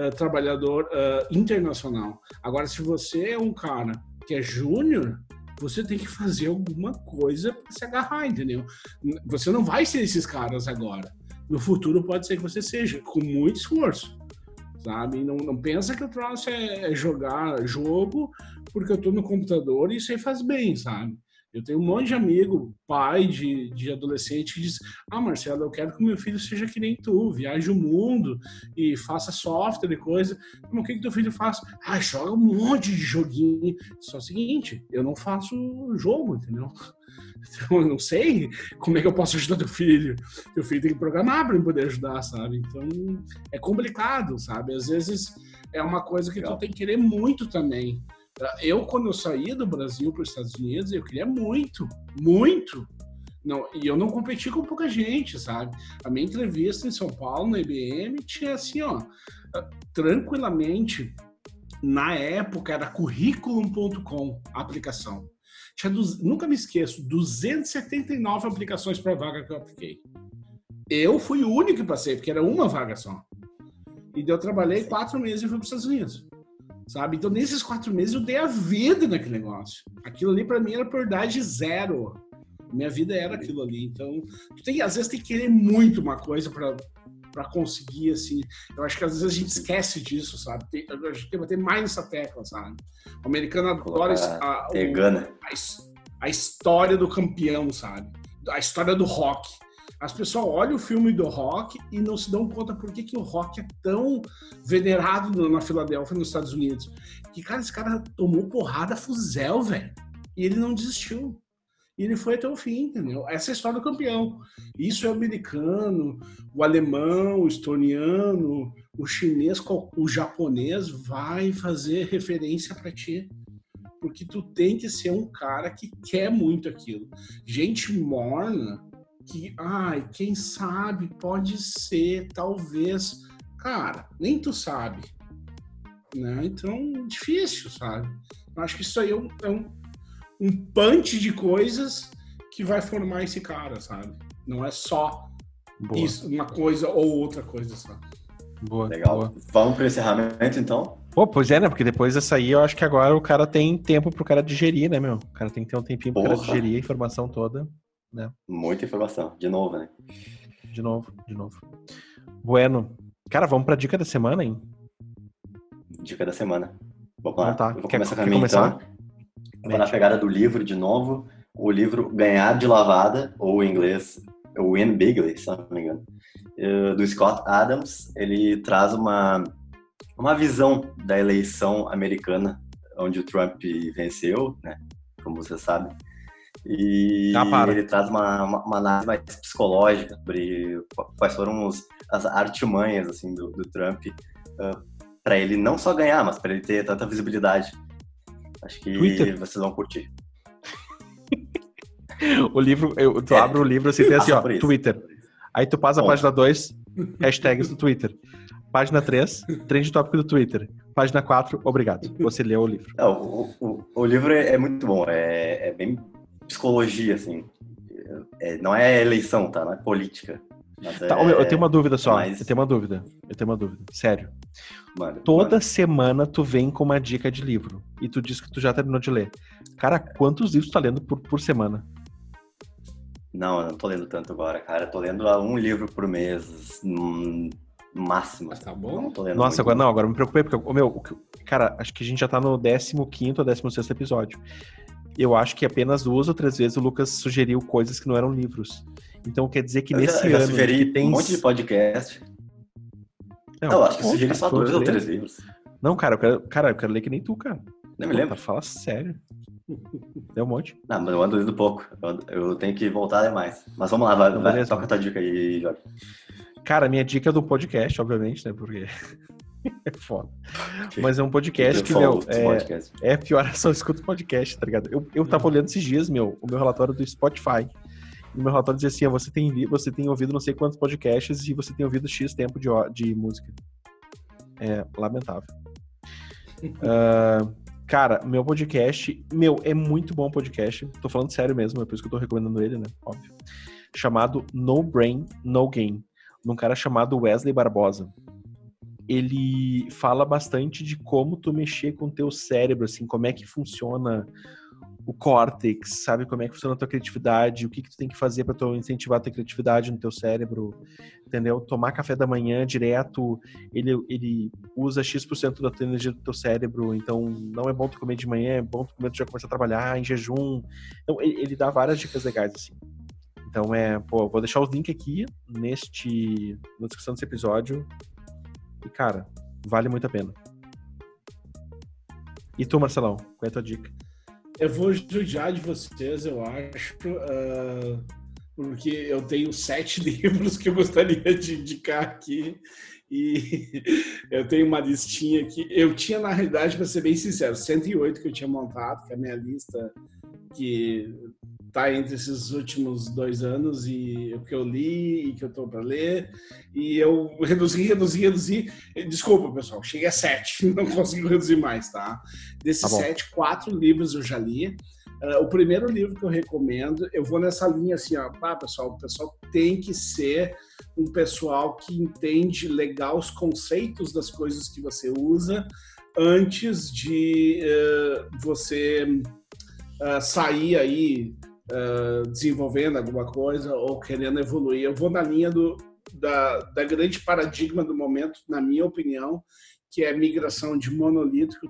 uh, trabalhador uh, internacional. Agora, se você é um cara que é júnior, você tem que fazer alguma coisa para se agarrar, entendeu? Você não vai ser esses caras agora. No futuro pode ser que você seja, com muito esforço, sabe? Não, não pensa que o troço é, é jogar jogo porque eu estou no computador e isso aí faz bem, sabe? Eu tenho um monte de amigo, pai de, de adolescente, que diz: Ah, Marcelo, eu quero que meu filho seja que nem tu, viaje o mundo e faça software e coisa. Mas o que, que teu filho faz? Ah, joga um monte de joguinho. Só o seguinte: eu não faço jogo, entendeu? Então, eu não sei como é que eu posso ajudar teu filho. Teu filho tem que programar para poder ajudar, sabe? Então, é complicado, sabe? Às vezes é uma coisa que tu tem que querer muito também. Eu, quando eu saí do Brasil para os Estados Unidos, eu queria muito, muito. Não, e eu não competi com pouca gente, sabe? A minha entrevista em São Paulo, na IBM, tinha assim, ó, tranquilamente, na época era curriculum.com a aplicação. Tinha, nunca me esqueço, 279 aplicações para vaga que eu apliquei. Eu fui o único que passei, porque era uma vaga só. E eu trabalhei quatro meses e fui para os Estados Unidos sabe? Então, nesses quatro meses, eu dei a vida naquele negócio. Aquilo ali, para mim, era prioridade zero. Minha vida era aquilo ali. Então, tu tem, às vezes, tem que querer muito uma coisa para para conseguir, assim. Eu acho que às vezes a gente esquece disso, sabe? Tem, a gente tem que bater mais nessa tecla, sabe? O americano adora a, a, o, a, a história do campeão, sabe? A história do rock as pessoas olham o filme do rock e não se dão conta por que, que o rock é tão venerado na Filadélfia, nos Estados Unidos. Que, cara, esse cara tomou porrada fuzel, velho. E ele não desistiu. E ele foi até o fim, entendeu? Essa é a história do campeão. Isso é o americano, o alemão, o estoniano, o chinês, o japonês vai fazer referência para ti. Porque tu tem que ser um cara que quer muito aquilo. Gente morna que, ai, quem sabe, pode ser, talvez. Cara, nem tu sabe. Né? Então, difícil, sabe? Eu acho que isso aí é um, é um, um punch de coisas que vai formar esse cara, sabe? Não é só isso, uma coisa ou outra coisa, sabe? Boa. Legal. Boa. Vamos para o encerramento, então? Pô, pois é, né? Porque depois dessa aí, eu acho que agora o cara tem tempo pro cara digerir, né, meu? O cara tem que ter um tempinho pro Porra. cara digerir a informação toda, né? Muita informação. De novo, né? De novo, de novo. Bueno. Cara, vamos pra dica da semana, hein? Dica da semana. Vamos lá. Então, tá. Eu vou quer, começar com a minha, então. Vou na pegada do livro de novo. O livro Ganhar de Lavada, ou em inglês Win Bigly, se não me engano, eh, do Scott Adams. Ele traz uma, uma visão da eleição americana, onde o Trump venceu, né? Como você sabe. E ah, ele traz uma, uma, uma, análise mais psicológica sobre quais foram os, as artimanhas assim, do, do Trump uh, para ele não só ganhar, mas para ele ter tanta visibilidade. Acho que Twitter. vocês vão curtir. o livro, eu, tu é, abre o livro assim, tem assim, ó, Twitter. Aí tu passa a página 2, hashtags do Twitter. Página 3, trend tópico do Twitter. Página 4, obrigado. Você leu o livro. Não, o, o, o, livro é, é, muito bom, é, é bem psicologia, assim. É, não é eleição, tá? Não é política. Tá, eu tenho uma dúvida só. Eu tenho uma dúvida. Eu tenho uma dúvida. Sério. Mano, Toda mano. semana tu vem com uma dica de livro. E tu diz que tu já terminou de ler. Cara, quantos livros tu tá lendo por, por semana? Não, eu não tô lendo tanto agora, cara. Eu tô lendo um livro por mês, no máximo. tá bom? Não tô lendo Nossa, agora não, agora me preocupei, porque, o meu, cara, acho que a gente já tá no 15 ou 16 episódio. Eu acho que apenas duas ou três vezes o Lucas sugeriu coisas que não eram livros. Então quer dizer que eu nesse já, ano. sugeri tem um monte de podcast. Não, eu acho que sugeri só dois ou três livros. Não, cara, eu quero, cara, eu quero ler que nem tu, cara. Nem me lembro. Fala sério. Deu um monte. Não, mas eu ando lendo pouco. Eu, eu, tenho que voltar a ler mais. Mas vamos lá, vai, vai toca a tua dica aí, Jorge. Cara, minha dica é do podcast, obviamente, né? Porque é foda. Mas é um podcast que, meu, é, é pior, só escuto podcast, tá ligado? Eu, eu tava olhando esses dias, meu, o meu relatório do Spotify. E o meu relatório dizia assim: ah, você, tem, você tem ouvido não sei quantos podcasts e você tem ouvido X tempo de, de música. É lamentável. uh, Cara, meu podcast, meu, é muito bom podcast. Tô falando sério mesmo, é por isso que eu tô recomendando ele, né? Óbvio. Chamado No Brain, No Game. Num cara chamado Wesley Barbosa. Ele fala bastante de como tu mexer com o teu cérebro, assim, como é que funciona o córtex, sabe como é que funciona a tua criatividade, o que, que tu tem que fazer para incentivar a tua criatividade no teu cérebro, entendeu? Tomar café da manhã direto, ele, ele usa X% da tua energia do teu cérebro, então não é bom tu comer de manhã, é bom tu comer tu já começar a trabalhar em jejum. Então ele, ele dá várias dicas legais assim. Então é, pô, vou deixar os links aqui neste na descrição desse episódio. E cara, vale muito a pena. E tu, Marcelão, qual é a tua dica? Eu vou judiar de vocês, eu acho, uh, porque eu tenho sete livros que eu gostaria de indicar aqui. E eu tenho uma listinha aqui. Eu tinha, na realidade, para ser bem sincero, 108 que eu tinha montado, que é a minha lista que tá entre esses últimos dois anos e o que eu li e que eu tô para ler e eu reduzi, reduzi, reduzi. Desculpa, pessoal, cheguei a sete, não consigo reduzir mais, tá? Desses tá sete, quatro livros eu já li. Uh, o primeiro livro que eu recomendo, eu vou nessa linha assim, ó, pá, pessoal, o pessoal tem que ser um pessoal que entende legal os conceitos das coisas que você usa antes de uh, você uh, sair aí uh, desenvolvendo alguma coisa ou querendo evoluir. Eu vou na linha do, da, da grande paradigma do momento, na minha opinião, que é a migração de monolítico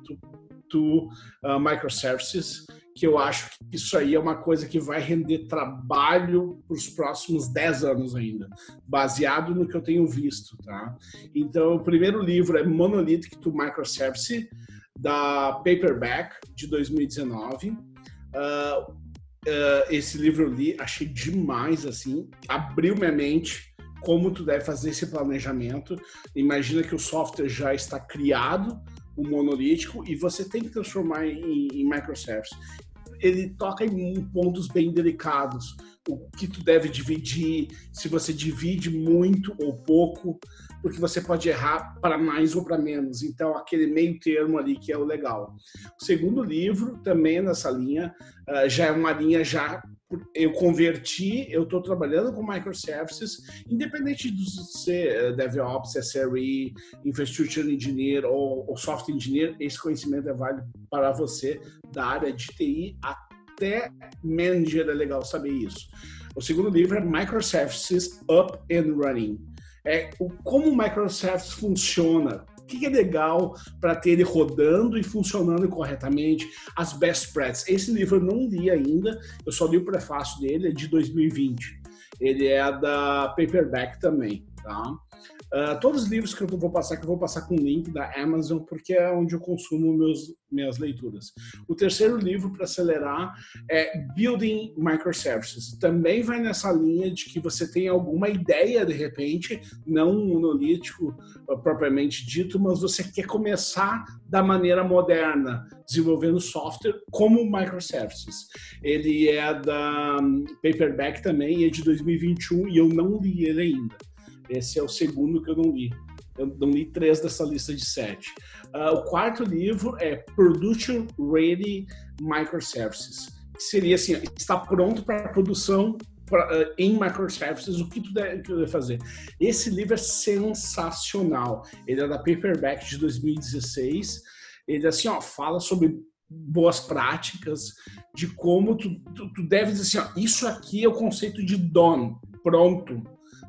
to, uh, microservices, que eu acho que isso aí é uma coisa que vai render trabalho para os próximos 10 anos ainda, baseado no que eu tenho visto, tá? Então, o primeiro livro é Monolithic to Microservice, da Paperback, de 2019. Uh, uh, esse livro eu li, achei demais, assim, abriu minha mente como tu deve fazer esse planejamento. Imagina que o software já está criado, o monolítico, e você tem que transformar em, em microservices. Ele toca em pontos bem delicados, o que tu deve dividir, se você divide muito ou pouco, porque você pode errar para mais ou para menos. Então, aquele meio termo ali que é o legal. O segundo livro, também nessa linha, uh, já é uma linha já eu converti, eu estou trabalhando com microservices, independente de ser eh, DevOps, SRE, Infrastructure Engineer ou, ou Software Engineer, esse conhecimento é válido para você da área de TI até manager é legal saber isso. O segundo livro é Microservices Up and Running é o, como o microservice funciona, o que é legal para ter ele rodando e funcionando corretamente, as best practices. Esse livro eu não li ainda, eu só li o prefácio dele, é de 2020. Ele é da Paperback também, tá? Uh, todos os livros que eu vou passar, que eu vou passar com link da Amazon, porque é onde eu consumo meus, minhas leituras. O terceiro livro para acelerar é Building Microservices. Também vai nessa linha de que você tem alguma ideia, de repente, não um monolítico uh, propriamente dito, mas você quer começar da maneira moderna, desenvolvendo software como microservices. Ele é da um, Paperback também, é de 2021 e eu não li ele ainda. Esse é o segundo que eu não li. Eu não li três dessa lista de sete. Uh, o quarto livro é Production Ready Microservices, que seria assim, está pronto para produção pra, uh, em microservices, o que tu deve, fazer. Esse livro é sensacional. Ele é da Paperback de 2016. Ele assim, ó, fala sobre boas práticas, de como tu, tu, tu deve dizer assim, ó, isso aqui é o conceito de done, pronto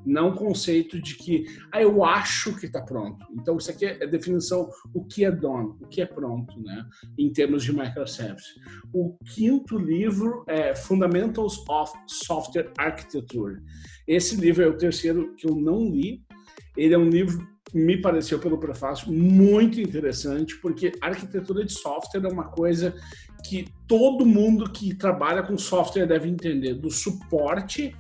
não o conceito de que ah, eu acho que está pronto. Então, isso aqui é a definição o que é done, o que é pronto, né? em termos de microservice. O quinto livro é Fundamentals of Software Architecture. Esse livro é o terceiro que eu não li. Ele é um livro me pareceu pelo prefácio muito interessante, porque arquitetura de software é uma coisa que todo mundo que trabalha com software deve entender, do suporte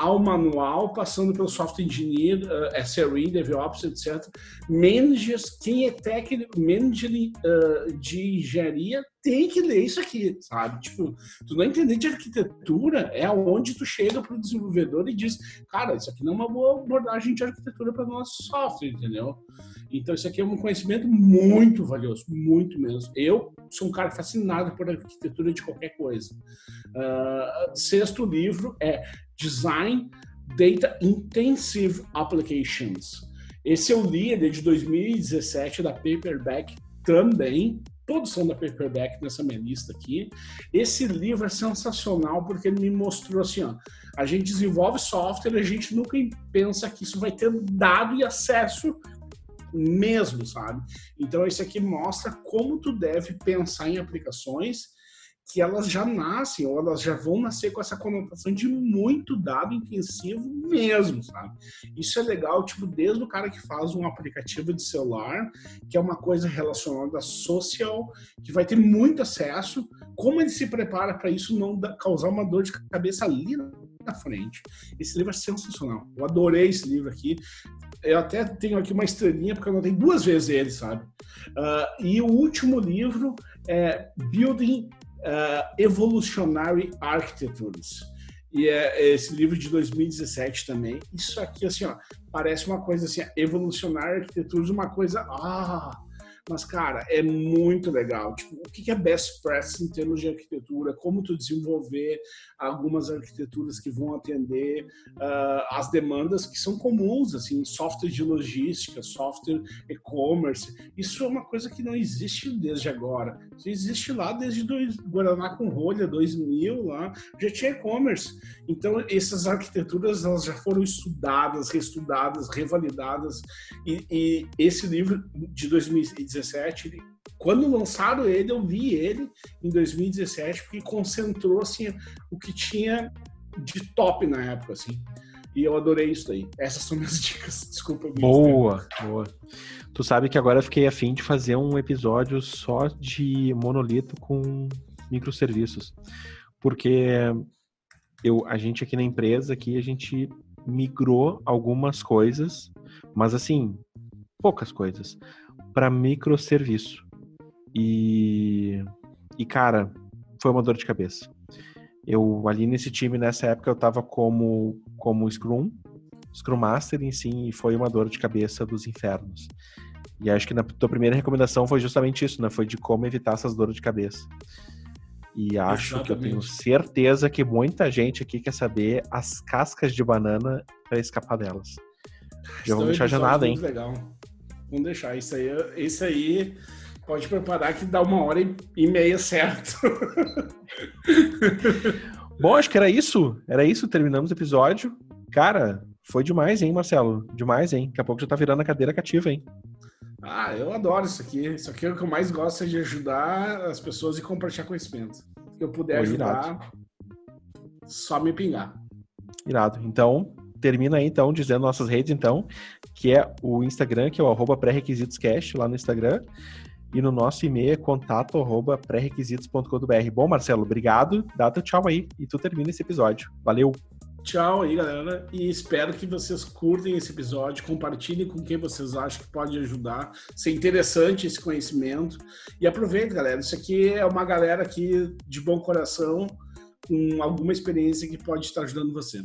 ao manual, passando pelo software engineer, uh, eh, SRE, DevOps, etc. Managers, quem é técnico, manager uh, de engenharia, tem que ler isso aqui, sabe? Tipo, tu não entender de arquitetura é onde tu chega para o desenvolvedor e diz, cara, isso aqui não é uma boa abordagem de arquitetura para nosso software, entendeu? Então, isso aqui é um conhecimento muito valioso, muito mesmo. Eu sou um cara fascinado por arquitetura de qualquer coisa. Uh, sexto livro é Design Data Intensive Applications. Esse eu li, ele é de 2017, da Paperback também. Todos são da Paperback nessa minha lista aqui. Esse livro é sensacional porque ele me mostrou assim, ó, a gente desenvolve software, a gente nunca pensa que isso vai ter dado e acesso mesmo, sabe? Então esse aqui mostra como tu deve pensar em aplicações que elas já nascem ou elas já vão nascer com essa conotação de muito dado intensivo mesmo, sabe? Isso é legal, tipo, desde o cara que faz um aplicativo de celular, que é uma coisa relacionada a social, que vai ter muito acesso, como ele se prepara para isso não causar uma dor de cabeça ali na frente. Esse livro é sensacional. Eu adorei esse livro aqui. Eu até tenho aqui uma estrelinha, porque eu notei duas vezes ele, sabe? Uh, e o último livro é Building uh, Evolutionary Architectures. E é esse livro de 2017 também. Isso aqui, assim, ó, parece uma coisa assim, Evolutionary Architectures, uma coisa, ah, mas, cara, é muito legal. Tipo, o que é best practice em termos de arquitetura? Como tu desenvolver algumas arquiteturas que vão atender uh, as demandas que são comuns, assim, software de logística, software e-commerce. Isso é uma coisa que não existe desde agora. Isso existe lá desde dois, Guaraná com rolha, 2000, lá, já tinha e-commerce. Então, essas arquiteturas, elas já foram estudadas, reestudadas, revalidadas. E, e esse livro de 2017 2017. Quando lançaram ele, eu vi ele em 2017, porque concentrou assim, o que tinha de top na época. Assim. E eu adorei isso aí. Essas são minhas dicas. Desculpa. Boa, boa. Tu sabe que agora eu fiquei afim de fazer um episódio só de monolito com microserviços. porque eu, a gente aqui na empresa, aqui, a gente migrou algumas coisas, mas assim, poucas coisas, para microserviço. E, e, cara, foi uma dor de cabeça. Eu, ali nesse time, nessa época, eu tava como, como Scrum, Scrum Master em si, e foi uma dor de cabeça dos infernos. E acho que na tua primeira recomendação foi justamente isso, né? Foi de como evitar essas dores de cabeça. E acho Exatamente. que eu tenho certeza que muita gente aqui quer saber as cascas de banana para escapar delas. Já vamos deixar janada, hein? Legal. Vamos deixar. Isso aí, isso aí pode preparar que dá uma hora e meia certo. Bom, acho que era isso. Era isso. Terminamos o episódio. Cara, foi demais, hein, Marcelo? Demais, hein? Daqui a pouco já tá virando a cadeira cativa, hein? Ah, eu adoro isso aqui. Isso aqui é o que eu mais gosto é de ajudar as pessoas e compartilhar conhecimento. Se eu puder Pô, ajudar, irado. só me pingar. Irado. Então, termina aí, então, dizendo nossas redes, então, que é o Instagram, que é o pré-requisitoscast lá no Instagram. E no nosso e-mail é contato pré-requisitos.com.br. Bom, Marcelo, obrigado. Dá teu tchau aí e tu termina esse episódio. Valeu! Tchau aí, galera. E espero que vocês curtem esse episódio, compartilhem com quem vocês acham que pode ajudar, ser interessante esse conhecimento. E aproveitem, galera. Isso aqui é uma galera aqui de bom coração, com alguma experiência que pode estar ajudando você.